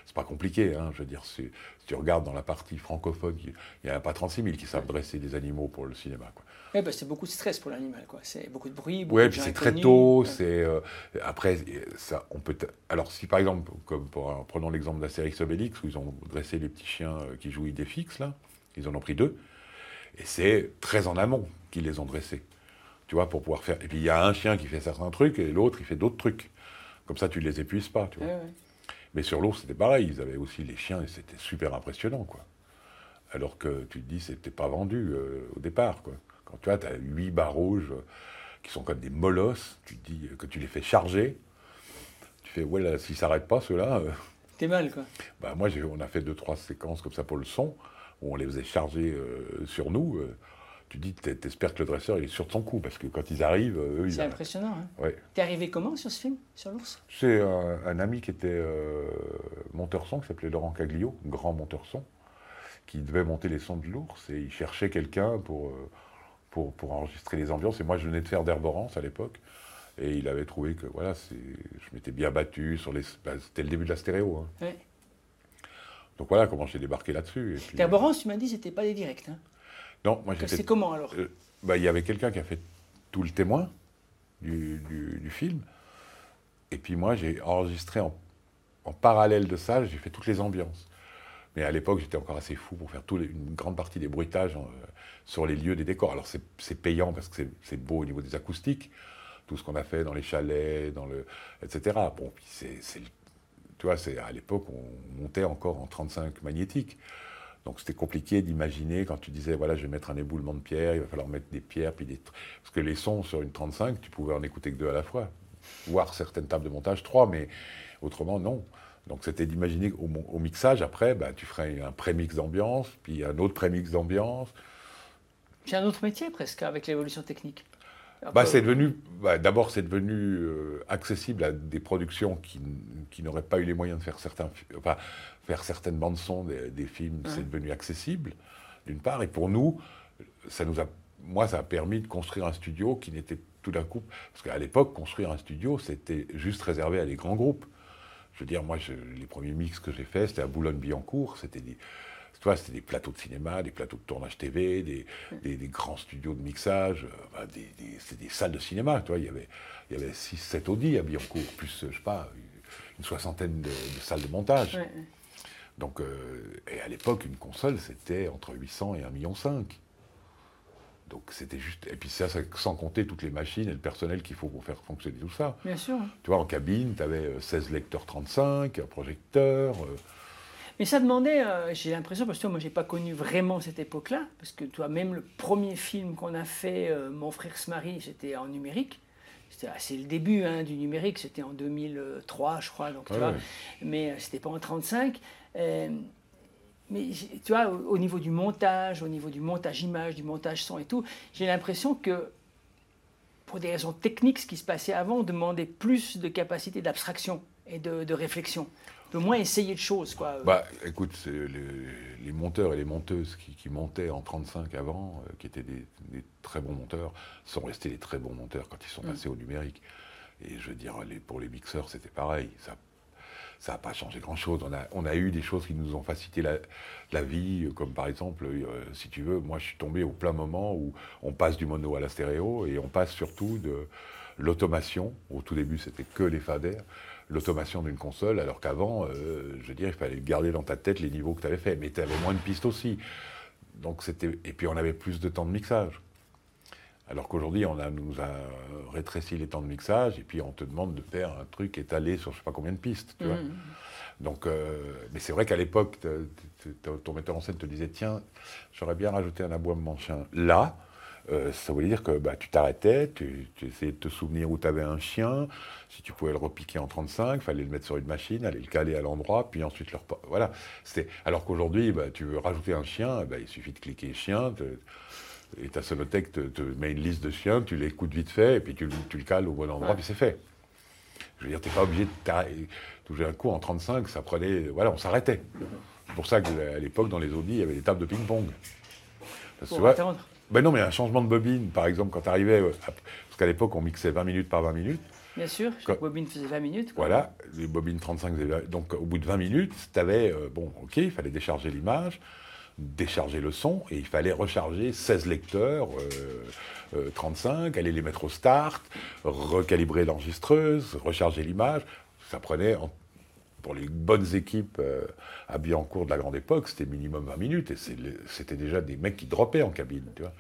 c'est pas compliqué, hein, je veux dire, si tu regardes dans la partie francophone, il n'y en a pas 36 000 qui savent dresser des animaux pour le cinéma. Quoi. Ouais, bah, c'est beaucoup de stress pour l'animal, quoi. C'est beaucoup de bruit, beaucoup Ouais, de puis gens c'est très tôt, Ouais. c'est euh, après euh, ça, on peut. Alors si par exemple, comme pour, un- prenons l'exemple d'Astérix Obélix où ils ont dressé les petits chiens euh, qui jouent Idéfix là, ils en ont pris deux, et c'est très en amont qu'ils les ont dressés, tu vois, pour pouvoir faire. Et puis il y a un chien qui fait certains trucs et l'autre il fait d'autres trucs, comme ça tu les épuises pas, tu vois. Ouais, ouais. Mais sur l'ours, c'était pareil. Ils avaient aussi les chiens et c'était super impressionnant, quoi. Alors que tu te dis, c'était pas vendu euh, au départ, quoi. Quand tu vois, tu as huit barres rouges euh, qui sont comme des molosses, tu te dis que tu les fais charger. Tu fais, ouais, là, s'ils s'arrêtent pas, ceux-là. euh, T'es mal, quoi. bah, moi, on a fait deux, trois séquences comme ça pour le son, où on les faisait charger euh, sur nous. euh, tu dis, t'es- t'espères que le dresseur il est sur son coup, parce que quand ils arrivent, eux, ils C'est impressionnant. Hein. Ouais. T'es arrivé comment sur ce film, sur l'ours? C'est un, un ami qui était euh, monteur son, qui s'appelait Laurent Caglio, grand monteur son, qui devait monter les sons de l'ours, et il cherchait quelqu'un pour, euh, pour, pour enregistrer les ambiances. Et moi, je venais de faire d'Herborance à l'époque, et il avait trouvé que voilà, je m'étais bien battu sur les. bah, c'était le début de la stéréo. hein. Ouais. Donc voilà comment j'ai débarqué là-dessus. Terborance, tu m'as dit, c'était pas des directs. Hein. Non, moi j'étais. C'est comment alors? Euh, bah, il y avait quelqu'un qui a fait tout le témoin du, du- du film. Et puis moi, j'ai enregistré en, en parallèle de ça, j'ai fait toutes les ambiances. Mais à l'époque, j'étais encore assez fou pour faire tout les- une grande partie des bruitages euh, sur les lieux des décors. Alors c'est payant parce que c'est- beau au niveau des acoustiques, tout ce qu'on a fait dans les chalets, dans le, etc. Bon, puis c'est, tu vois, c'est à l'époque on montait encore en 35 magnétiques. Donc c'était compliqué d'imaginer quand tu disais voilà je vais mettre un éboulement de pierre, il va falloir mettre des pierres puis des parce que les sons sur une 35 tu pouvais en écouter que deux à la fois, voire certaines tables de montage trois, mais autrement non. Donc c'était d'imaginer au mixage après bah, tu ferais un prémix d'ambiance puis un autre prémix d'ambiance. C'est un autre métier presque avec l'évolution technique. Bah, c'est devenu, bah, d'abord, c'est devenu euh, accessible à des productions qui, qui n'auraient pas eu les moyens de faire certains, fi- enfin, faire certaines bandes son des, des films. C'est devenu accessible, d'une part, et pour nous, ça nous a, moi, ça a permis de construire un studio qui n'était tout d'un coup, parce qu'à l'époque, construire un studio, c'était juste réservé à des grands groupes. Je veux dire, moi, je- les premiers mix que j'ai faits, c'était à Boulogne-Billancourt, c'était des, tu vois, c'était des plateaux de cinéma, des plateaux de tournage TV, des, des- des grands studios de mixage, euh, c'était des salles de cinéma, tu vois. Il y avait, il y avait 6, 7 Audi à Billancourt, plus, euh, je sais pas, une soixantaine de, de salles de montage. Ouais. Donc, euh, et à l'époque, une console, c'était entre 800 et 1,5 million. Donc, c'était juste. Et puis, ça, sans compter toutes les machines et le personnel qu'il faut pour faire fonctionner tout ça. Bien sûr. hein. Tu vois, en cabine, tu avais 16 lecteurs 35, un projecteur. euh, Mais ça demandait, euh, j'ai l'impression, parce que moi j'ai pas connu vraiment cette époque-là, parce que toi même le premier film qu'on a fait, euh, Mon frère se marie, c'était en numérique. C'était c'est le début hein, du numérique, c'était en 2003 je crois, donc tu vois, mais euh, c'était pas en 35. Euh, mais tu vois, au, au niveau du montage, au niveau du montage image, du montage son et tout, j'ai l'impression que pour des raisons techniques, ce qui se passait avant, demandait plus de capacité d'abstraction et de, de réflexion, de moins essayer de choses quoi. Bah, écoute, c'est les, les monteurs et les monteuses qui, qui montaient en 35 avant, euh, qui étaient des, des très bons monteurs, sont restés des très bons monteurs quand ils sont passés au numérique. Et je veux dire, les- pour les mixeurs, c'était pareil. Ça ça n'a pas changé grand-chose. On a, on a eu des choses qui nous ont facilité la, la vie, euh, comme par exemple, euh, si tu veux, moi je suis tombé au plein moment où on passe du mono à la stéréo et on passe surtout de l'automation. Au tout début, c'était que les faders. L'automation d'une console, alors qu'avant, euh, je veux dire, il fallait garder dans ta tête les niveaux que tu avais fait. Mais tu avais moins de pistes aussi. Donc c'était et puis on avait plus de temps de mixage. Alors qu'aujourd'hui, on a, nous a rétréci les temps de mixage et puis on te demande de faire un truc étalé sur je sais pas combien de pistes, tu vois. Donc, euh, mais c'est vrai qu'à l'époque, ton metteur en scène te disait tiens, j'aurais bien rajouté un aboiement de chien là. Euh, ça voulait dire que bah, tu t'arrêtais, tu, tu essayais de te souvenir où tu avais un chien, si tu pouvais le repiquer en 35, il fallait le mettre sur une machine, aller le caler à l'endroit, puis ensuite le repo- Voilà. Alors qu'aujourd'hui, bah, tu veux rajouter un chien, bah, il suffit de cliquer chien, te- et ta sonothèque te, te met une liste de chiens, tu l'écoutes vite fait, et puis tu, le- tu le cales au bon endroit, Ouais. puis c'est fait. Je veux dire, t'es pas obligé de. Toucher un coup en 35, ça prenait. Voilà, on s'arrêtait. C'est pour ça qu'à l'époque, dans les Audi, il y avait des tables de ping-pong. Parce que, Pour tu vois, attendre. Ben non, mais un changement de bobine, par exemple, quand tu arrivais. Parce qu'à l'époque, on mixait 20 minutes par 20 minutes. Bien sûr, Quand- chaque bobine faisait 20 minutes. quoi. Voilà, les bobines 35 faisaient- Donc, au bout de 20 minutes, tu avais. bon, ok, il fallait décharger l'image, décharger le son, et il fallait recharger 16 lecteurs. euh, euh, 35, aller les mettre au start, recalibrer l'enregistreuse, recharger l'image. Ça prenait, en- pour les bonnes équipes euh, à Billancourt de la grande époque, c'était minimum 20 minutes. Et c'était déjà des mecs qui droppaient en cabine, tu vois.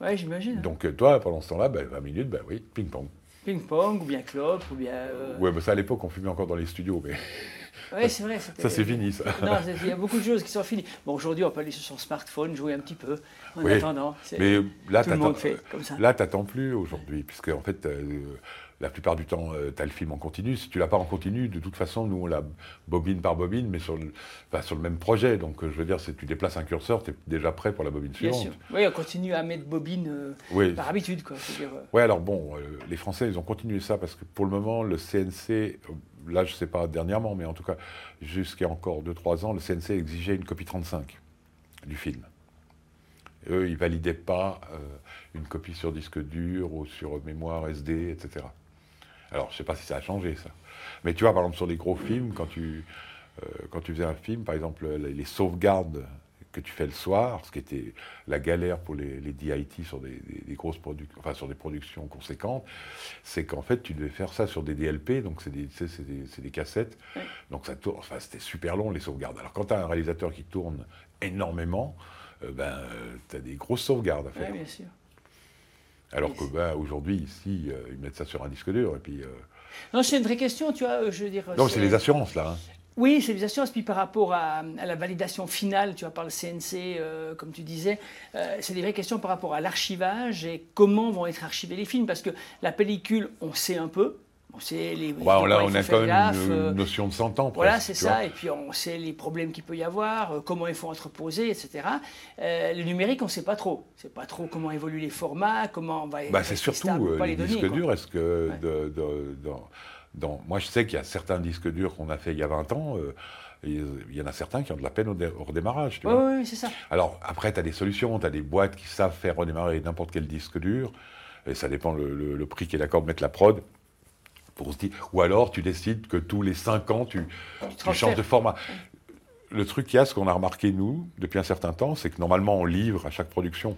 Ouais, j'imagine. Donc euh, toi, pendant ce temps-là, ben, 20 minutes, ben oui, ping-pong. Ping-pong, ou bien clope, ou bien. euh, Ouais, ben ça à l'époque, on fumait encore dans les studios, mais Ouais, c'est vrai. ça c'est fini, ça. Non, il y a beaucoup de choses qui sont finies. Bon, aujourd'hui, on peut aller sur son smartphone, jouer un petit peu, en Oui, attendant. Mais là, tout le t'attends- monde fait comme ça. Là, t'attends plus aujourd'hui, puisque en fait, euh, la plupart du temps, tu as le film en continu. Si tu l'as pas en continu, de toute façon, nous, on l'a bobine par bobine, mais sur le, enfin, sur le même projet. Donc, euh, je veux dire, si tu déplaces un curseur, tu es déjà prêt pour la bobine Bien suivante. sûr. Oui, on continue à mettre bobine euh, Oui. par habitude, quoi. Dire, euh, Ouais, alors bon, euh, les Français, ils ont continué ça parce que pour le moment, le CNC, euh, là, je sais pas dernièrement, mais en tout cas, jusqu'à encore 2-3 ans, le CNC exigeait une copie 35 du film. Eux, ils validaient pas euh, une copie sur disque dur ou sur mémoire SD, etc. Alors, je sais pas si ça a changé, ça. Mais tu vois, par exemple, sur les gros films, quand tu, euh, quand tu faisais un film, par exemple, les, les sauvegardes que tu fais le soir, ce qui était la galère pour les, les DIT sur des, des- des grosses productions, enfin sur des productions conséquentes, c'est qu'en fait tu devais faire ça sur des DLP, donc c'est des, tu sais, des, des cassettes, donc ça tourne, enfin c'était super long les sauvegardes. Alors quand tu as un réalisateur qui tourne énormément, euh, ben tu as des grosses sauvegardes à faire. bien sûr. Alors que ben, aujourd'hui ici euh, ils mettent ça sur un disque dur et puis. euh, Non, c'est une vraie question, tu vois, euh, je veux dire. Non, c'est les assurances là. hein. Oui, c'est les assurances. Puis par rapport à, à la validation finale, tu vois, par le CNC, euh, comme tu disais, euh, c'est des vraies questions par rapport à l'archivage et comment vont être archivés les films. Parce que la pellicule, on sait un peu. On sait les. Là, on a quand même gaffe, une, euh, une notion de 100 ans. Voilà, presque, c'est tu ça. Et puis on sait les problèmes qu'il peut y avoir, euh, comment il faut entreposer, etc. Euh, le numérique, on ne sait pas trop. On ne sait pas trop comment évoluent les formats, comment on va. Bah, c'est surtout stable euh, les, données, disques durs. Est-ce que de- de- dans- dans- moi, je sais qu'il y a certains disques durs qu'on a fait il y a 20 ans. euh, il y en a certains qui ont de la peine au, dé- au redémarrage. Tu Oui, vois. oui, oui, c'est ça. Alors après, tu as des solutions, tu as des boîtes qui savent faire redémarrer n'importe quel disque dur, et ça dépend le, le- le prix qui est d'accord de mettre la prod. Se ou alors tu décides que tous les 5 ans, tu, changes de format. Le truc qu'il y a, ce qu'on a remarqué nous, depuis un certain temps, c'est que normalement on livre à chaque production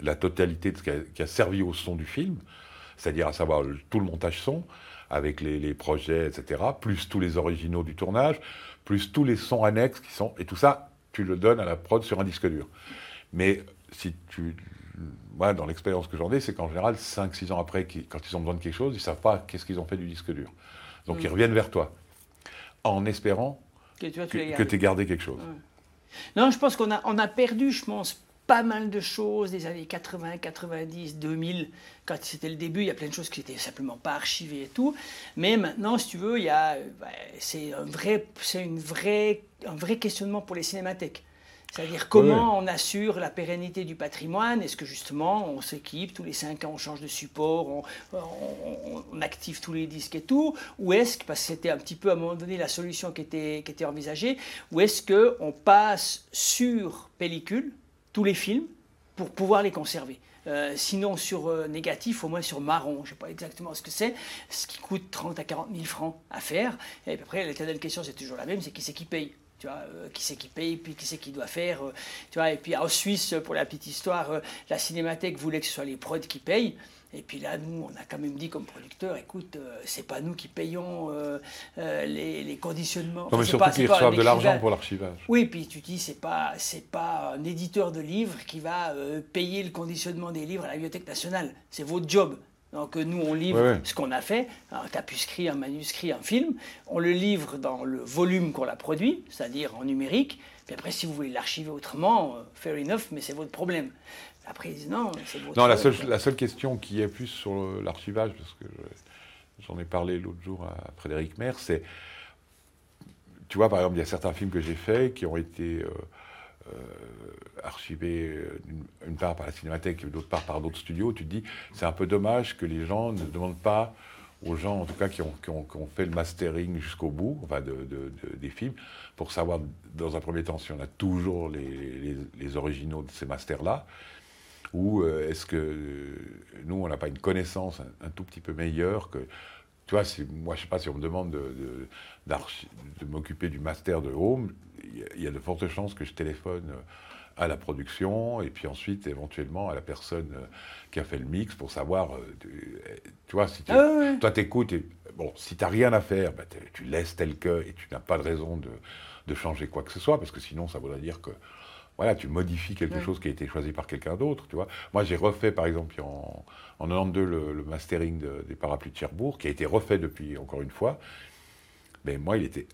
la totalité de ce qui a, qui a servi au son du film, c'est-à-dire à savoir le- tout le montage son, avec les, les projets, etc., plus tous les originaux du tournage, plus tous les sons annexes qui sont... Et tout ça, tu le donnes à la prod sur un disque dur. Mais si tu... Moi, dans l'expérience que j'en ai, c'est qu'en général, 5-6 ans après, quand ils ont besoin de quelque chose, ils ne savent pas qu'est-ce qu'ils ont fait du disque dur. Donc Mm. ils reviennent vers toi, en espérant Que tu que gardé. aies gardé quelque chose. Non, je pense qu'on a, on a perdu, je pense, pas mal de choses des années 80, 90, 2000. Quand c'était le début, il y a plein de choses qui n'étaient simplement pas archivées et tout. Mais maintenant, si tu veux, il y a, euh, bah, c'est un vrai, c'est une vraie, un vrai questionnement pour les cinémathèques. C'est-à-dire comment on assure la pérennité du patrimoine? Est-ce que justement on s'équipe tous les cinq ans, on change de support, on, on- on- on active tous les disques et tout? Ou est-ce que, parce que c'était un petit peu à un moment donné la solution qui était, qui était envisagée, ou est-ce qu'on passe sur pellicule tous les films pour pouvoir les conserver? Euh, sinon sur euh, négatif, au moins sur marron, je ne sais pas exactement ce que c'est, ce qui coûte 30 à 40 000 francs à faire. Et puis après, l'éternelle question, c'est toujours la même, c'est qui c'est qui paye? Tu vois, euh, qui c'est qui paye, puis qui c'est qui doit faire. euh, tu vois, et puis en Suisse, pour la petite histoire, euh, la cinémathèque voulait que ce soit les prods qui payent. Et puis là, nous, on a quand même dit comme producteur, écoute, c'est pas nous qui payons les, les conditionnements. Non, mais surtout qu'ils reçoivent de l'argent pour l'archivage. Oui, puis tu dis, c'est pas, c'est pas un éditeur de livres qui va payer le conditionnement des livres à la Bibliothèque nationale. C'est votre job. Donc euh, nous, on livre Ouais, ouais. ce qu'on a fait, un tapuscrit, un manuscrit, un film. On le livre dans le volume qu'on l'a produit, c'est-à-dire en numérique. Puis après, si vous voulez l'archiver autrement, euh, fair enough, mais c'est votre problème. Après, ils disent non, c'est votre Non, la seule, la seule question qui est plus sur l'archivage, parce que je- j'en ai parlé l'autre jour à Frédéric Maire, c'est. Tu vois, par exemple, il y a certains films que j'ai faits qui ont été euh, euh, archivés euh, d'une une part par la Cinémathèque et d'autre part par d'autres studios. Tu te dis, c'est un peu dommage que les gens ne demandent pas aux gens, en tout cas, qui ont, fait le mastering jusqu'au bout, enfin, de, de- de- des films, pour savoir, dans un premier temps, si on a toujours les, originaux de ces masters-là, ou euh, est-ce que nous, on n'a pas une connaissance un, un tout petit peu meilleure que. Tu vois, moi, je sais pas si on me demande de m'occuper du master de Home, il y a- de fortes chances que je téléphone euh, à la production et puis ensuite, éventuellement, à la personne euh, qui a fait le mix pour savoir. euh, tu, vois, si tu- Ah ouais, toi, t'écoutes et. Bon, si t'as rien à faire, bah, tu laisses tel que et tu n'as pas de raison de, de changer quoi que ce soit parce que sinon, ça voudrait dire que voilà, tu modifies quelque Ouais. chose qui a été choisi par quelqu'un d'autre, tu vois. Moi, j'ai refait, par exemple, en, en 92, le, le mastering de- des parapluies de Cherbourg, qui a été refait depuis, encore une fois. Mais moi, il était...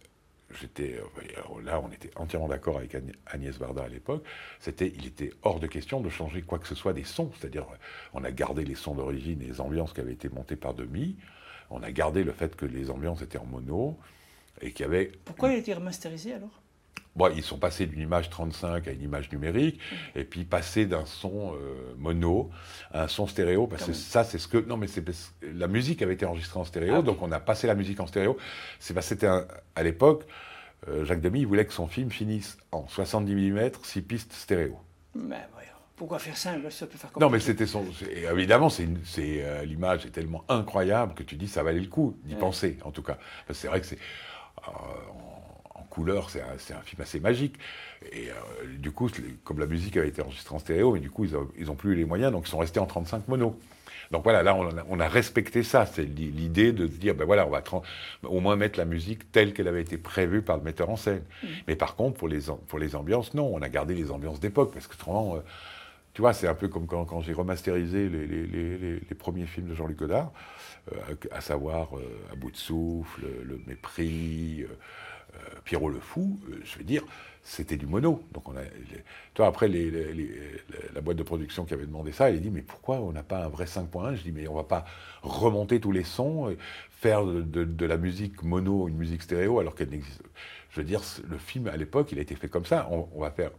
J'étais, euh, là, on était entièrement d'accord avec Agn- Agnès Varda à l'époque. C'était, il était hors de question de changer quoi que ce soit des sons. C'est-à-dire, euh, on a gardé les sons d'origine et les ambiances qui avaient été montées par demi. On a gardé le fait que les ambiances étaient en mono et qu'il y avait Pourquoi il a été remasterisé alors? Bon, ils sont passés d'une image 35 à une image numérique, et puis passés d'un son euh, mono à un son stéréo, parce que ça, c'est ce que... Non, mais c'est la musique avait été enregistrée en stéréo, Ah, donc on a passé la musique en stéréo. C'est parce que c'était un- à l'époque, euh, Jacques Demy, il voulait que son film finisse en 70 mm, 6 pistes stéréo. Ben, voyons. Pourquoi faire simple Ça peut faire Non, mais c'était son... Évidemment, c'est euh, l'image est tellement incroyable que tu dis ça valait le coup d'y Ouais. penser, en tout cas. C'est vrai que c'est... euh, couleurs, c'est un, film assez magique. Et euh, du coup, comme la musique avait été enregistrée en stéréo, mais du coup, ils ont, ils ont plus eu les moyens, donc ils sont restés en 35 mono. Donc voilà, là, on a, on a respecté ça. C'est l'i- l'idée de se dire, ben voilà, on va au moins mettre la musique telle qu'elle avait été prévue par le metteur en scène. Mais par contre, pour les, pour les ambiances, non, on a gardé les ambiances d'époque, parce que autrement, euh, tu vois, c'est un peu comme quand, quand j'ai remasterisé les, les- les- premiers films de Jean-Luc Godard, euh, à savoir euh, À bout de souffle, Le mépris, Pierrot le fou, euh, je veux dire, c'était du mono. Donc on a, les- toi après les- les- les- la boîte de production qui avait demandé ça, elle a dit mais pourquoi on n'a pas un vrai 5.1 Je dis mais on va pas remonter tous les sons, et faire de, de- de la musique mono une musique stéréo alors qu'elle n'existe. Je veux dire, le film à l'époque, il a été fait comme ça. On, on va faire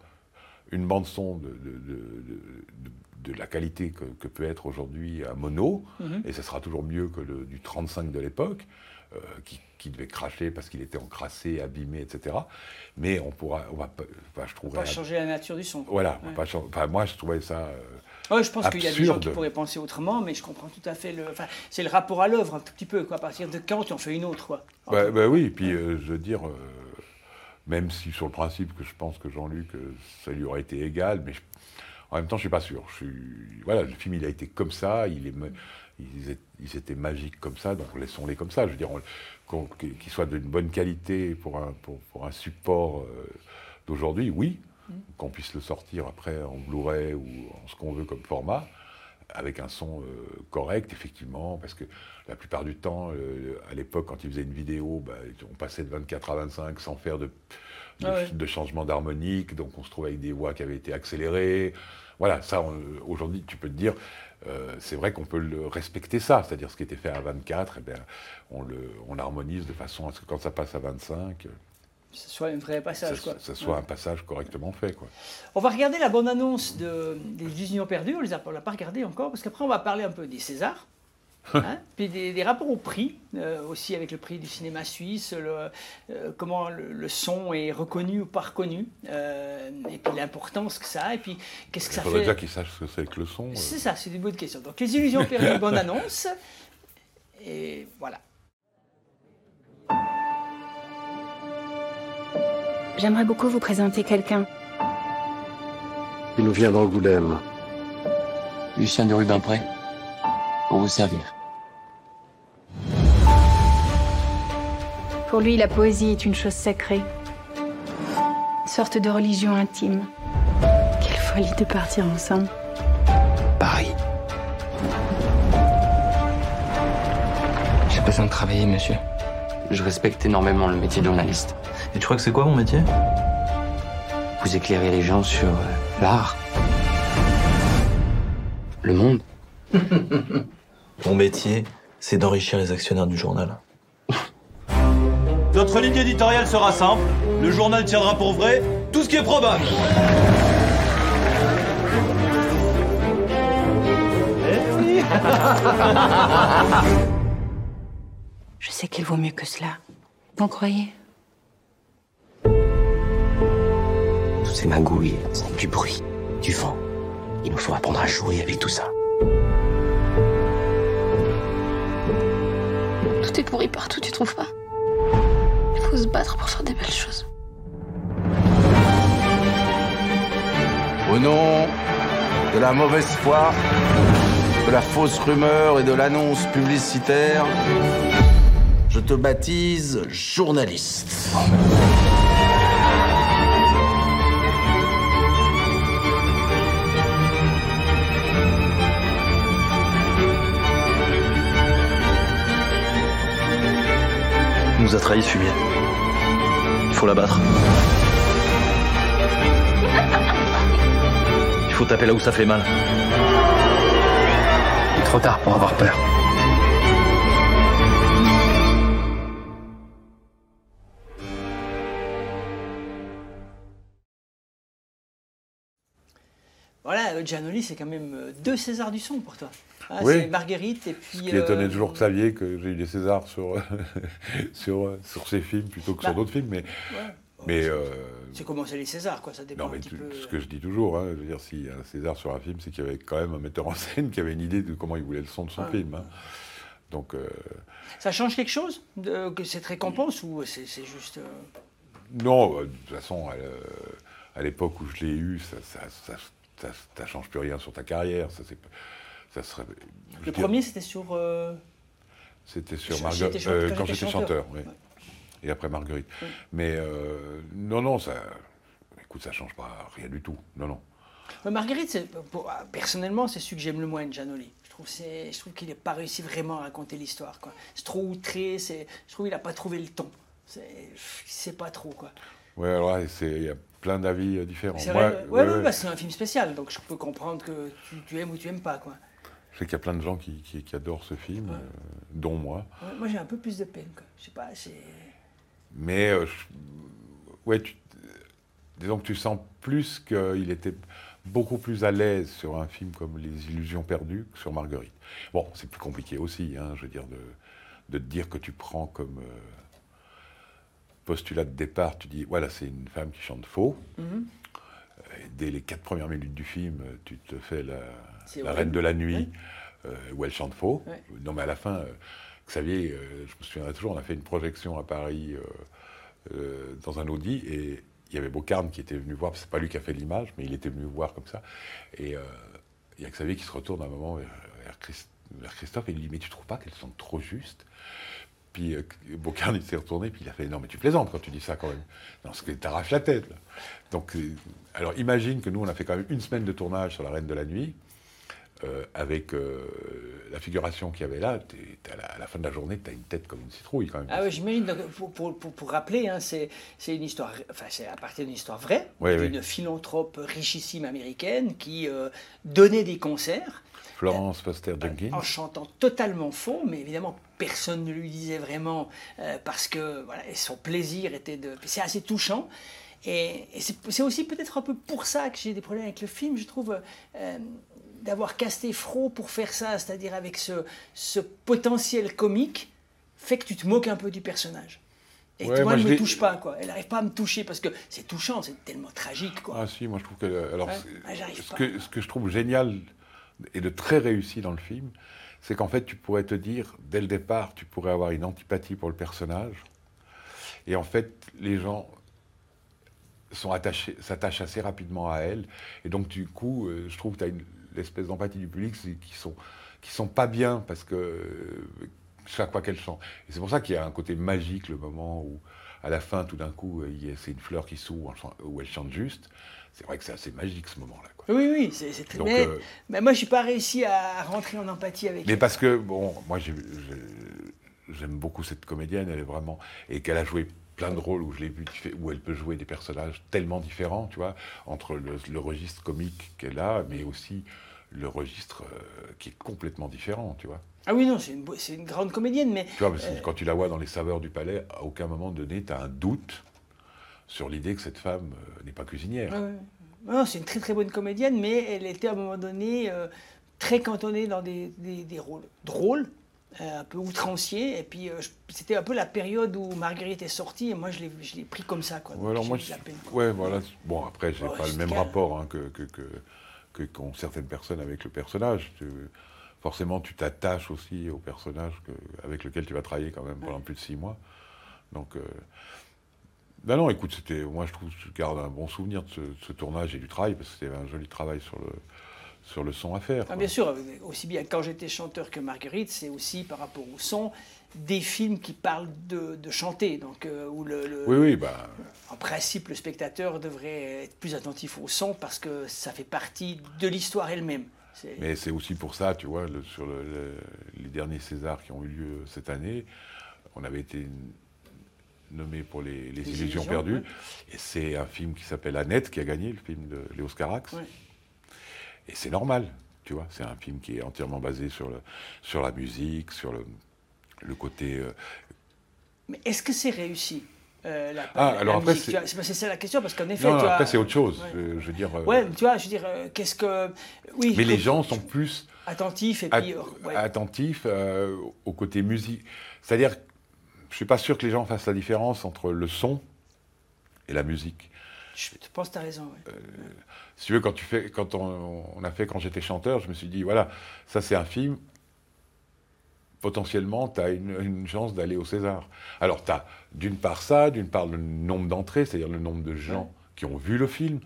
une bande son de, la qualité que, que peut être aujourd'hui un mono, Mhm. et ce sera toujours mieux que le, du 35 de l'époque, euh, qui, qui devait cracher parce qu'il était encrassé, abîmé, etc. Mais on pourra, on va pas, enfin, je trouverais. va changer la nature du son. Voilà, Ouais. pas changer- enfin, moi je trouvais ça. euh, Ouais, je pense qu'il y a des gens qui pourraient penser autrement, mais je comprends tout à fait le. Enfin, c'est le rapport à l'œuvre un tout petit peu, quoi. À partir de quand tu en fais une autre, quoi. Bah, bah oui, et puis euh, je veux dire, euh, même si sur le principe que je pense que Jean-Luc, ça lui aurait été égal, mais je- en même temps, je suis pas sûr. Je suis, voilà, le film, il a été comme ça, il est, ma- ils, étaient, magiques comme ça, donc laissons-les comme ça. Je veux dire, on- qu'ils soient d'une bonne qualité pour un, pour, pour un support euh, d'aujourd'hui, oui, qu'on puisse le sortir après en Blu-ray ou en ce qu'on veut comme format avec un son euh, correct, effectivement, parce que la plupart du temps, euh, à l'époque, quand ils faisaient une vidéo, bah, on passait de 24 à 25 sans faire de, de, Ah ouais. de changement d'harmonique, donc on se trouvait avec des voix qui avaient été accélérées. Voilà, ça, aujourd'hui, tu peux te dire, euh, c'est vrai qu'on peut le respecter ça, c'est-à-dire ce qui était fait à 24, eh bien, on, le, on harmonise de façon à ce que quand ça passe à 25, euh, Que ce soit un vrai passage, ça, quoi. ça soit Ouais. un passage correctement fait. Quoi. On va regarder la bande-annonce de, des Illusions perdues, on ne l'a pas regardée encore, parce qu'après on va parler un peu des Césars, hein, puis des, des rapports au prix, euh, aussi avec le prix du cinéma suisse, le- euh, comment le, le son est reconnu ou pas reconnu, euh, et puis l'importance que ça a, et puis qu'est-ce que Il ça faudrait fait. déjà qu'ils sachent ce que c'est que le son. euh. C'est ça, c'est une bonne question. Donc les Illusions perdues, bande-annonce, et voilà. J'aimerais beaucoup vous présenter quelqu'un. Il nous vient d'Angoulême. Lucien de Rubempré, pour vous servir. Pour lui, la poésie est une chose sacrée. Une sorte de religion intime. Quelle folie de partir ensemble. Paris. J'ai besoin de travailler, monsieur. Je respecte énormément le métier de journaliste. Et tu crois que c'est quoi mon métier? Vous éclairez les gens sur euh, l'art, le monde. Mon métier, c'est d'enrichir les actionnaires du journal. Notre ligne éditoriale sera simple. Le journal tiendra pour vrai tout ce qui est probable. Je sais qu'il vaut mieux que cela. Vous croyez? Toutes ces magouilles, c'est du bruit, du vent. Il nous faut apprendre à jouer avec tout ça. Tout est pourri partout, tu trouves pas Il faut se battre pour faire des belles choses. Au nom de la mauvaise foi, de la fausse rumeur et de l'annonce publicitaire, je te baptise journaliste. Nous a trahis, Fumier. Il faut l'abattre. Il faut taper là où ça fait mal. Il est trop tard pour avoir peur. Voilà, Giannoli, c'est quand même euh, deux Césars du son pour toi. Hein, Oui. C'est Marguerite et puis. Ce qui étonnait euh, toujours Xavier que j'ai eu des Césars sur, sur, sur ses films plutôt que Bah, sur d'autres films. Mais, ouais. mais euh, C'est comment c'est les Césars, quoi. Ça dépend non, mais un petit tu- peu. ce que je dis toujours, hein, je veux dire, a un César sur un film, c'est qu'il y avait quand même un metteur en scène qui avait une idée de comment il voulait le son de son Ouais. film. hein. Donc, euh, Ça change quelque chose de que cette récompense ou c'est juste. euh, Non, euh, de toute façon, à, euh, à l'époque où je l'ai eu, ça, ça, ça, ça, ça change plus rien sur ta carrière. Ça, c'est, ça serait, je Le premier, c'était sur. euh, C'était sur Marguerite, chanteur- quand j'étais chanteur, oui. Ouais. Et après Marguerite. Mais euh, non, non, ça, écoute, ça change pas rien du tout. Non, non. Mais Marguerite, pour- personnellement, c'est celui que j'aime le moins de Janoli. Je trouve, je trouve qu'il n'a pas réussi vraiment à raconter l'histoire. C'est trop outré, je trouve qu'il n'a pas trouvé le ton. C'est- Je sais pas trop. quoi. Ouais, alors il y a plein d'avis euh, différents. C'est ouais, ouais, ouais, bah, c'est un film spécial, donc je peux comprendre que tu, tu aimes ou tu aimes pas. Quoi. Je sais qu'il y a plein de gens qui, qui- qui adorent ce film, euh, dont moi. Ouais, moi, j'ai un peu plus de peine. Quoi. Je sais pas. Mais, euh, je- ouais, tu- disons que tu sens plus qu'il était beaucoup plus à l'aise sur un film comme Les Illusions perdues que sur Marguerite. Bon, c'est plus compliqué aussi, hein, je veux dire, de, de te dire que tu prends comme euh, postulat de départ, tu dis, voilà, c'est une femme qui chante faux. Mhm. Et dès les quatre premières minutes du film, tu te fais la, la. Reine de la Nuit, euh, où elle chante faux. Ouais. Non, mais à la fin, euh, Xavier, euh, je me souviendrai toujours, on a fait une projection à Paris euh, dans un Audi, et il y avait Bocarne qui était venu voir, c'est pas lui qui a fait l'image, mais il était venu voir comme ça. Et il y a Xavier qui se retourne à un moment vers, vers Christ- vers Christophe et il lui dit Mais tu trouves pas qu'elles sont trop justes? Puis euh, Bocarne, il s'est retourné, puis il a fait Non, mais tu plaisantes quand tu dis ça quand même. Non, parce que t'arraches la tête, là. Donc, euh, alors imagine que nous, on a fait quand même une semaine de tournage sur La Reine de la Nuit. Euh, avec euh, la figuration qu'il y avait là, à, la, à la fin de la journée, tu as une tête comme une citrouille quand même. Ah oui, j'imagine. Pour, pour, pour, pour rappeler, hein, c'est une histoire, enfin c'est à partir d'une histoire vraie, Oui, oui. d'une philanthrope richissime américaine qui euh, donnait des concerts Florence Foster Jenkins. en chantant totalement faux, mais évidemment personne ne lui disait vraiment parce que voilà, son plaisir était de. C'est assez touchant. Et, et c'est aussi peut-être un peu pour ça que j'ai des problèmes avec le film, je trouve, d'avoir casté Fro pour faire ça, c'est-à-dire avec ce, ce potentiel comique, fait que tu te moques un peu du personnage. Et Ouais, moi, moi, elle ne me touche pas, quoi. Elle n'arrive pas à me toucher parce que c'est touchant, c'est tellement tragique, quoi. Ah si, moi je trouve que... Alors, Ouais. c'est- Ah, ce, pas. que, ce que je trouve génial et de très réussi dans le film, c'est qu'en fait tu pourrais te dire, dès le départ, tu pourrais avoir une antipathie pour le personnage. Et en fait, les gens sont attachés, s'attachent assez rapidement à elle. Et donc du coup, euh, je trouve que tu as une l'espèce d'empathie du public c'est- qui sont, qui sont pas bien parce que euh, chaque fois qu'elle chante. Et c'est pour ça qu'il y a un côté magique, le moment où, à la fin, tout d'un coup, c'est une fleur qui s'ouvre, où elle chante juste. C'est vrai que c'est assez magique ce moment-là. Oui, oui, c'est très. Mais, euh, mais moi, je n'ai pas réussi à rentrer en empathie avec Mais elle. parce que, bon, moi j'ai- j'ai- j'aime beaucoup cette comédienne, elle est vraiment. Et qu'elle a joué plein de rôles où je l'ai vu, où elle peut jouer des personnages tellement différents, tu vois, entre le, le registre comique qu'elle a, mais aussi le registre euh, qui est complètement différent, tu vois. Ah oui, non, c'est une, grande comédienne, mais. Tu vois, parce que euh, quand tu la vois dans Les Saveurs du Palais, à aucun moment donné, tu as un doute sur l'idée que cette femme euh, n'est pas cuisinière. Non, c'est une très très bonne comédienne, mais elle était à un moment donné très cantonnée dans des, des- des rôles drôles, un peu outranciers. Et puis, euh, c'était un peu la période où Marguerite est sortie, et moi, je l'ai pris comme ça. Quoi. Ouais, alors moi, la peine. ouais, voilà. Bon, après, j'ai Ouais, pas le même rapport hein, que, que, que, que qu'ont certaines personnes avec le personnage. Tu- forcément, tu t'attaches aussi au personnage que, avec lequel tu vas travailler quand même pendant plus de six mois. Donc, euh, non, non, écoute, c'était, moi, je trouve, je garde un bon souvenir de ce, de ce tournage et du travail parce que c'était un joli travail sur le, sur le son à faire. Ah, bien sûr, aussi bien quand j'étais chanteur que Marguerite, c'est aussi par rapport au son des films qui parlent de, de chanter, donc euh, où le, le- Oui, oui, bah. en principe le spectateur devrait être plus attentif au son parce que ça fait partie de l'histoire elle-même. Mais c'est aussi pour ça, tu vois, le- sur le- le- les derniers Césars qui ont eu lieu cette année, on avait été nommé pour les, les Les Illusions Illusions, perdues. ouais. Et c'est un film qui s'appelle Annette qui a gagné, le film de Léo Scarax. Ouais. Et c'est normal, tu vois. C'est un film qui est entièrement basé sur, le, sur la musique, sur le, le côté. euh, Mais est-ce que c'est réussi euh, la, Ah, la alors après, c'est- ça la question parce qu'en effet, non, non, tu as- après, c'est autre chose. Ouais. Je, je veux dire. euh, Ouais, mais tu vois, je veux dire, qu'est-ce que. Oui, mais les gens sont plus attentifs et puis. ouais. attentifs euh, au côté musique. C'est-à-dire, je suis pas sûr que les gens fassent la différence entre le son et la musique. Je pense que tu as raison. ouais. Si tu veux, quand, tu fais, quand on, on a fait Quand j'étais chanteur, je me suis dit, voilà, ça c'est un film potentiellement, tu as une, une chance d'aller au César. Alors, tu as d'une part ça, d'une part le nombre d'entrées, c'est-à-dire le nombre de gens qui ont vu le film,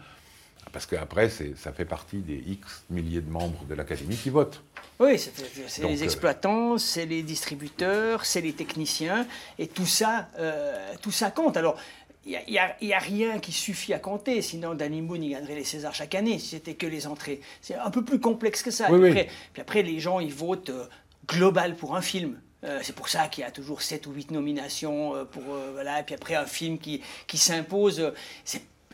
parce qu'après, ça fait partie des X milliers de membres de l'Académie qui votent. Oui, c'est les euh, exploitants, c'est les distributeurs, c'est les techniciens, et tout ça, euh, tout ça compte. Alors, il n'y a, y a rien qui suffit à compter, sinon Danny Boone il gagnerait les Césars chaque année si c'était que les entrées. C'est un peu plus complexe que ça. Oui, puis, oui. Après, puis après, les gens, ils votent euh, global pour un film. Euh, c'est pour ça qu'il y a toujours 7 ou 8 nominations euh, pour voilà et puis après un film qui, qui s'impose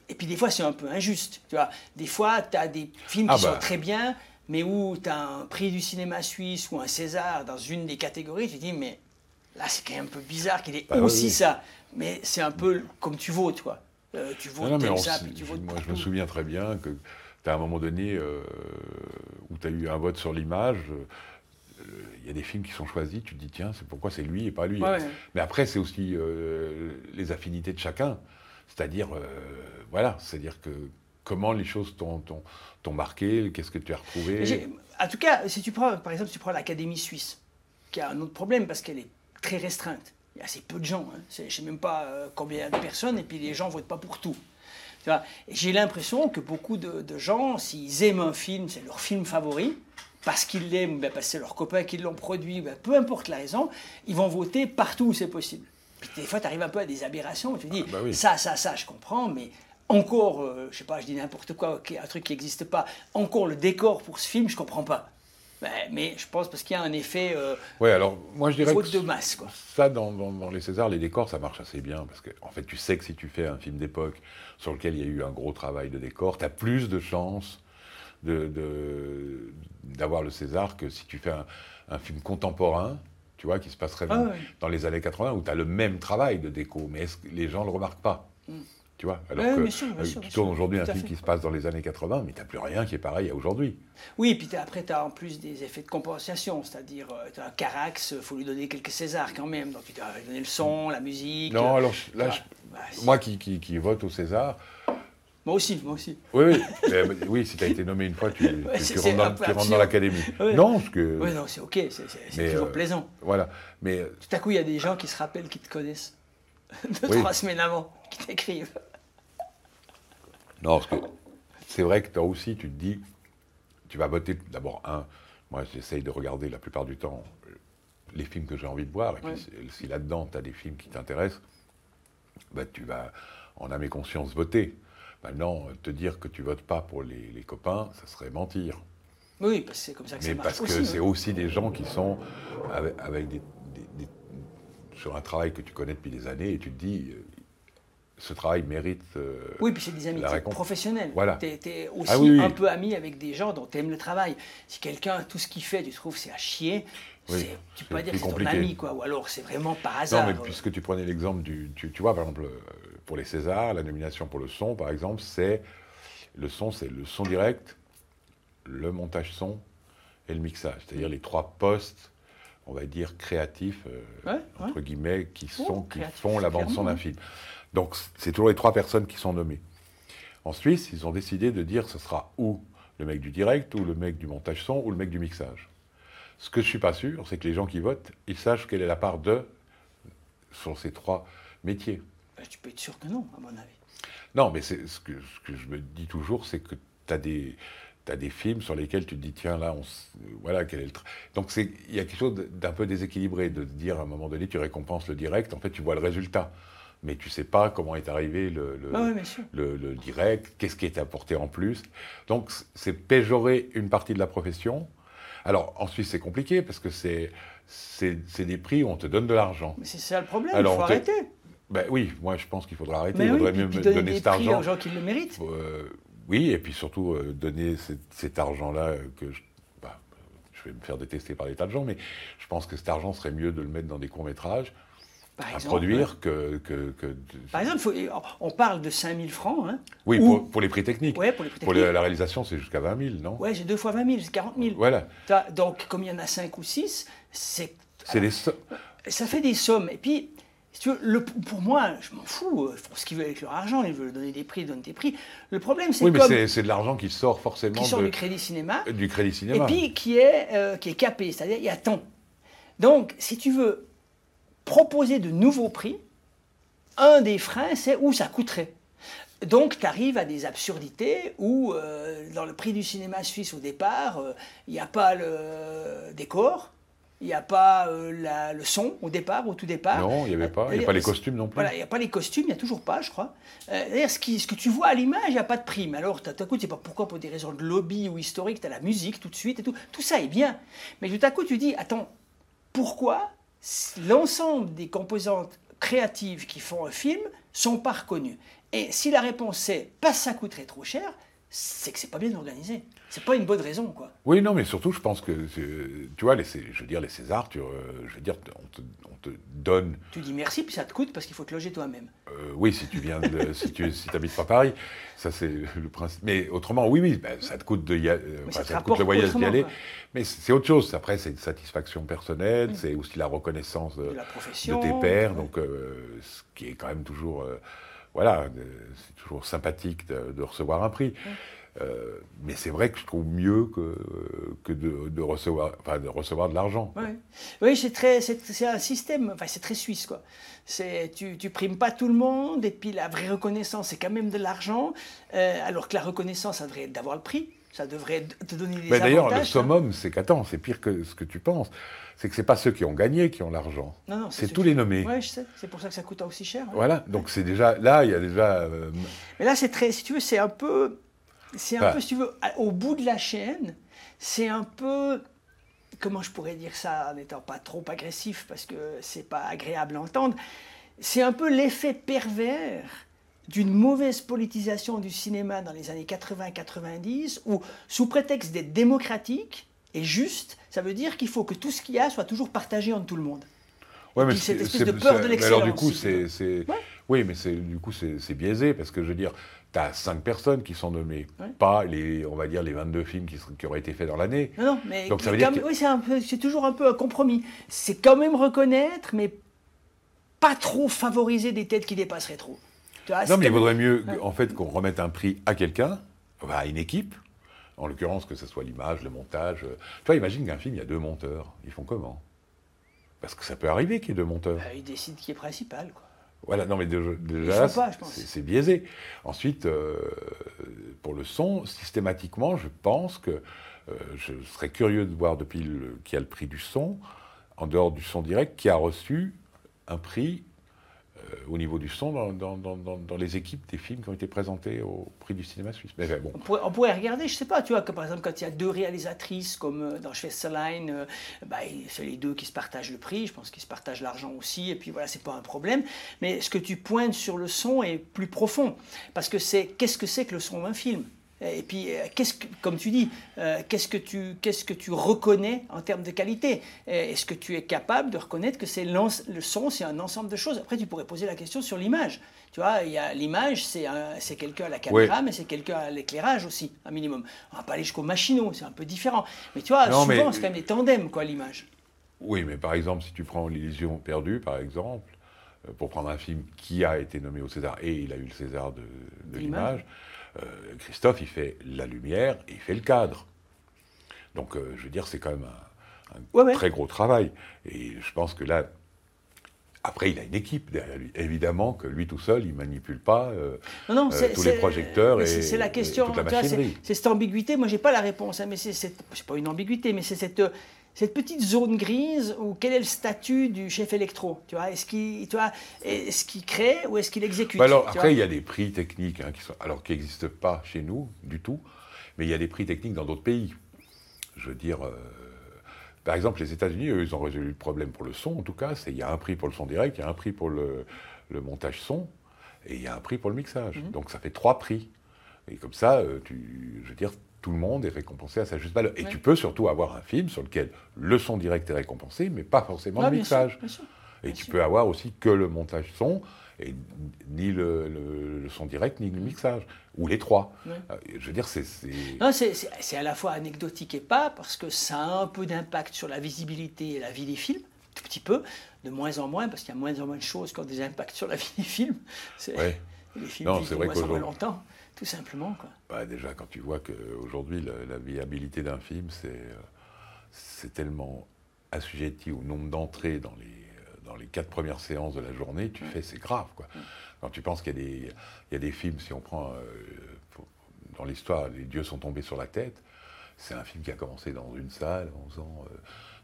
et puis des fois c'est un peu injuste tu vois des fois tu as des films Ah qui bah. sont très bien mais où tu as un prix du cinéma suisse ou un César dans une des catégories tu te dis mais là c'est quand même un peu bizarre qu'il ait Bah aussi oui. ça mais c'est un peu comme tu votes quoi Euh, tu votes Non, non, mais t'aimes on ça s- puis tu votes moi, je me souviens très bien que tu as un moment donné euh, où tu as eu un vote sur l'image. euh, Il y a des films qui sont choisis, tu te dis, tiens, c'est pourquoi c'est lui et pas lui. Ouais, ouais. Mais après, c'est aussi euh, les affinités de chacun. C'est-à-dire, voilà, c'est-à-dire que comment les choses t'ont marqué, qu'est-ce que tu as retrouvé. En tout cas, si tu prends, par exemple, si tu prends l'Académie suisse, qui a un autre problème parce qu'elle est très restreinte. Il y a assez peu de gens. hein. Je ne sais même pas euh, combien de personnes, et puis les gens ne votent pas pour tout. J'ai l'impression que beaucoup de, de gens, s'ils aiment un film, c'est leur film favori, parce qu'ils l'aiment, ben, parce que c'est leurs copains qui l'ont produit, ben, peu importe la raison, ils vont voter partout où c'est possible. Puis des fois, tu arrives un peu à des aberrations, tu te dis, bah oui. ça, ça, ça, je comprends, mais encore, euh, je sais pas, je dis n'importe quoi, ok, un truc qui n'existe pas, encore le décor pour ce film, je comprends pas. Ben, mais je pense parce qu'il y a un effet euh, Ouais, alors moi je dirais faute que de masse, quoi. ça, dans, dans- dans les Césars, les décors, ça marche assez bien. Parce que, en fait, tu sais que si tu fais un film d'époque sur lequel il y a eu un gros travail de décor, tu as plus de chances de- de- d'avoir le César que si tu fais un, un film contemporain, tu vois, qui se passerait Ah ouais. dans les années 80, où tu as le même travail de déco, mais est-ce que les gens ne le remarquent pas? Mm. Tu vois Alors Ouais, que bien sûr, bien euh, sûr, tu tournes aujourd'hui un film fait. qui se passe dans les années 80, mais tu n'as plus rien qui est pareil à aujourd'hui. Oui, puis t'as- après, tu as en plus des effets de compensation, c'est-à-dire, tu as un Carax, il faut lui donner quelques Césars quand même, donc tu dois donner le son, la musique. Non, euh, alors là, je- vois. moi qui, qui- qui vote au César, Moi aussi, moi aussi. Oui, oui, Mais, oui si tu as été nommé une fois, tu, Ouais, tu rentres dans, tu rentres dans l'académie. Ouais. Non, parce que. Oui, non, c'est ok, c'est- toujours euh, plaisant. Voilà. Mais euh, Tout à coup, il y a des gens qui se rappellent, qui te connaissent deux, Oui. trois semaines avant, qui t'écrivent. Non, parce que c'est vrai que toi aussi, tu te dis, tu vas voter d'abord un. Moi, j'essaye de regarder la plupart du temps euh, les films que j'ai envie de voir. Et puis, Ouais. si- là-dedans, tu as des films qui t'intéressent, bah, tu vas en âme et conscience voter. Maintenant, te dire que tu votes pas pour les, les copains, ça serait mentir. Oui, parce que c'est comme ça que Mais ça marche parce que c'est aussi des gens qui sont avec, avec des, des- des- sur un travail que tu connais depuis des années et tu te dis, euh, ce travail mérite. euh, Oui, puis c'est des amitiés professionnelles. Voilà. Tu es, aussi Ah oui, oui. un peu ami avec des gens dont tu aimes le travail. Si quelqu'un, tout ce qu'il fait, tu trouves c'est à chier, Oui, tu peux pas dire que c'est ton ami, quoi. Ou alors c'est vraiment par hasard. Non, mais puisque tu prenais l'exemple du. Tu, tu vois, par exemple, euh, pour les Césars, la nomination pour le son, par exemple, c'est. Le son, c'est le son direct, le montage son et le mixage. C'est-à-dire les trois postes, on va dire, créatifs, euh, Ouais, entre guillemets, qui, Oh, sont, qui font la bande-son d'un film. Donc, c'est toujours les trois personnes qui sont nommées. En Suisse, ils ont décidé de dire ce sera ou le mec du direct, ou le mec du montage son, ou le mec du mixage. Ce que je suis pas sûr, c'est que les gens qui votent, ils sachent quelle est la part de sur ces trois métiers. Ben, tu peux être sûr que non, à mon avis. Non, mais c'est ce que, ce que je me dis toujours, c'est que tu as des films sur lesquels tu te dis tiens là on voilà quel est le donc il y a quelque chose d'un peu déséquilibré de dire à un moment donné tu récompenses le direct en fait tu vois le résultat mais tu sais pas comment est arrivé le, le, Ah le- le direct qu'est-ce qui est apporté en plus donc c'est péjorer une partie de la profession alors en Suisse c'est compliqué parce que c'est des prix où on te donne de l'argent Mais c'est ça le problème, Alors, il faut arrêter. ben oui, moi je pense qu'il faudra arrêter. Mais il faudrait mieux donner donner cet argent. aux gens qui le méritent. Euh, oui, et puis surtout euh, donner cet, cet argent-là euh, que je, bah, je vais me faire détester par des tas de gens, mais je pense que cet argent serait mieux de le mettre dans des courts-métrages Par à exemple, produire que, que, que- Par exemple, faut- on parle de 5000 francs. Hein, Oui, ou- pour, pour les prix techniques. Ouais, pour les prix Pour techniques. la, la réalisation, c'est jusqu'à 20 000, non? Ouais, j'ai deux fois 20 000, c'est 40 000. Voilà. Donc, comme il y en a 5 ou 6, c'est C'est des so- ça fait des sommes. Et puis, si tu veux, le- pour moi, je m'en fous. euh, Ils font ce qu'ils veulent avec leur argent. Ils veulent donner des prix, ils donnent des prix. Le problème, c'est Oui, mais c'est- c'est de l'argent qui sort forcément qui sort de- du crédit cinéma. du crédit cinéma. Et puis qui est, euh, qui est capé, c'est-à-dire il y a tant. Donc, si tu veux proposer de nouveaux prix, un des freins, c'est où ça coûterait. Donc, tu arrives à des absurdités où, euh, dans le prix du cinéma suisse au départ, euh, il n'y a pas le décor, il n'y a pas euh, la- le son au départ, au tout départ. Non, il n'y avait pas. Il n'y a pas les costumes non plus. Voilà, il n'y a pas les costumes, il n'y a toujours pas, je crois. Euh, D'ailleurs, ce, ce que tu vois à l'image, il n'y a pas de prime. Alors, tout à coup, tu sais pas pourquoi, pour des raisons de lobby ou historiques, tu as la musique tout de suite et tout. Tout ça est bien. Mais tout à coup, tu dis, attends, pourquoi l'ensemble des composantes créatives qui font un film sont pas reconnues. Et si la réponse c'est parce que ça coûterait trop cher, c'est que c'est pas bien organisé. C'est pas une bonne raison, quoi. Oui, non, mais surtout, je pense que, tu vois, les, je veux dire, les Césars, tu, euh, je veux dire, on te, on te donne, Tu dis merci, puis ça te coûte parce qu'il faut te loger toi-même. euh, oui, si tu viens, de, si tu si habites pas Paris, ça c'est le principe. Mais autrement, oui, oui, ben, ça te coûte de, y a- euh, ça te ça te coûte le voyage d'y aller. quoi. Mais c'est autre chose. Après, c'est une satisfaction personnelle, Mm. c'est aussi la reconnaissance de, la profession, de tes pairs, ouais. donc euh, ce qui est quand même toujours, euh, voilà, c'est toujours sympathique de, de recevoir un prix. Euh, mais c'est vrai que je trouve mieux que, que de, de recevoir, enfin, de recevoir de l'argent. Ouais. Oui, c'est très, c'est, c'est un système, enfin c'est très suisse quoi. C'est, tu, tu primes pas tout le monde et puis la vraie reconnaissance c'est quand même de l'argent, euh, alors que la reconnaissance ça devrait être d'avoir le prix, ça devrait te donner des Mais d'ailleurs, le hein. summum, c'est qu'attends, c'est pire que ce que tu penses. C'est que c'est pas ceux qui ont gagné qui ont l'argent. Non, non, c'est tous qui- les nommés. Ouais, je sais, c'est pour ça que ça coûte aussi cher. ouais. Voilà, donc c'est déjà là, il y a déjà. euh, Mais là c'est très, si tu veux, c'est un peu, c'est un peu, si tu veux, au bout de la chaîne, c'est un peu, comment je pourrais dire ça en n'étant pas trop agressif parce que c'est pas agréable à entendre, c'est un peu l'effet pervers d'une mauvaise politisation du cinéma dans les années 80-90 où, sous prétexte d'être démocratique et juste, ça veut dire qu'il faut que tout ce qu'il y a soit toujours partagé entre tout le monde. Ouais, mais cette espèce de peur de du l'excellence, coup, c'est, c'est- oui, mais c'est du coup c'est biaisé parce que je veux dire, tu as cinq personnes qui sont nommées, Ouais. pas les, on va dire les 22 films qui, auraient été faits dans l'année. Non, non, mais donc ça mais veut dire quand même- que- oui, c'est toujours un peu un compromis. C'est quand même reconnaître, mais pas trop favoriser des têtes qui dépasseraient trop. Vois, non, mais il vaudrait mieux en fait qu'on remette un prix à quelqu'un, à une équipe. En l'occurrence, que ce soit l'image, le montage. euh. Tu vois, imagine qu'un film, il y a deux monteurs. Ils font comment? Parce que ça peut arriver qu'il y ait deux monteurs. Euh, ils décident qui est principal. Quoi. Voilà, non mais déjà, c'est biaisé. Ensuite, euh, pour le son, systématiquement, je pense que euh, je serais curieux de voir depuis le, qui a le prix du son, en dehors du son direct, qui a reçu un prix au niveau du son dans, dans- dans- dans- les équipes des films qui ont été présentés au prix du cinéma suisse. On pourrait, regarder, je sais pas, tu vois, que par exemple, quand il y a deux réalisatrices, comme euh, dans Schwesterlein, euh, bah, c'est les deux qui se partagent le prix, je pense qu'ils se partagent l'argent aussi, et puis voilà, c'est pas un problème. Mais ce que tu pointes sur le son est plus profond, parce que c'est qu'est-ce que c'est que le son d'un film? Et puis, euh, qu'est-ce que, comme tu dis, euh, qu'est-ce que tu, qu'est-ce que tu reconnais en termes de qualité? Euh, Est-ce que tu es capable de reconnaître que c'est le son, c'est un ensemble de choses? Après, tu pourrais poser la question sur l'image. Tu vois, il y a l'image, c'est, un- c'est quelqu'un à la caméra, mais c'est quelqu'un à l'éclairage aussi, un minimum. On va pas aller jusqu'au machinot, c'est un peu différent. Mais tu vois, Non, souvent, mais- c'est quand même des tandems, quoi, l'image. oui, mais par exemple, si tu prends L'illusion perdue, par exemple, euh, pour prendre un film qui a été nommé au César, et il a eu le César de, de L'image. Euh, Christophe, il fait la lumière et il fait le cadre. Donc, euh, je veux dire, c'est quand même un, un Ouais, ouais. très gros travail. Et je pense que là, après, il a une équipe derrière lui. Évidemment que lui tout seul, il manipule pas euh, Non, euh, tous les projecteurs et, c'est, la question. c'est, cette ambiguïté. Moi, j'ai pas la réponse, hein, mais c'est pas une ambiguïté, mais c'est cette, cette petite zone grise où quel est le statut du chef électro Tu vois, est-ce qu'il, tu vois, est-ce qu'il crée ou est-ce qu'il exécute Bah alors, après, il y a des prix techniques hein, qui sont, alors qui n'existent pas chez nous du tout, mais il y a des prix techniques dans d'autres pays. Je veux dire, euh, par exemple, les États-Unis, eux, ils ont résolu le problème pour le son, en tout cas. C'est il y a un prix pour le son direct, il y a un prix pour le, le montage son, et il y a un prix pour le mixage. Mhm. Donc ça fait trois prix. Et comme ça, euh, tu, je veux dire, tout le monde est récompensé à sa juste valeur. Et Ouais. tu peux surtout avoir un film sur lequel le son direct est récompensé, mais pas forcément le bien sûr, mixage. bien sûr, Et tu sûr. peux avoir aussi que le montage son, et ni le, le- le son direct, ni le mixage, ou les trois. Ouais. Euh, Je veux dire, c'est... c'est- à la fois anecdotique et pas, parce que ça a un peu d'impact sur la visibilité et la vie des films, tout petit peu, de moins en moins, parce qu'il y a moins en moins de choses qui ont des impacts sur la vie des films. Ouais. Les films Non, c'est vrai qu'aujourd'hui- longtemps, tout simplement. Quoi. bah, déjà, quand tu vois qu'aujourd'hui, la, la viabilité d'un film, c'est, euh, c'est tellement assujetti au nombre d'entrées dans les, dans les quatre premières séances de la journée, tu fais, c'est grave. Quoi. Quand tu penses qu'il y, a des- il y a des films, si on prend euh, dans l'histoire, Les dieux sont tombés sur la tête, c'est un film qui a commencé dans une salle en faisant euh,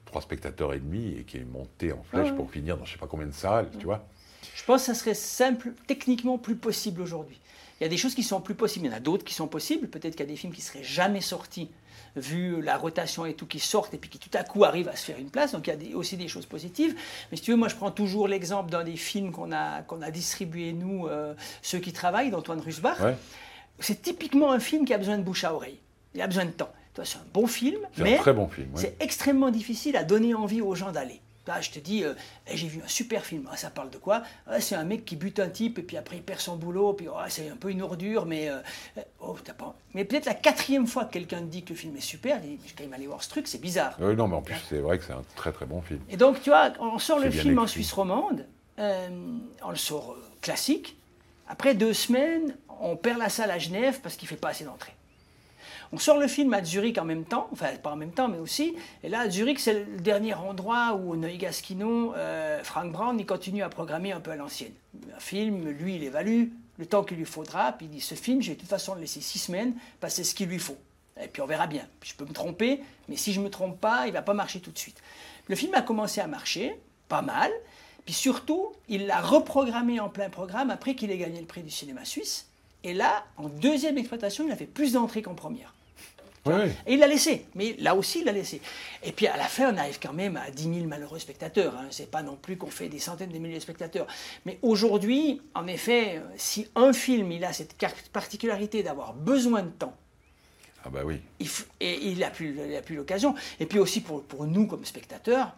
trois spectateurs et demi et qui est monté en flèche Ah ouais. pour finir dans je sais pas combien de salles, tu vois. Je pense que ça serait simple, techniquement plus possible aujourd'hui. Il y a des choses qui sont plus possibles, il y en a d'autres qui sont possibles. Peut-être qu'il y a des films qui seraient jamais sortis, vu la rotation et tout, qui sortent et puis qui tout à coup arrivent à se faire une place. Donc il y a des- aussi des choses positives. Mais si tu veux, moi je prends toujours l'exemple d'un des films qu'on a, qu'on a distribué, nous, euh, ceux qui travaillent, d'Antoine Rusbach. Ouais. C'est typiquement un film qui a besoin de bouche à oreille. Il a besoin de temps. C'est un bon film, un mais très bon film, ouais. c'est extrêmement difficile à donner envie aux gens d'aller. Là, je te dis, euh, Eh, j'ai vu un super film. Ah, ça parle de quoi? Ah, C'est un mec qui bute un type et puis après il perd son boulot. Puis oh, c'est un peu une ordure, mais euh, euh, oh, t'as pas. Mais peut-être la quatrième fois que quelqu'un te dit que le film est super, il dit, j'ai quand même allé voir ce truc, c'est bizarre. Oui, non, mais en plus, c'est vrai que c'est un très très bon film. Et donc, tu vois, on sort le film en. Suisse romande, euh, on le sort classique. Après deux semaines, on perd la salle à Genève parce qu'il ne fait pas assez d'entrées. On sort le film à Zurich en même temps, enfin pas en même temps, mais aussi. Et là, Zurich, c'est le dernier endroit où Neugaskino, euh, Frank Brown, il continue à programmer un peu à l'ancienne. Un film, lui, il évalue le temps qu'il lui faudra, puis il dit ce film, je vais de toute façon le laisser six semaines, parce que c'est ce qu'il lui faut. Et puis on verra bien. Je peux me tromper, mais si je ne me trompe pas, il va pas marcher tout de suite. Le film a commencé à marcher, pas mal. Puis surtout, il l'a reprogrammé en plein programme après qu'il ait gagné le prix du cinéma suisse. Et là, en deuxième exploitation, il a fait plus d'entrées qu'en première. Ouais. Et il l'a laissé, mais là aussi il l'a laissé. Et puis à la fin, on arrive quand même à 10 000 malheureux spectateurs. Hein. C'est pas non plus qu'on fait des centaines de milliers de spectateurs. Mais aujourd'hui, en effet, si un film il a cette particularité d'avoir besoin de temps, Ah bah oui. il f- et il n'a plus, il a plus l'occasion. Et puis aussi pour, pour nous comme spectateurs,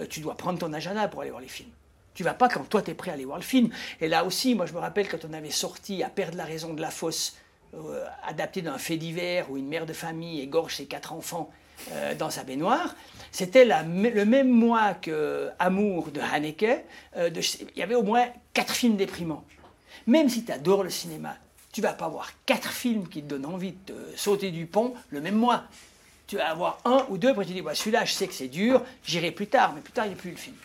euh, tu dois prendre ton agenda pour aller voir les films. Tu vas pas quand toi tu es prêt à aller voir le film. Et là aussi, moi je me rappelle quand on avait sorti À perdre la raison de la fosse, euh, adapté d'un fait divers où une mère de famille égorge ses quatre enfants euh, dans sa baignoire. C'était le même mois que Amour de Haneke. euh, il y avait au moins quatre films déprimants. Même si tu adores le cinéma, tu vas pas voir quatre films qui te donnent envie de te sauter du pont le même mois. Tu vas avoir un ou deux, après tu dis, bah, celui-là, je sais que c'est dur, j'irai plus tard, mais plus tard, il n'y a plus le film.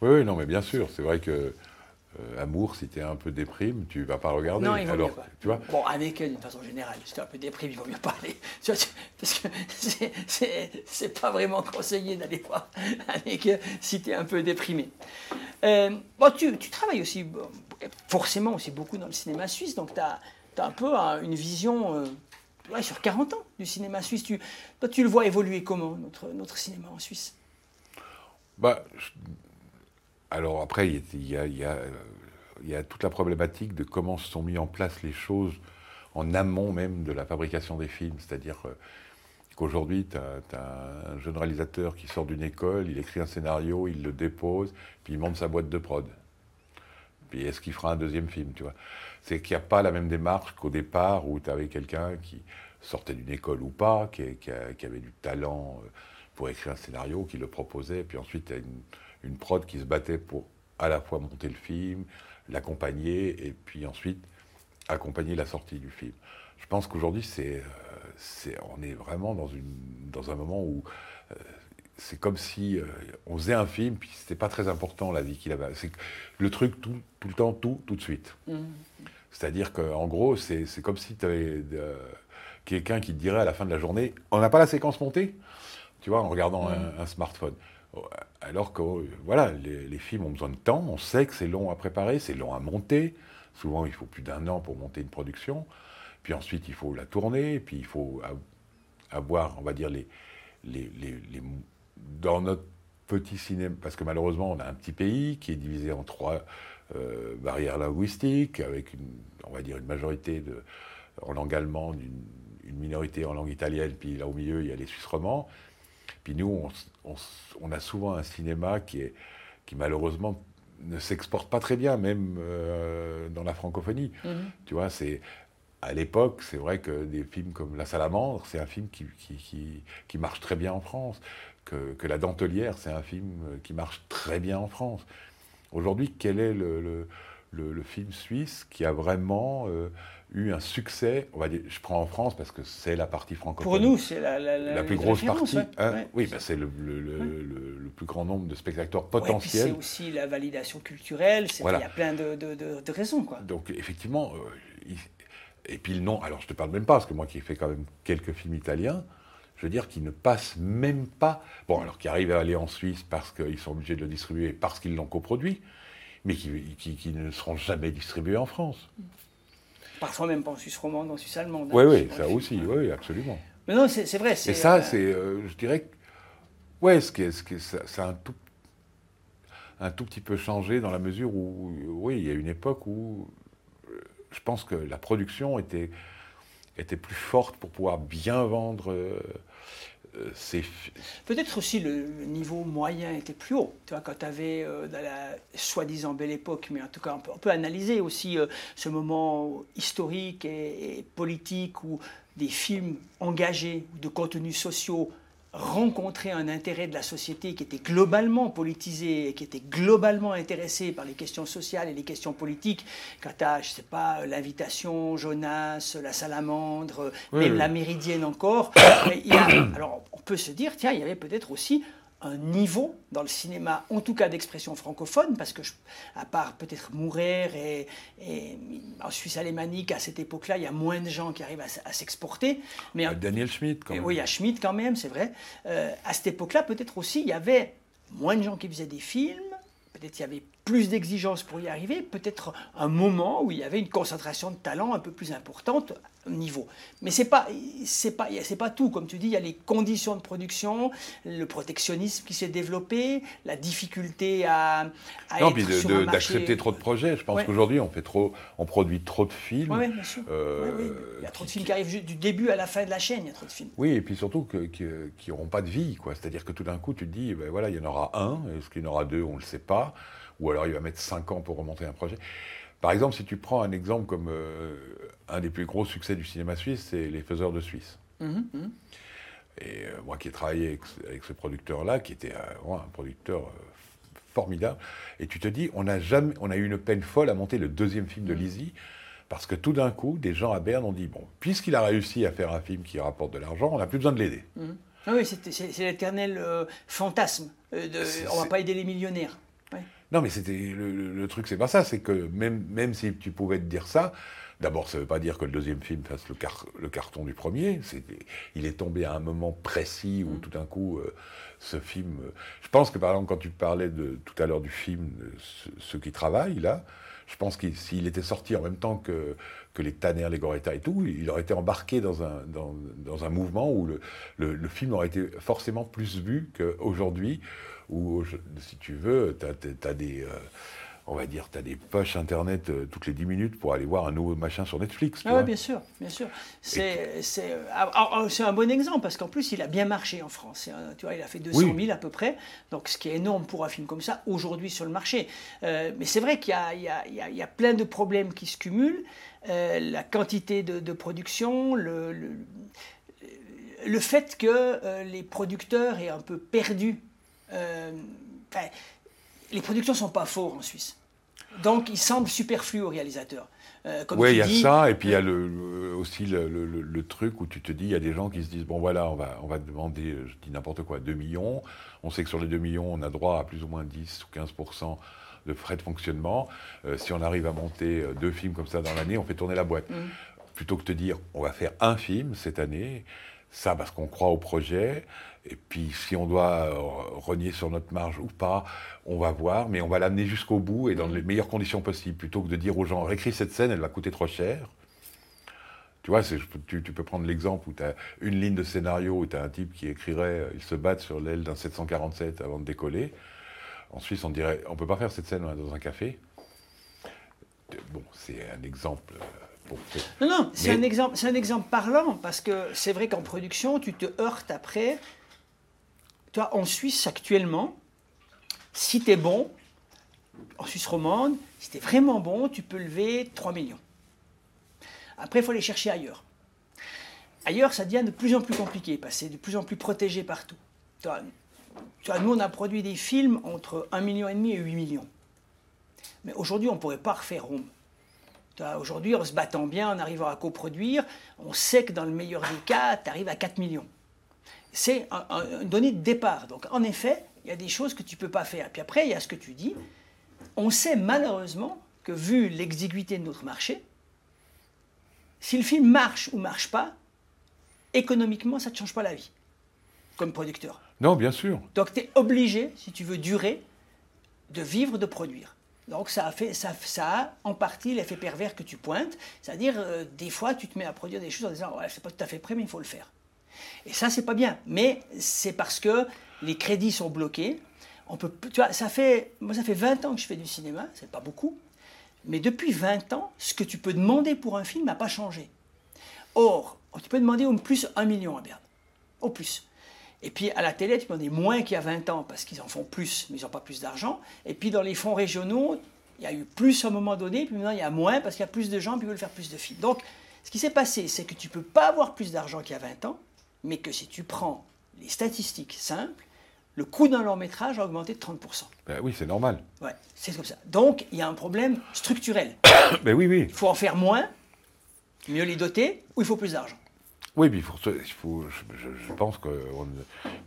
Oui, oui, non, mais bien sûr, c'est vrai que euh, Amour, si tu es un peu déprime, tu vas pas regarder. Non, il vaut Alors, mieux pas. tu vois, Bon, avec elle, d'une façon générale, si t'es un peu déprimé, il vaut mieux pas aller. Tu vois, tu- Parce que c'est- pas vraiment conseillé d'aller voir avec elle si tu es un peu déprimé. Euh, bon, tu, tu travailles aussi, forcément, aussi beaucoup dans le cinéma suisse, donc tu as, un peu hein, une vision euh, ouais, sur 40 ans du cinéma suisse. Tu, toi, tu le vois évoluer comment, notre, notre cinéma en Suisse? Bah, je- alors après, il y a- toute la problématique de comment se sont mis en place les choses en amont même de la fabrication des films. C'est-à-dire euh, qu'aujourd'hui, tu as, un jeune réalisateur qui sort d'une école, il écrit un scénario, il le dépose, puis il monte sa boîte de prod. Puis est-ce qu'il fera un deuxième film, tu vois? C'est qu'il n'y a pas la même démarche qu'au départ où tu avais quelqu'un qui sortait d'une école ou pas, qui, qui avait du talent euh, pour écrire un scénario, qui le proposait, puis ensuite tu as une, une prod qui se battait pour à la fois monter le film, l'accompagner, et puis ensuite accompagner la sortie du film. Je pense qu'aujourd'hui, c'est, euh, c'est, on est vraiment dans, une, dans un moment où euh, c'est comme si euh, on faisait un film, puis c'était pas très important la vie qu'il avait. C'est le truc tout, tout le temps, tout, tout de suite. C'est-à-dire qu'en gros, c'est, c'est comme si tu avais quelqu'un qui te dirait à la fin de la journée On n'a pas la séquence montée? Tu vois, en regardant un, un smartphone. Alors que, euh, voilà, les, films ont besoin de temps, on sait que c'est long à préparer, c'est long à monter. Souvent, il faut plus d'un an pour monter une production. Puis ensuite, il faut la tourner, puis il faut avoir, on va dire, dans notre petit cinéma, parce que malheureusement, on a un petit pays qui est divisé en trois euh, barrières linguistiques, avec, une, on va dire, une majorité en langue allemande, une, minorité en langue italienne, puis là au milieu, il y a les Suisses romands. Puis nous, on, a souvent un cinéma qui, est, qui malheureusement ne s'exporte pas très bien, même euh, dans la francophonie. Mhm. Tu vois, c'est à l'époque, c'est vrai que des films comme La Salamandre, c'est un film qui, qui, qui- qui marche très bien en France. Que, que La Dentelière, c'est un film qui marche très bien en France. Aujourd'hui, quel est le, le- le, le film suisse qui a vraiment euh, eu un succès. On va dire, je prends en France parce que c'est la partie francophone. Pour nous, c'est la, la, la, la plus grosse partie. ouais, hein. ouais. oui, bah, c'est le, le- le- le- le plus grand nombre de spectateurs Ouais, potentiels. c'est aussi la validation culturelle, il y a plein de, de- de- de raisons. Quoi. Donc effectivement, euh, et puis le nom, alors je te parle même pas, parce que moi qui ai fait quand même quelques films italiens, je veux dire qu'ils ne passent même pas, bon alors qui arrivent à aller en Suisse parce qu'ils sont obligés de le distribuer, parce qu'ils l'ont coproduit, mais qui, qui- qui ne seront jamais distribués en France. Parfois même pas en Suisse romande, en Suisse allemande. hein, Oui, oui, je ça aussi, oui, oui, absolument. Mais non, c'est vrai. Et ça, euh, c'est, euh, je dirais, que- ouais, ce qui est, ce qui est- ça, ça a un tout, un tout petit peu changé dans la mesure où, oui, il y a une époque où euh, je pense que la production était, était plus forte pour pouvoir bien vendre euh, Peut-être aussi le, niveau moyen était plus haut. Tu vois, quand tu avais, dans la soi-disant belle époque, mais en tout cas, on peut, on analyser aussi euh, ce moment historique et, et politique où des films engagés, de contenus sociaux, rencontraient un intérêt de la société qui était globalement politisé, et qui était globalement intéressé par les questions sociales et les questions politiques. Quand tu as, je sais pas, l'invitation, Jonas, la salamandre, Oui, même oui. la méridienne encore. Mais il y a- alors, on peut se dire, tiens, il y avait peut-être aussi un niveau dans le cinéma, en tout cas d'expression francophone, parce que, je- à part peut-être Mourer et, et en Suisse alémanique, à cette époque-là, il y a moins de gens qui arrivent à, à s'exporter. Mais euh, Daniel Schmidt, quand même. oui, il y a Schmidt quand même, c'est vrai. Euh, à cette époque-là, peut-être aussi, il y avait moins de gens qui faisaient des films, peut-être il y avait plus d'exigences pour y arriver, peut-être un moment où il y avait une concentration de talent un peu plus importante au niveau. Mais c'est pas, c'est pas, c'est pas tout, comme tu dis, il y a les conditions de production, le protectionnisme qui s'est développé, la difficulté à, à Non, être puis de- sur de- un marché- d'accepter trop de projets. Je pense Ouais. qu'aujourd'hui, on fait trop, on produit trop de films. Ouais, bien sûr. euh, Ouais. Il y a trop de films qui arrivent du début à la fin de la chaîne, il y a trop de films. Oui, et puis surtout que- que- qui n'auront pas de vie, quoi. C'est-à-dire que tout d'un coup, tu te dis, ben voilà, il y en aura un, est-ce qu'il y en aura deux, on ne le sait pas, ou alors il va mettre cinq ans pour remonter un projet. Par exemple, si tu prends un exemple comme euh, un des plus gros succès du cinéma suisse, c'est Les Faiseurs de Suisse. Mhm, mhm. Et euh, moi qui ai travaillé avec, ce- avec ce producteur-là, qui était euh, un producteur formidable, et tu te dis, on a, jamais, on a eu une peine folle à monter le deuxième film de Lizzie, parce que tout d'un coup, des gens à Berne ont dit, bon, puisqu'il a réussi à faire un film qui rapporte de l'argent, on n'a plus besoin de l'aider. Mhm. Ah oui, c'est l'éternel euh, fantasme. euh, de, on va c'est- pas aider les millionnaires. Non, mais c'était le, truc, c'est pas ça. C'est que même, même si tu pouvais te dire ça, d'abord, ça veut pas dire que le deuxième film fasse le, car- le carton du premier. Il est tombé à un moment précis où tout d'un coup, euh, ce film. euh, je pense que par exemple, quand tu parlais de, tout à l'heure du film, ce- ceux qui travaillent là, je pense que s'il était sorti en même temps que, que les Tanner, les Goretta et tout, il aurait été embarqué dans un, dans, dans un mouvement où le, le, le film aurait été forcément plus vu qu'aujourd'hui, où, si tu veux, tu as, des... euh, on va dire, tu as des poches internet euh, toutes les 10 minutes pour aller voir un nouveau machin sur Netflix. Ah ouais, bien sûr, bien sûr. C'est euh, ah, ah, c'est un bon exemple parce qu'en plus, il a bien marché en France. Un- Tu vois, il a fait 200 000 Oui. à peu près, donc ce qui est énorme pour un film comme ça aujourd'hui sur le marché. Euh, mais c'est vrai qu'il y, y y a- plein de problèmes qui se cumulent. Euh, la quantité de, de production, le, le, le fait que les producteurs aient un peu perdu. Euh, les productions sont pas forts en Suisse. Donc, ils semblent superflus aux réalisateurs. Euh, Oui, il y a dis, ça, et puis il y a le, le- aussi le, truc où tu te dis, il y a des gens qui se disent, bon voilà, on va, on va demander, euh, je dis n'importe quoi, 2 millions. On sait que sur les 2 millions, on a droit à plus ou moins 10 ou 15% de frais de fonctionnement. Euh, si on arrive à monter euh, deux films comme ça dans l'année, on fait tourner la boîte. Mm. Plutôt que de dire, on va faire un film cette année, ça parce qu'on croit au projet, et puis si on doit euh, renier sur notre marge ou pas, on va voir, mais on va l'amener jusqu'au bout et dans les meilleures conditions possibles, plutôt que de dire aux gens, réécris cette scène, elle va coûter trop cher. Tu vois, tu, tu peux prendre l'exemple où tu as une ligne de scénario où tu as un type qui écrirait euh, Il se bat sur l'aile d'un 747 avant de décoller. En Suisse, on dirait On peut pas faire cette scène dans un café. Euh, Bon, c'est un exemple. pour- Non, non, c'est un, exemple, un exemple parlant, parce que c'est vrai qu'en production, tu te heurtes après. Toi, en Suisse, actuellement, si tu es bon, en Suisse romande, si tu es vraiment bon, tu peux lever 3 millions. Après, il faut aller chercher ailleurs. Ailleurs, ça devient de plus en plus compliqué, parce que c'est de plus en plus protégé partout. Nous, on a produit des films entre 1,5 million et 8 millions. Mais aujourd'hui, on ne pourrait pas refaire Rome. Aujourd'hui, en se battant bien, en arrivant à coproduire, on sait que dans le meilleur des cas, tu arrives à 4 millions. C'est un- un- une donnée de départ. Donc, en effet, il y a des choses que tu ne peux pas faire. Puis après, il y a ce que tu dis. On sait malheureusement que, vu l'exiguïté de notre marché, si le film marche ou marche pas, économiquement, ça ne te change pas la vie, comme producteur. Non, bien sûr. Donc tu es obligé, si tu veux durer, de vivre, de produire. Donc ça a, fait, ça, ça a en partie l'effet pervers que tu pointes, c'est-à-dire euh, des fois tu te mets à produire des choses en disant ouais c'est pas tout à fait prêt mais il faut le faire. Et ça c'est pas bien, mais c'est parce que les crédits sont bloqués. On peut, tu vois, ça fait, moi ça fait 20 ans que je fais du cinéma, c'est pas beaucoup, mais depuis 20 ans, ce que tu peux demander pour un film n'a pas changé. Or, tu peux demander au plus 1 million à Berne, au plus. Et puis à la télé, tu peux demander moins qu'il y a 20 ans parce qu'ils en font plus, mais ils n'ont pas plus d'argent. Et puis dans les fonds régionaux, il y a eu plus à un moment donné, puis maintenant il y a moins parce qu'il y a plus de gens qui veulent faire plus de films. Donc ce qui s'est passé, c'est que tu ne peux pas avoir plus d'argent qu'il y a 20 ans, mais que si tu prends les statistiques simples, le coût d'un long métrage a augmenté de 30%. Ben oui, c'est normal. Ouais, c'est comme ça. Donc il y a un problème structurel. Ben oui, oui. Il faut en faire moins, mieux les doter, ou il faut plus d'argent. Oui, mais il faut, il faut- je, pense que on-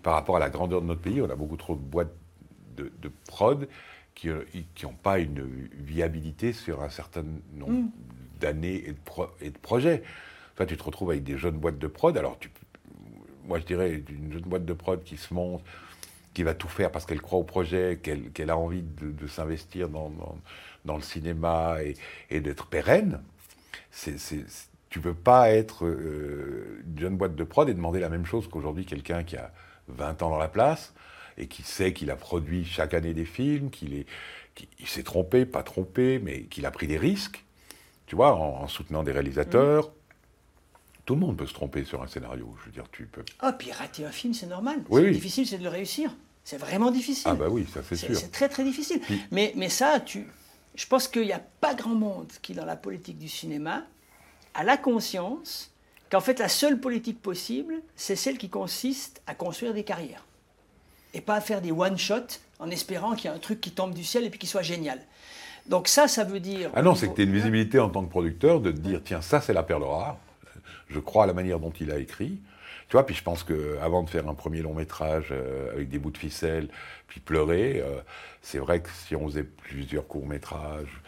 par rapport à la grandeur de notre pays, on a beaucoup trop de boîtes de, de prod qui n'ont pas une viabilité sur un certain nombre Mm. d'années et, de pro- et de projets. Toi, tu te retrouves avec des jeunes boîtes de prod. Alors, tu, moi, je dirais une jeune boîte de prod qui se monte, qui va tout faire parce qu'elle croit au projet, qu'elle a envie de, s'investir dans, dans- le cinéma et, d'être pérenne. C'est- c'est- tu peux pas être euh, une jeune boîte de prod et demander la même chose qu'aujourd'hui quelqu'un qui a 20 ans dans la place et qui sait qu'il a produit chaque année des films, qu'il est, qu'il il s'est trompé, pas trompé, mais qu'il a pris des risques, tu vois, en, en soutenant des réalisateurs. Tout le monde peut se tromper sur un scénario. Je veux dire, tu peux. Ah, puis rater un film, c'est normal. Oui, oui. difficile, c'est de le réussir. C'est vraiment difficile. Ah bah oui, ça c'est C'est sûr. c'est très très difficile. Mais, mais ça, tu, je pense qu'il n'y a pas grand monde qui, dans la politique du cinéma, a la conscience qu'en fait la seule politique possible, c'est celle qui consiste à construire des carrières. Et pas à faire des one-shots en espérant qu'il y a un truc qui tombe du ciel et puis qui soit génial. Donc ça, ça veut dire... Ah non, c'est que tu as une visibilité en tant que producteur de te dire tiens, ça c'est la perle rare. Je crois à la manière dont il a écrit. Tu vois, puis je pense qu'avant de faire un premier long métrage euh, avec des bouts de ficelle, puis pleurer, euh, c'est vrai que si on faisait plusieurs courts métrages,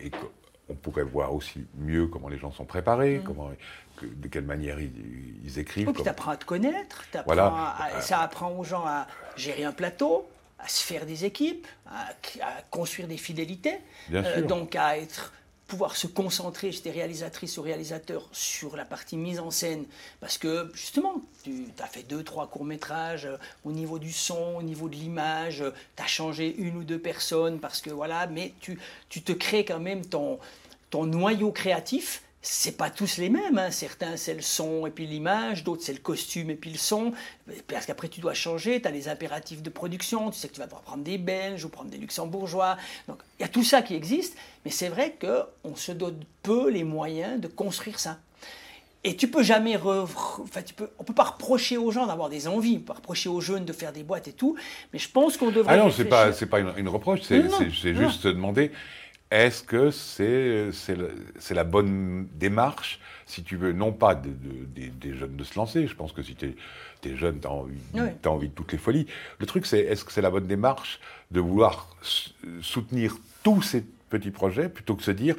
et qu'on pourrait voir aussi mieux comment les gens sont préparés, Mm. comment, que- de quelle manière ils, ils écrivent. Et puis comme- tu apprends à te connaître, Voilà. à- ça apprend aux gens à gérer un plateau, à se faire des équipes, à, à construire des fidélités, Bien sûr. donc à être pouvoir se concentrer, j'étais réalisatrice ou réalisateur, sur la partie mise en scène, parce que justement, tu as fait deux, trois courts-métrages euh, au niveau du son, au niveau de l'image, tu as changé une ou deux personnes, parce que voilà, mais tu, tu te crées quand même ton, ton noyau créatif, c'est pas tous les mêmes. hein. Certains, c'est le son et puis l'image, d'autres, c'est le costume et puis le son. Parce qu'après, tu dois changer, tu as les impératifs de production, tu sais que tu vas devoir prendre des Belges ou prendre des Luxembourgeois. Donc, il y a tout ça qui existe, mais c'est vrai qu'on se donne peu les moyens de construire ça. Et tu peux jamais. re- enfin, tu peux, on peut pas reprocher aux gens d'avoir des envies, on peut pas reprocher aux jeunes de faire des boîtes et tout, mais je pense qu'on devrait. Ah non, c'est pas, pas une, une reproche, c'est juste demander est-ce que c'est la bonne démarche, si tu veux, non pas de- de- des, des jeunes de se lancer, je pense que si tu es, jeune, tu as, envie Oui. envie de toutes les folies. Le truc, c'est est-ce que c'est la bonne démarche de vouloir soutenir tous ces petits projets plutôt que de se dire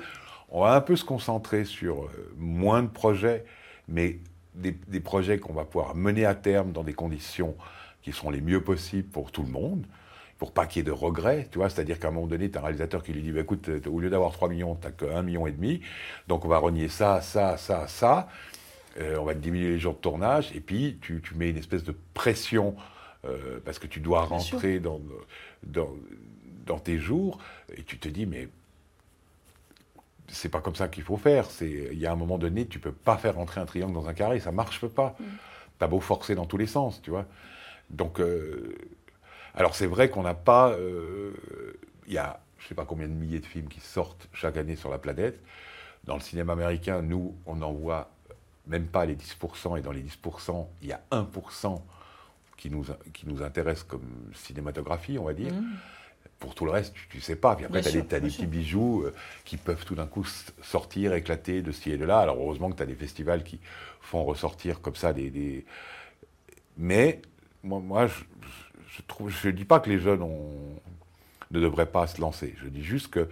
on va un peu se concentrer sur euh, moins de projets, mais des, des projets qu'on va pouvoir mener à terme dans des conditions qui seront les mieux possibles pour tout le monde, pour pas qu'il y ait de regrets, tu vois, c'est-à-dire qu'à un moment donné, tu as un réalisateur qui lui dit, bah, écoute, euh, au lieu d'avoir 3 millions, tu n'as que 1 million et demi, donc on va renier ça, ça, ça, ça, Euh, on va diminuer les jours de tournage, et puis tu, tu mets une espèce de pression, euh, parce que tu dois rentrer dans, dans, dans tes jours, et tu te dis, mais c'est pas comme ça qu'il faut faire. Il y a un moment donné, tu peux pas faire rentrer un triangle dans un carré, ça marche pas. T'as beau forcer dans tous les sens, tu vois. Donc, euh, alors c'est vrai qu'on n'a pas, euh, il y a, je sais pas combien de milliers de films qui sortent chaque année sur la planète. Dans le cinéma américain, nous, on n'en voit même pas les 10%, et dans les 10%, il y a 1% qui nous, qui nous intéresse comme cinématographie, on va dire. Mhm. pour tout le reste, tu, tu sais pas. Puis après, tu as, sûr, des, t'as des petits bijoux euh, qui peuvent tout d'un coup sortir, éclater de ci et de là. Alors heureusement que tu as des festivals qui font ressortir comme ça des. des- Mais moi, moi je, je je dis pas que les jeunes ont- ne devraient pas se lancer. Je dis juste que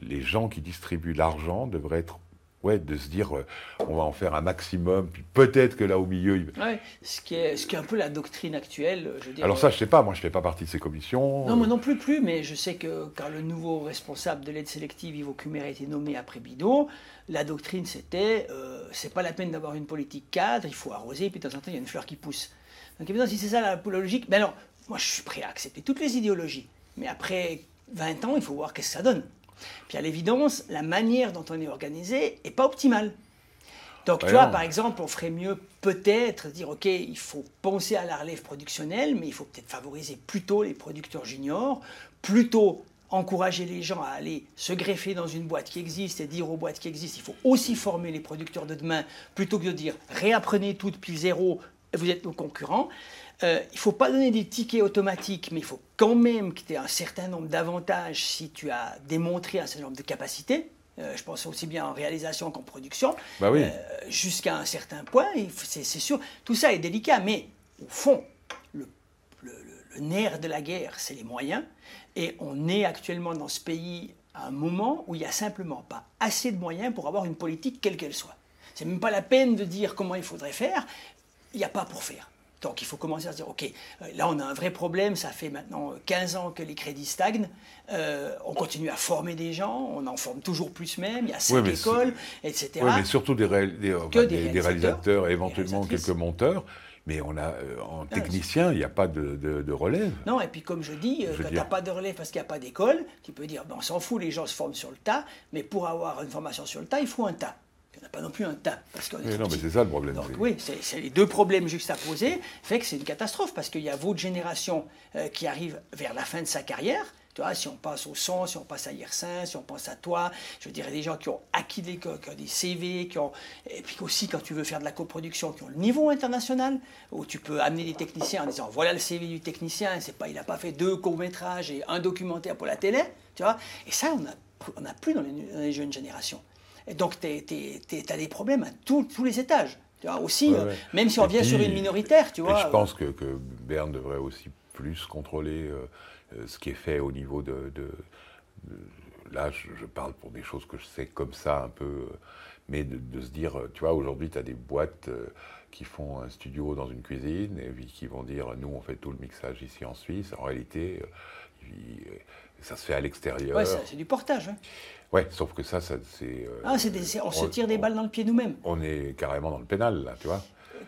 les gens qui distribuent l'argent devraient être, ouais, de se dire, euh, on va en faire un maximum. Puis peut-être que là au milieu, il- Ouais, ce, qui est, ce qui est un peu la doctrine actuelle. Je veux dire, alors ça, je sais pas. Moi, je fais pas partie de ces commissions. Non, moi non plus, plus, mais je sais que quand le nouveau responsable de l'aide sélective, Yves Cumer, a été nommé après Bidot, la doctrine c'était euh, c'est pas la peine d'avoir une politique cadre, il faut arroser, puis de temps en temps, il y a une fleur qui pousse. Donc évidemment, si c'est ça la, la logique, ben alors, moi je suis prêt à accepter toutes les idéologies, mais après 20 ans, il faut voir qu'est-ce que ça donne. Puis à l'évidence, la manière dont on est organisé est pas optimale. Donc, tu vois, par exemple, on ferait mieux peut-être dire, OK, il faut penser à la relève productionnelle, mais il faut peut-être favoriser plutôt les producteurs juniors, plutôt encourager les gens à aller se greffer dans une boîte qui existe et dire aux boîtes qui existent, il faut aussi former les producteurs de demain, plutôt que de dire, réapprenez tout depuis zéro, vous êtes nos concurrents. Euh, il ne faut pas donner des tickets automatiques, mais il faut quand même que tu aies un certain nombre d'avantages si tu as démontré un certain nombre de capacités. Euh, je pense aussi bien en réalisation qu'en production. Bah oui. Euh, Jusqu'à un certain point, c'est sûr, tout ça est délicat, mais au fond, le, le- le- le nerf de la guerre, c'est les moyens. Et on est actuellement dans ce pays à un moment où il n'y a simplement pas assez de moyens pour avoir une politique quelle qu'elle soit. C'est même pas la peine de dire comment il faudrait faire, il n'y a pas pour faire. Donc il faut commencer à se dire, OK, euh, là on a un vrai problème, ça fait maintenant euh, 15 ans que les crédits stagnent, euh, on continue à former des gens, on en forme toujours plus même, il y a cinq écoles, etc. Oui, mais surtout des, réal- des, enfin, Que des- des des réalisateurs, réalisateurs, et éventuellement quelques monteurs. Mais on a, euh, en technicien, il n'y a pas de, de- de relève. Non, et puis comme je dis, euh, Je quand tu n'as pas de relève parce qu'il n'y a pas d'école, tu peux dire, ben, on s'en fout, les gens se forment sur le tas, mais pour avoir une formation sur le tas, il faut un tas. Pas non plus un tas. Parce qu'on est non, mais c'est ça le problème. Donc oui, c'est les deux problèmes juxtaposés, fait que c'est une catastrophe, parce qu'il y a votre génération euh, qui arrive vers la fin de sa carrière, tu vois, si on passe au son, si on passe à Yersin, si on pense à toi, je dirais des gens qui ont acquis des, qui ont des CV, qui ont, et puis aussi quand tu veux faire de la coproduction, qui ont le niveau international, où tu peux amener des techniciens en disant voilà le CV du technicien, c'est pas, il n'a pas fait deux courts-métrages et un documentaire pour la télé, tu vois, et ça on n'a plus dans les, dans les jeunes générations. Et donc tu as des problèmes à tous- tous les étages. Tu vois, aussi, Ouais, euh, ouais. même si on vient sur une minoritaire, tu et vois. je euh, pense que, que Berne devrait aussi plus contrôler euh, ce qui est fait au niveau de. de- de- là, je, je parle pour des choses que je sais comme ça un peu, euh, mais de, de se dire, tu vois, aujourd'hui, tu as des boîtes euh, qui font un studio dans une cuisine et puis qui vont dire, nous, on fait tout le mixage ici en Suisse. En réalité, ça se fait à l'extérieur. ouais, c'est du portage. hein. Ouais, sauf que ça, ça c'est. euh, Ah, c'est des- on, se tire des balles dans le pied nous-mêmes. On est carrément dans le pénal, là, tu vois.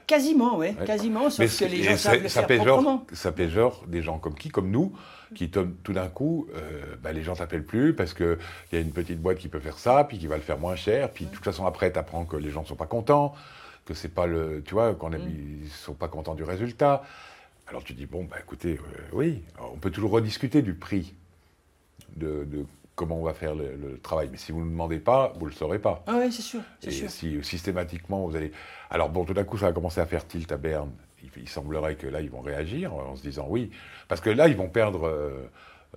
Quasiment, ouais, Ouais. quasiment, sauf Mais que les gens savent ça- le ça faire proprement. Ça des gens comme qui Comme nous, qui tout d'un coup, euh, bah, les gens t'appellent plus parce qu'il y a une petite boîte qui peut faire ça, puis qui va le faire moins cher, puis de toute façon après, tu apprends que les gens ne sont pas contents, que c'est pas le... Tu vois, qu'on Mm. ils sont pas contents du résultat. Alors tu dis, bon, bah écoutez, euh, oui, Alors, on peut toujours rediscuter du prix, de, de comment on va faire le, le travail. Mais si vous ne demandez pas, vous ne le saurez pas. Ah oui, c'est sûr, c'est Et sûr. si systématiquement vous allez. Alors bon, tout d'un coup, ça va commencer à faire tilt à Berne. Il, il semblerait que là, ils vont réagir en se disant oui. Parce que là, ils vont perdre. euh,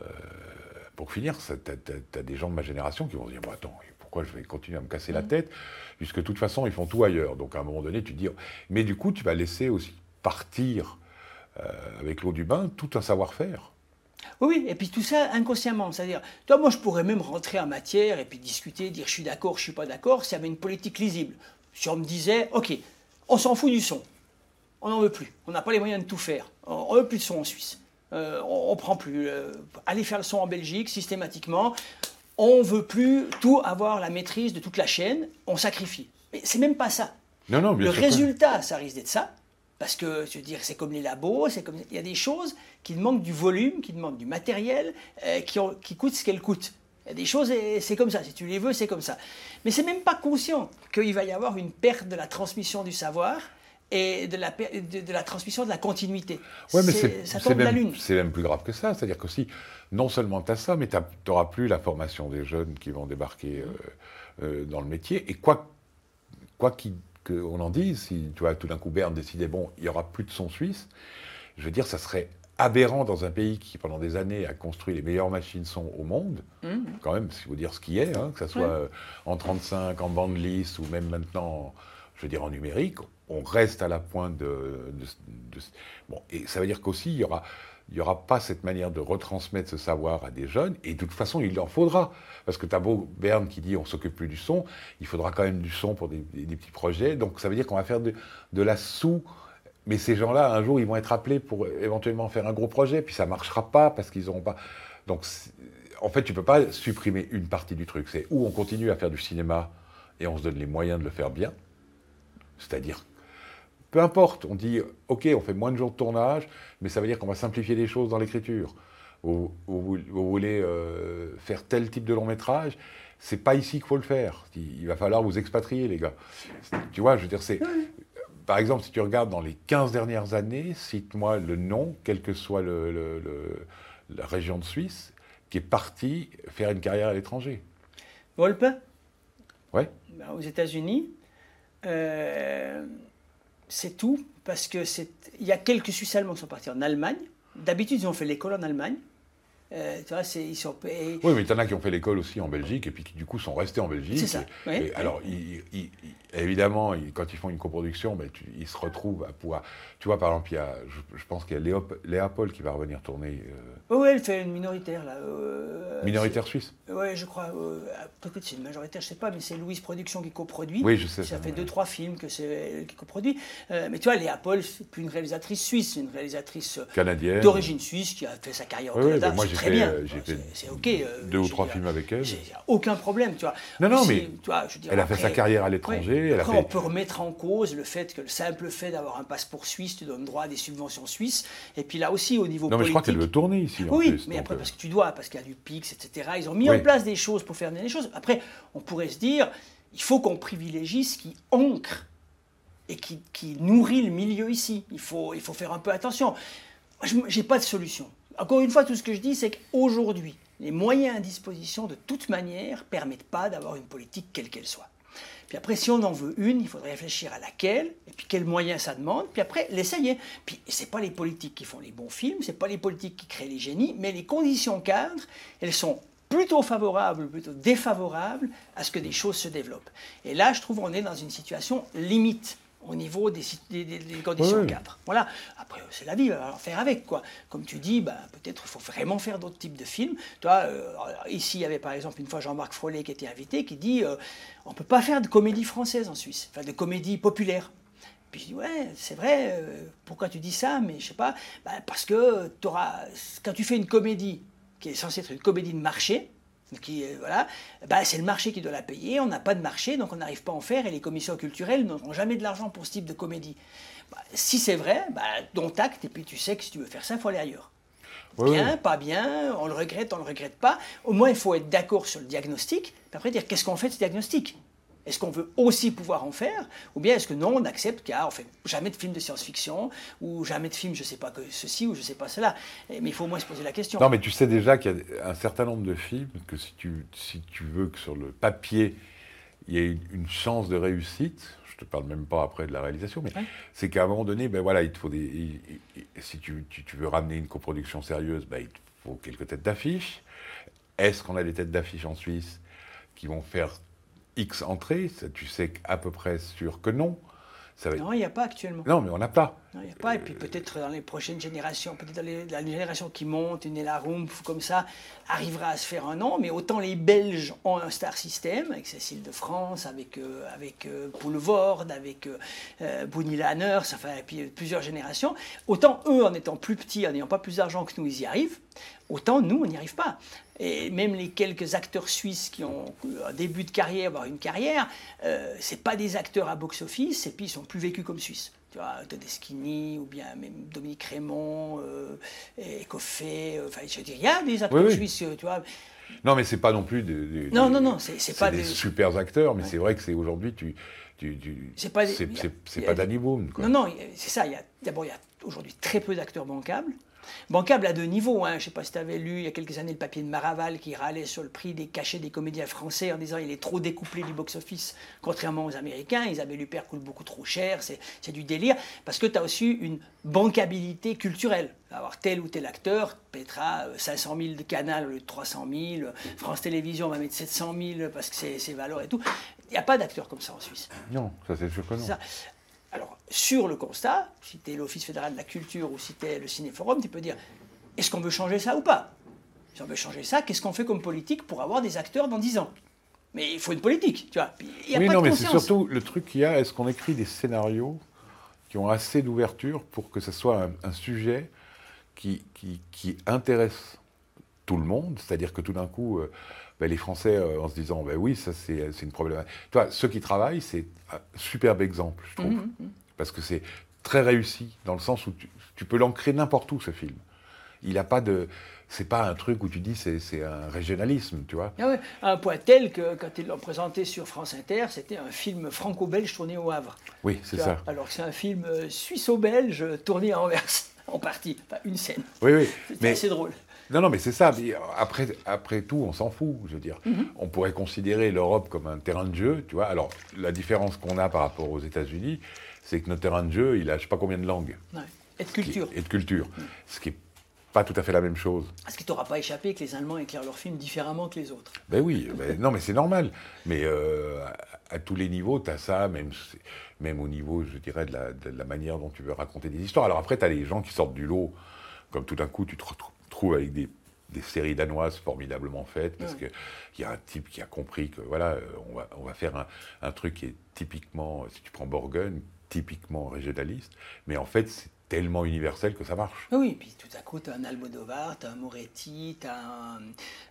euh, pour finir, tu as, des gens de ma génération qui vont se dire bon, attends, pourquoi je vais continuer à me casser la tête Puisque de toute façon, ils font tout ailleurs. Donc à un moment donné, tu te dis. Mais du coup, tu vas laisser aussi partir euh, avec l'eau du bain tout un savoir-faire. Oui, et puis tout ça inconsciemment. C'est-à-dire, toi, moi, je pourrais même rentrer en matière et puis discuter, dire je suis d'accord, je suis pas d'accord, s'il y avait une politique lisible. Si on me disait, OK, on s'en fout du son, on n'en veut plus, on n'a pas les moyens de tout faire, on ne veut plus de son en Suisse, Euh, on ne prend plus. euh, aller faire le son en Belgique, systématiquement, on veut plus tout avoir la maîtrise de toute la chaîne, on sacrifie. Mais c'est même pas ça. Non, non, bien le sûr résultat, ça risque d'être ça. Parce que, je veux dire, c'est comme les labos, c'est comme il y a des choses qui demandent du volume, qui demandent du matériel, euh, qui, ont- qui coûtent ce qu'elles coûtent. Il y a des choses, et c'est comme ça. Si tu les veux, c'est comme ça. Mais c'est même pas conscient qu'il va y avoir une perte de la transmission du savoir et de la, per- de, de la transmission de la continuité. Ouais, mais C'est- ça tombe de la lune. c'est même plus grave que ça. C'est-à-dire que si, non seulement tu as ça, mais tu n'auras plus la formation des jeunes qui vont débarquer euh, euh, dans le métier. Et quoi quoi qu'il- qu'on en dise, si tu vois, tout d'un coup Berne décidait, bon, il n'y aura plus de son suisse, je veux dire, ça serait aberrant dans un pays qui, pendant des années, a construit les meilleures machines son au monde. Mhm. Quand même, si vous dire ce qui est, hein, que ce soit euh, en 35, en bande lisse ou même maintenant, je veux dire, en numérique, on reste à la pointe de. de- de- bon, et ça veut dire qu'aussi, il y aura. Il n'y aura pas cette manière de retransmettre ce savoir à des jeunes, et de toute façon, il en faudra. Parce que tu as beau Berne qui dit on s'occupe plus du son, il faudra quand même du son pour des, petits projets. Donc ça veut dire qu'on va faire de, la sous. Mais ces gens-là, un jour, ils vont être appelés pour éventuellement faire un gros projet, puis ça ne marchera pas parce qu'ils n'auront pas. Donc, en fait, tu ne peux pas supprimer une partie du truc. C'est où on continue à faire du cinéma et on se donne les moyens de le faire bien. C'est-à-dire, peu importe, on dit, OK, on fait moins de jours de tournage, mais ça veut dire qu'on va simplifier les choses dans l'écriture. Vous, vous- vous voulez euh, faire tel type de long métrage, c'est pas ici qu'il faut le faire. Il, il va falloir vous expatrier, les gars. Tu vois, je veux dire, c'est. Par exemple, si tu regardes dans les 15 dernières années, cite-moi le nom, quelle que soit le- le- le- la région de Suisse, qui est parti faire une carrière à l'étranger. Volpe, Ouais. ben, aux États-Unis, euh, c'est tout, parce que. Il y a quelques Suisses allemands qui sont partis en Allemagne. D'habitude, ils ont fait l'école en Allemagne. Euh, tu vois, ils sont. et- Oui, mais il y en a qui ont fait l'école aussi en Belgique et puis qui du coup sont restés en Belgique. C'est ça, Et- oui, et oui. alors, ils- ils- ils- évidemment, quand ils font une coproduction, ben, tu- ils se retrouvent à pouvoir. Tu vois, par exemple, il y a, je, je pense qu'il y a Léo, Léa Paul qui va revenir tourner. euh, Oui, elle fait une minoritaire, là. euh, minoritaire suisse. Oui, je crois. euh, Peut-être c'est une majoritaire, je sais pas, mais c'est Louise Productions qui coproduit. Oui, je sais Ça ça, fait ouais. deux, trois films que c'est elle qui coproduit. Euh, mais tu vois, Léa Paul, c'est plus une réalisatrice suisse, c'est une réalisatrice Canadienne. d'origine suisse qui a fait sa carrière au Oui, Canada. Très fait, bien. euh, j'ai fait C'est ok. euh, deux ou je trois films avec elle. aucun problème, tu vois. Non, non, mais tu vois, je veux dire, elle a fait après- sa carrière à l'étranger, a Après, fait- on peut remettre en cause le fait que le simple fait d'avoir un passeport suisse te donne droit à des subventions suisses. Et puis là aussi, au niveau Non, mais je crois qu'elle veut tourner ici. en oui, plus, mais après, euh, parce que tu dois, parce qu'il y a du PIX, etc. Ils ont mis Oui. en place des choses pour faire les choses. Après, on pourrait se dire, il faut qu'on privilégie ce qui ancre et qui, qui nourrit le milieu ici. Il faut, il faut faire un peu attention. Moi, je n'ai pas de solution. Encore une fois, tout ce que je dis, c'est qu'aujourd'hui, les moyens à disposition, de toute manière, permettent pas d'avoir une politique quelle qu'elle soit. Puis après, si on en veut une, il faudrait réfléchir à laquelle, et puis quels moyens ça demande, puis après, l'essayer. Puis c'est pas les politiques qui font les bons films, c'est pas les politiques qui créent les génies, mais les conditions cadres, elles sont plutôt favorables, plutôt défavorables à ce que des choses se développent. Et là, je trouve qu'on est dans une situation limite au niveau des, conditions ouais. cadres. Voilà. Après, c'est la vie, on va en faire avec, quoi. Comme tu dis, ben, peut-être il faut vraiment faire d'autres types de films. Toi, euh, ici, il y avait par exemple une fois Jean-Marc Frollet qui était invité, qui dit euh, on ne peut pas faire de comédie française en Suisse, enfin de comédie populaire. Puis je dis, ouais, c'est vrai, euh, pourquoi tu dis ça Mais je sais pas, Ben, parce que t'auras, quand tu fais une comédie qui est censée être une comédie de marché, qui, euh, voilà, ben, c'est le marché qui doit la payer, on n'a pas de marché, donc on n'arrive pas à en faire, et les commissions culturelles n'auront jamais de l'argent pour ce type de comédie. Ben, si c'est vrai, ben, dont acte, et puis tu sais que si tu veux faire ça, il faut aller ailleurs. Bien, pas bien, on le regrette, on le regrette pas. Au moins, il faut être d'accord sur le diagnostic, puis après dire qu'est-ce qu'on fait de ce diagnostic? Est-ce qu'on veut aussi pouvoir en faire Ou bien est-ce que non, on accepte qu'il ne fait jamais de film de science-fiction, ou jamais de film, je ne sais pas que ceci, ou je ne sais pas cela. Mais il faut au moins se poser la question. Non, mais tu sais déjà qu'il y a un certain nombre de films que si tu, si tu veux que sur le papier, il y ait une, chance de réussite, je te parle même pas après de la réalisation, mais c'est qu'à un moment donné, ben voilà, il te faut des. il- il- si tu, tu- tu veux ramener une coproduction sérieuse, ben, il te faut quelques têtes d'affiche. Est-ce qu'on a des têtes d'affiche en Suisse qui vont faire X entrées Ça, Tu sais à peu près sûr que non. Ça va- Non, il n'y a pas actuellement. Non, mais on n'a pas. Non, il n'y a pas. Et puis peut-être dans les prochaines générations, peut-être dans les- la génération qui monte, une Ella Rumpf comme ça, arrivera à se faire un nom. Mais autant les Belges ont un star system, avec Cécile de France, avec, euh, avec euh, avec euh, euh, Lanners, enfin, et puis euh, plusieurs générations. Autant eux, en étant plus petits, en n'ayant pas plus d'argent que nous, ils y arrivent. Autant nous, on n'y arrive pas. Et même les quelques acteurs suisses qui ont un début de carrière, voire une carrière, euh, c'est pas des acteurs à box-office, et puis ils sont plus vécus comme Suisses. Tu vois, Todeschini, ou bien même Dominique Raymond, euh, et euh, enfin, je veux dire, il y a des acteurs Oui, suisses, tu vois. Non, mais c'est pas non plus des, des- Non, non, non, c'est- pas des des- super acteurs, mais c'est vrai que c'est aujourd'hui tu, tu, tu- C'est pas c'est a- pas a- Danny Boone. Quoi. Non, non, c'est ça. il y a- D'abord, il y a aujourd'hui très peu d'acteurs bancables. Bancable à deux niveaux. Hein. Je ne sais pas si tu avais lu il y a quelques années le papier de Maraval qui râlait sur le prix des cachets des comédiens français en disant il est trop découplé du box-office, contrairement aux Américains. Isabelle Huppert coûte beaucoup trop cher, c'est du délire. Parce que tu as aussi une bancabilité culturelle. Avoir tel ou tel acteur pètera euh, 500 000 de canal au lieu de 300 000. France Télévisions va mettre 700 000 parce que c'est valeur et tout. Il n'y a pas d'acteur comme ça en Suisse. Non, ça c'est sûr que non. Ça. Alors, sur le constat, si tu es l'Office fédéral de la culture ou si tu es le Cinéforum, tu peux dire est-ce qu'on veut changer ça ou pas? Si on veut changer ça, qu'est-ce qu'on fait comme politique pour avoir des acteurs dans 10 ans? Mais il faut une politique, tu vois. Il y a oui, pas non, de mais c'est surtout le truc qu'il y a, est-ce qu'on écrit des scénarios qui ont assez d'ouverture pour que ce soit un, un sujet qui, qui, qui intéresse tout le monde, c'est-à-dire que tout d'un coup, euh, ben, les Français, euh, en se disant, ben oui, ça c'est c'est une problématique. Toi, ceux qui travaillent, c'est un superbe exemple, je trouve, Mhm, mhm. parce que c'est très réussi, dans le sens où tu, tu peux l'ancrer n'importe où, ce film. Il n'a pas de... C'est pas un truc où tu dis c'est c'est un régionalisme, tu vois. Ah ouais, à un point tel que quand ils l'ont présenté sur France Inter, c'était un film franco-belge tourné au Havre. Oui, c'est Tu ça. Alors que c'est un film euh, suisse-belge tourné à Anvers, en partie. Enfin, une scène. Oui, oui. C'était assez drôle. Non, non, mais c'est ça. Mais après, après tout, on s'en fout. Je veux dire, Mhm. on pourrait considérer l'Europe comme un terrain de jeu, tu vois. Alors, la différence qu'on a par rapport aux États-Unis, c'est que notre terrain de jeu, il a je sais pas combien de langues. Ouais. Et de culture. Et de culture. Ce qui est pas tout à fait la même chose. Est-ce qu'il t'aura pas échappé que les Allemands éclairent leurs films différemment que les autres Ben oui, ben non, mais c'est normal. Mais euh, à, à tous les niveaux, tu as ça, même, même au niveau, je dirais, de la, de la manière dont tu veux raconter des histoires. Alors après, tu as les gens qui sortent du lot, comme tout d'un coup, tu te retrou- avec des, des séries danoises formidablement faites, parce qu'il y a un type qui a compris que, voilà, euh, on va, on va faire un, un truc qui est typiquement, si tu prends Borgen, typiquement régionaliste, mais en fait, c'est tellement universel que ça marche. Oui, puis tout à coup, tu as un Almodovar, tu as un Moretti, tu as un,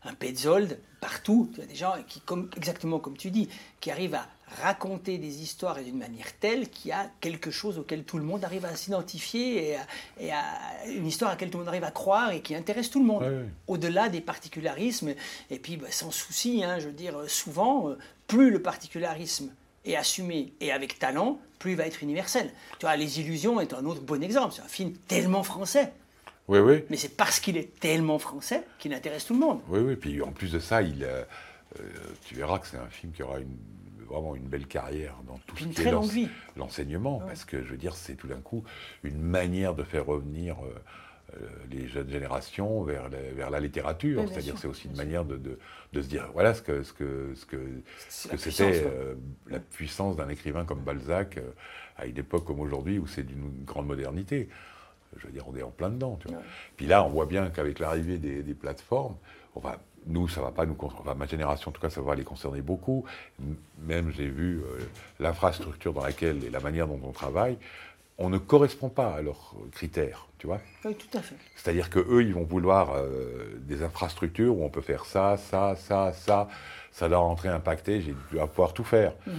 un Petzold, partout. Tu as des gens qui, comme, exactement comme tu dis, qui arrivent à raconter des histoires et d'une manière telle qu'il y a quelque chose auquel tout le monde arrive à s'identifier et, à- et à une histoire à laquelle tout le monde arrive à croire et qui intéresse tout le monde. Au-delà des particularismes, et puis bah, sans souci, hein, je veux dire, souvent, euh, plus le particularisme est assumé et avec talent, plus il va être universel. Tu vois, Les Illusions est un autre bon exemple. C'est un film tellement français. Oui, oui. Mais c'est parce qu'il est tellement français qu'il intéresse tout le monde. Oui, oui, puis en plus de ça, il, euh, euh, tu verras que c'est un film qui aura une, vraiment une belle carrière dans tout ce qui est l'enseignement, parce que je veux dire, c'est tout d'un coup une manière de faire revenir euh, euh, les jeunes générations vers la, vers la littérature, Oui, c'est-à-dire c'est aussi une manière de, de, de se dire, voilà ce que, ce que, ce que, ce C'est que la c'était euh, la puissance d'un écrivain comme Balzac euh, à une époque comme aujourd'hui où c'est d'une grande modernité. Je veux dire, on est en plein dedans. Tu vois. Puis là, on voit bien qu'avec l'arrivée des, des plateformes, on va, nous, ça va pas nous con- enfin, ma génération, en tout cas, ça va les concerner beaucoup. Même, j'ai vu euh, l'infrastructure dans laquelle et la manière dont on travaille, on ne correspond pas à leurs critères, tu vois. Oui, tout à fait. C'est-à-dire que eux, ils vont vouloir euh, des infrastructures où on peut faire ça, ça, ça, ça. Ça doit rentrer impacté. J'ai dû pouvoir tout faire. Mhm.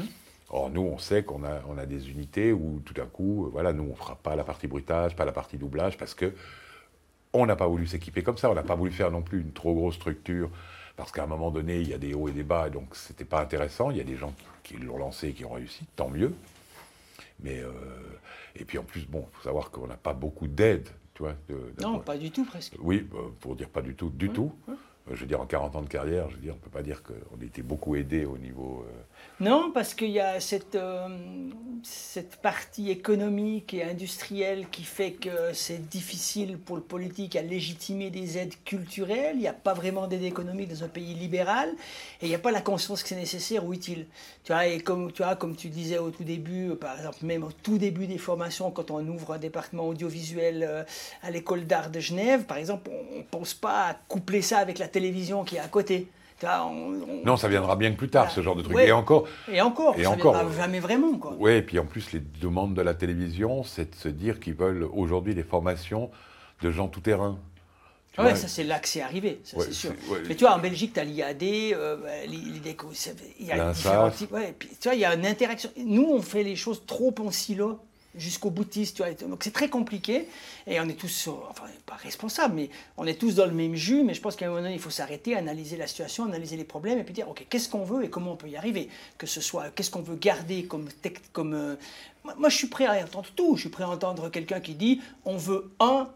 Or, nous, on sait qu'on a, on a des unités où tout d'un coup, euh, voilà, nous, on fera pas la partie bruitage, pas la partie doublage, parce que on n'a pas voulu s'équiper comme ça. On n'a pas voulu faire non plus une trop grosse structure, parce qu'à un moment donné, il y a des hauts et des bas, et donc c'était pas intéressant. Il y a des gens qui, l'ont lancé et qui ont réussi, tant mieux. Mais euh, et puis en plus, bon, faut savoir qu'on n'a pas beaucoup d'aide, tu vois. de- Non, pas du tout presque. oui, euh, pour dire pas du tout, du tout. Je veux dire, en 40 ans de carrière, je veux dire, on peut pas dire qu'on été beaucoup aidé au niveau. euh, Non, parce qu'il y a cette, euh, cette partie économique et industrielle qui fait que c'est difficile pour le politique à légitimer des aides culturelles. Il n'y a pas vraiment d'aide économique dans un pays libéral et il n'y a pas la conscience que c'est nécessaire ou utile. Tu vois, et comme tu, comme tu disais au tout début, euh, par exemple, même au tout début des formations, quand on ouvre un département audiovisuel euh, à l'école d'art de Genève, par exemple, on ne pense pas à coupler ça avec la télévision qui est à côté. On- on- Non, ça viendra bien que plus tard, ce genre de truc. Ouais. Et encore. Et encore, Et ça encore. viendra jamais vraiment, quoi. Oui, et puis en plus, les demandes de la télévision, c'est de se dire qu'ils veulent aujourd'hui des formations de gens tout terrain. Tu Ah ouais, ça c'est là que c'est arrivé, ça Ouais, c'est sûr. Mais tu vois, en Belgique, tu as l'IAD, euh, il y a différents types. Ouais, puis, tu vois, il y a une interaction. Nous, on fait les choses trop en silo jusqu'au boutiste, tu vois. Donc c'est très compliqué et on est tous, euh, enfin pas responsables, mais on est tous dans le même jus. Mais je pense qu'à un moment donné, il faut s'arrêter, analyser la situation, analyser les problèmes et puis dire, ok, qu'est-ce qu'on veut et comment on peut y arriver? Que ce soit, qu'est-ce qu'on veut garder comme, comme euh, moi, moi, je suis prêt à entendre tout. Je suis prêt à entendre quelqu'un qui dit, on veut un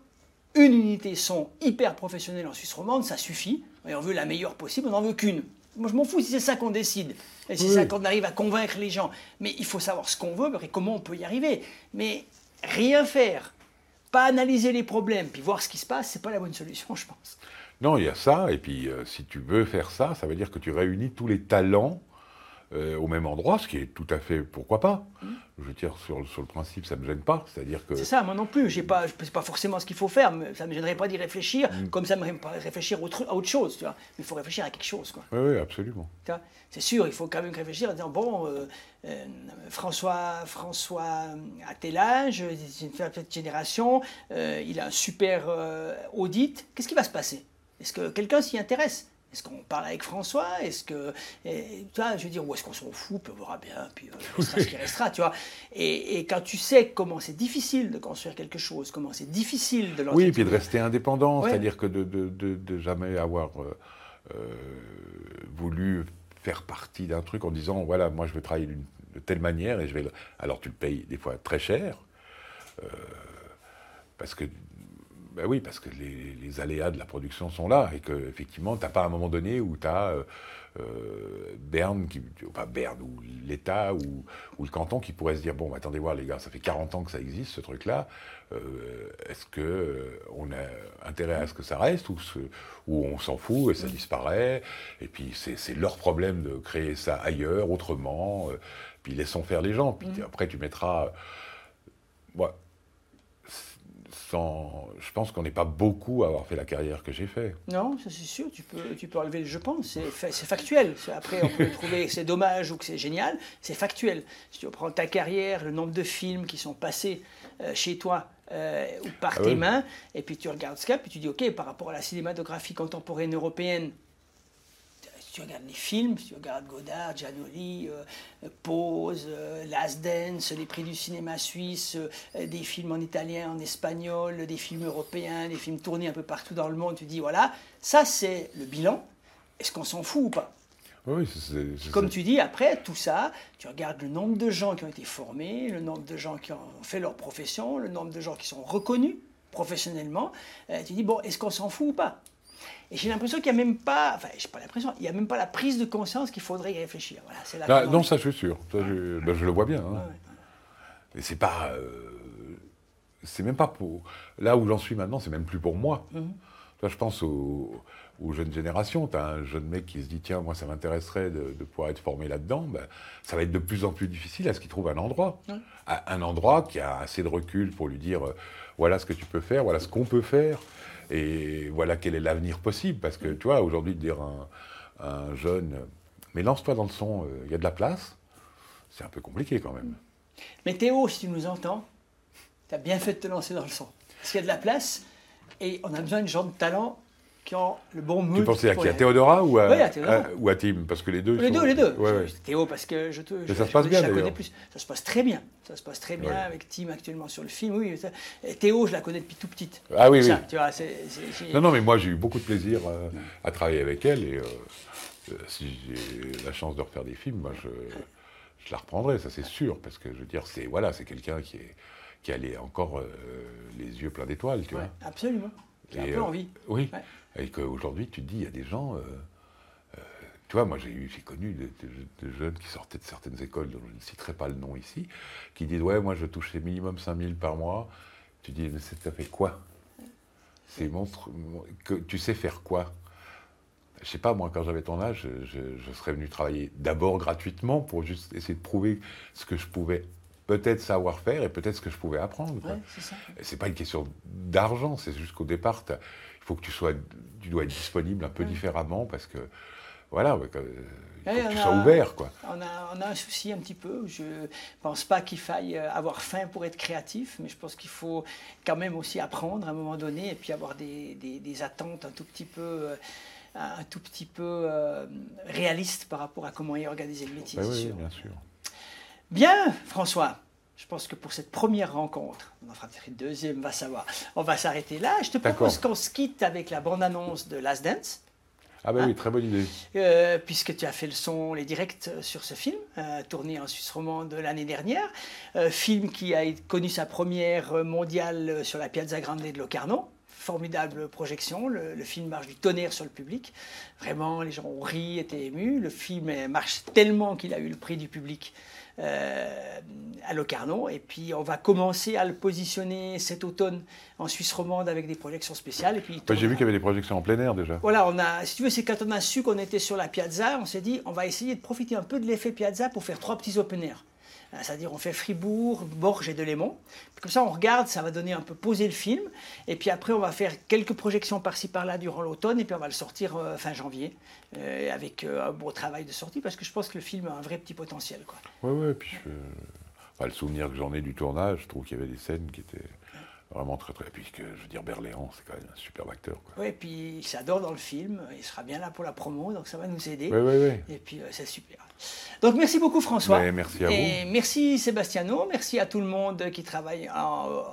une unité son hyper professionnelle en Suisse romande, ça suffit. Et on veut la meilleure possible, on n'en veut qu'une. Moi, je m'en fous si c'est ça qu'on décide. Et si c'est ça qu'on arrive à convaincre les gens. Mais il faut savoir ce qu'on veut et comment on peut y arriver. Mais rien faire, pas analyser les problèmes, puis voir ce qui se passe, c'est pas la bonne solution, je pense. Non, il y a ça, et puis euh, si tu veux faire ça, ça veut dire que tu réunis tous les talents euh, au même endroit, ce qui est tout à fait, pourquoi pas. Je veux dire, sur, sur le principe, ça ne me gêne pas, c'est-à-dire que... C'est ça, moi non plus. J'ai pas, c'est pas forcément ce qu'il faut faire. Mais ça ne me gênerait pas d'y réfléchir, Mm. comme ça me gênerait pas de réfléchir autre- à autre chose. Tu vois. Mais il faut réfléchir à quelque chose. Quoi. Oui, oui, absolument. C'est sûr, il faut quand même réfléchir en disant bon, euh, euh, François, François a tel âge, c'est une petite génération, euh, il a un super audit. Qu'est-ce qui va se passer? Est-ce que quelqu'un s'y intéresse? Est-ce qu'on parle avec François? Est-ce que, et, tu vois, je veux dire, ou est-ce qu'on s'en fout? Puis on verra bien, puis euh, il restera ce qui restera, tu vois. Et, et quand tu sais comment c'est difficile de construire quelque chose, comment c'est difficile de Oui, et puis de rester indépendant, Ouais. c'est-à-dire que de, de, de- de jamais avoir euh, euh, voulu faire partie d'un truc en disant voilà, moi je veux travailler de telle manière et je vais. le- Alors tu le payes des fois très cher, euh, parce que. Ben oui, parce que les, les aléas de la production sont là et que effectivement, t'as pas un moment donné où tu as Berne, qui, pas Berne, ou l'État ou, ou le canton qui pourrait se dire bon, attendez voir les gars, ça fait 40 ans que ça existe ce truc-là. euh, Est-ce que euh, on a intérêt à ce que ça reste ou, ce- ou on s'en fout et ça disparaît Et puis c'est leur problème de créer ça ailleurs, autrement. euh, puis laissons faire les gens. Puis après tu mettras. Sans, je pense qu'on n'est pas beaucoup à avoir fait la carrière que j'ai fait. Non, ça c'est sûr, tu peux, tu peux enlever le je pense, c'est fa- c'est factuel. Après, on peut trouver que c'est dommage ou que c'est génial, c'est factuel. Si tu reprends ta carrière, le nombre de films qui sont passés euh, chez toi euh, ou par Ah tes oui. mains, et puis tu regardes ça, puis tu dis, ok, par rapport à la cinématographie contemporaine européenne, tu regardes les films, si tu regardes Godard, Giannoli, euh, Pose, euh, Last Dance, les prix du cinéma suisse, euh, des films en italien, en espagnol, des films européens, des films tournés un peu partout dans le monde, tu dis voilà, ça c'est le bilan. Est-ce qu'on s'en fout ou pas? Oui, c'est- Comme tu dis, après tout ça, tu regardes le nombre de gens qui ont été formés, le nombre de gens qui ont fait leur profession, le nombre de gens qui sont reconnus professionnellement. euh, tu dis bon, est-ce qu'on s'en fout ou pas? Et j'ai l'impression qu'il n'y a même pas, enfin, j'ai pas l'impression, il n'y a même pas la prise de conscience qu'il faudrait y réfléchir. Voilà, c'est là Ah, qu'on en non, ça je suis sûr. Ça, je, ben, je le vois bien. hein. Et c'est pas. euh, c'est même pas pour. Là où j'en suis maintenant, c'est même plus pour moi. Toi, je pense aux, aux jeunes générations. Tu as un jeune mec qui se dit tiens, moi, ça m'intéresserait de, de pouvoir être formé là-dedans. Ben, ça va être de plus en plus difficile à ce qu'il trouve un endroit. Ouais. Un endroit qui a assez de recul pour lui dire euh, voilà ce que tu peux faire, voilà ce qu'on peut faire, et voilà quel est l'avenir possible. Parce que tu vois, aujourd'hui, de dire à un, jeune mais lance-toi dans le son, il y a de la place, c'est un peu compliqué quand même. Mais Théo, si tu nous entends, tu as bien fait de te lancer dans le son. Parce qu'il y a de la place et on a besoin de gens de talent qui ont le bon mood. Tu pensais à qui À. Théodora ou à, Oui, à Théodora. à- ou à Tim Parce que les deux. Les sont- deux, les deux. Ouais, ouais. Théo, parce que je te. Je- ça se passe bien, je la connais d'ailleurs. plus. Ça se passe très bien. Ça se passe très bien Ouais. avec Tim actuellement sur le film. Oui, ça- et Théo, je la connais depuis tout petite. Ah oui, Ça, oui. Tu vois, Non, non, mais moi j'ai eu beaucoup de plaisir euh, à travailler avec elle et euh, euh, si j'ai la chance de refaire des films, moi je, je la reprendrai, ça c'est sûr, parce que je veux dire, c'est voilà, quelqu'un qui qui a les- encore euh, les yeux pleins d'étoiles, tu vois. absolument. J'ai un Et, peu envie. Oui. Et qu'aujourd'hui, tu te dis, il y a des gens. euh, euh, tu vois, moi, j'ai connu des, des- des jeunes qui sortaient de certaines écoles, dont je ne citerai pas le nom ici, qui disent Ouais, moi, je touchais minimum 5000 par mois. Tu dis Mais ça fait quoi? C'est monstre. Que, tu sais faire quoi? Je sais pas, moi, quand j'avais ton âge, je, je serais venu travailler d'abord gratuitement pour juste essayer de prouver ce que je pouvais peut-être savoir faire et peut-être ce que je pouvais apprendre. Ouais, c'est ça. Et c'est pas une question d'argent, c'est juste qu'au départ, faut que tu sois, tu dois être disponible un peu différemment parce que, voilà, ouais, il faut Ouais, que tu sois a- ouvert, quoi. On a, on a un souci un petit peu. Je pense pas qu'il faille euh, avoir faim pour être créatif, mais je pense qu'il faut quand même aussi apprendre à un moment donné et puis avoir des, des- des attentes un tout petit peu, euh, un tout petit peu euh, réalistes par rapport à comment est organisé le métier. Sûr. bien sûr. Bien, François. Je pense que pour cette première rencontre, on en fera peut-être une deuxième, on va savoir. On va s'arrêter là. Je te propose qu'on se quitte avec la bande-annonce de Last Dance. Ah ben Hein oui, très bonne idée. Euh, puisque tu as fait le son, les directs euh, sur ce film, euh, tourné en Suisse romande l'année dernière. Euh, film qui a connu sa première mondiale sur la Piazza Grande de Locarno, formidable projection. Le, le film marche du tonnerre sur le public. Vraiment, les gens ont ri, étaient émus. Le film marche tellement qu'il a eu le prix du public euh, à Locarno. Et puis, on va commencer à le positionner cet automne en Suisse romande avec des projections spéciales. Et puis, J'ai vu qu'il y avait des projections en plein air déjà. voilà, on a, si tu veux, c'est quand on a su qu'on était sur la piazza, on s'est dit, on va essayer de profiter un peu de l'effet piazza pour faire trois petits open air. C'est-à-dire, on fait Fribourg, Borges et Delémont. Comme ça, on regarde, ça va donner un peu poser le film. Et puis après, on va faire quelques projections par-ci par-là durant l'automne. Et puis on va le sortir euh, fin janvier euh, avec euh, un beau travail de sortie parce que je pense que le film a un vrai petit potentiel. Quoi. Ouais, ouais, puis enfin, le souvenir que j'en ai du tournage, je trouve qu'il y avait des scènes qui étaient vraiment très très. Puis que, je veux dire, Berléand, c'est quand même un superbe acteur. Quoi. Ouais, et puis il s'adore dans le film, il sera bien là pour la promo, donc ça va nous aider. Ouais, ouais, ouais. Et puis euh, c'est super. Donc merci beaucoup François. Ouais, merci à Et merci Sébastiano, merci à tout le monde qui travaille en-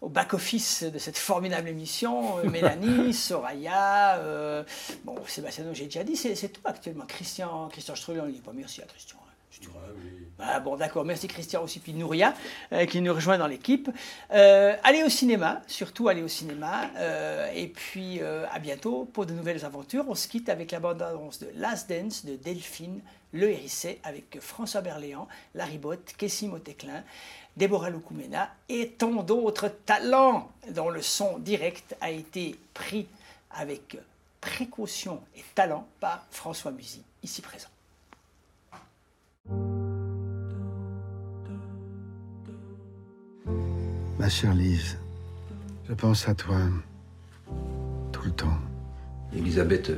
au back-office de cette formidable émission. Euh, Mélanie, Soraya, euh, bon Sébastiano j'ai déjà dit, c'est tout actuellement. Christian, Christian Streuil, on ne dit pas merci à Christian. Hein. Ah bon, d'accord. Merci Christian aussi, puis Nouria, euh, qui nous rejoint dans l'équipe. Euh, allez au cinéma, surtout allez au cinéma. euh, et puis à bientôt pour de nouvelles aventures. On se quitte avec la bande-annonce de Last Dance de Delphine Le Hérissé avec François Berléand, Larry Bott, Kessim Motéclin, Déborah Loukoumena et tant d'autres talents dont le son direct a été pris avec précaution et talent par François Musy, ici présent. Ma chère Lise, je pense à toi tout le temps. Elisabeth,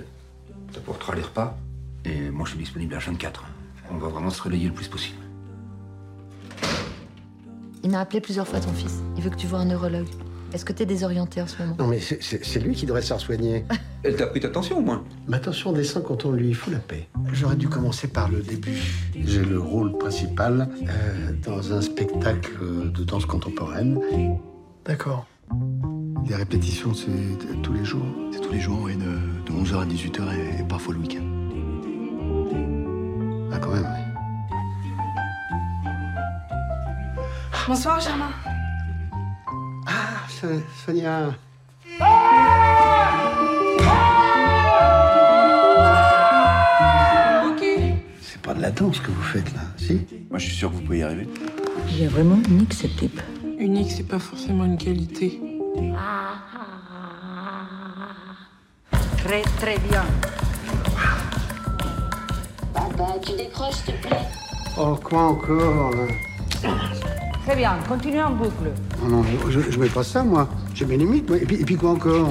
t'apporteras les repas. Et moi, je suis disponible à 24. On va vraiment se relayer le plus possible. Il m'a appelé plusieurs fois ton fils. Il veut que tu vois un neurologue. Est-ce que t'es désorienté en ce moment? Non, mais c'est- lui qui devrait se faire soigner. Elle t'a pris ta tension, au moins Ma tension descend quand on lui fout la paix. J'aurais dû commencer par le début. J'ai le rôle principal euh, dans un spectacle de danse contemporaine. D'accord. Les répétitions, c'est tous les jours C'est tous les jours, oui, de, de 11h à 18h et, et parfois le week-end. Ah, quand même, oui. Bonsoir, Germain. So- Sonia. Ok. C'est pas de la danse que vous faites là, si Moi, je suis sûr que vous pouvez y arriver. Il est vraiment unique, ce type. Unique, c'est pas forcément une qualité. Très, très bien. Papa, tu décroches, s'il te plaît. Oh, quoi encore là Très bien, continuez en boucle. Non, non, je, je mets pas ça, moi. J'ai mes limites, moi. Et puis, et puis quoi encore?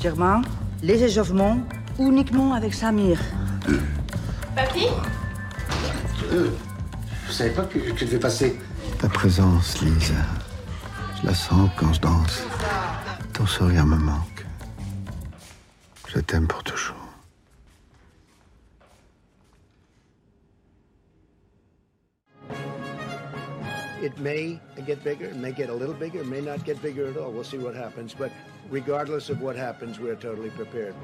Germain, les échauffements uniquement avec Samir. Papy? Euh, Je savais pas que, que tu devais passer? Ta présence, Lise. Je la sens quand je danse. Ton sourire me manque. Je t'aime pour toujours. It may get bigger, it may get a little bigger, it may not get bigger at all. We'll see what happens. But regardless of what happens, we're totally prepared.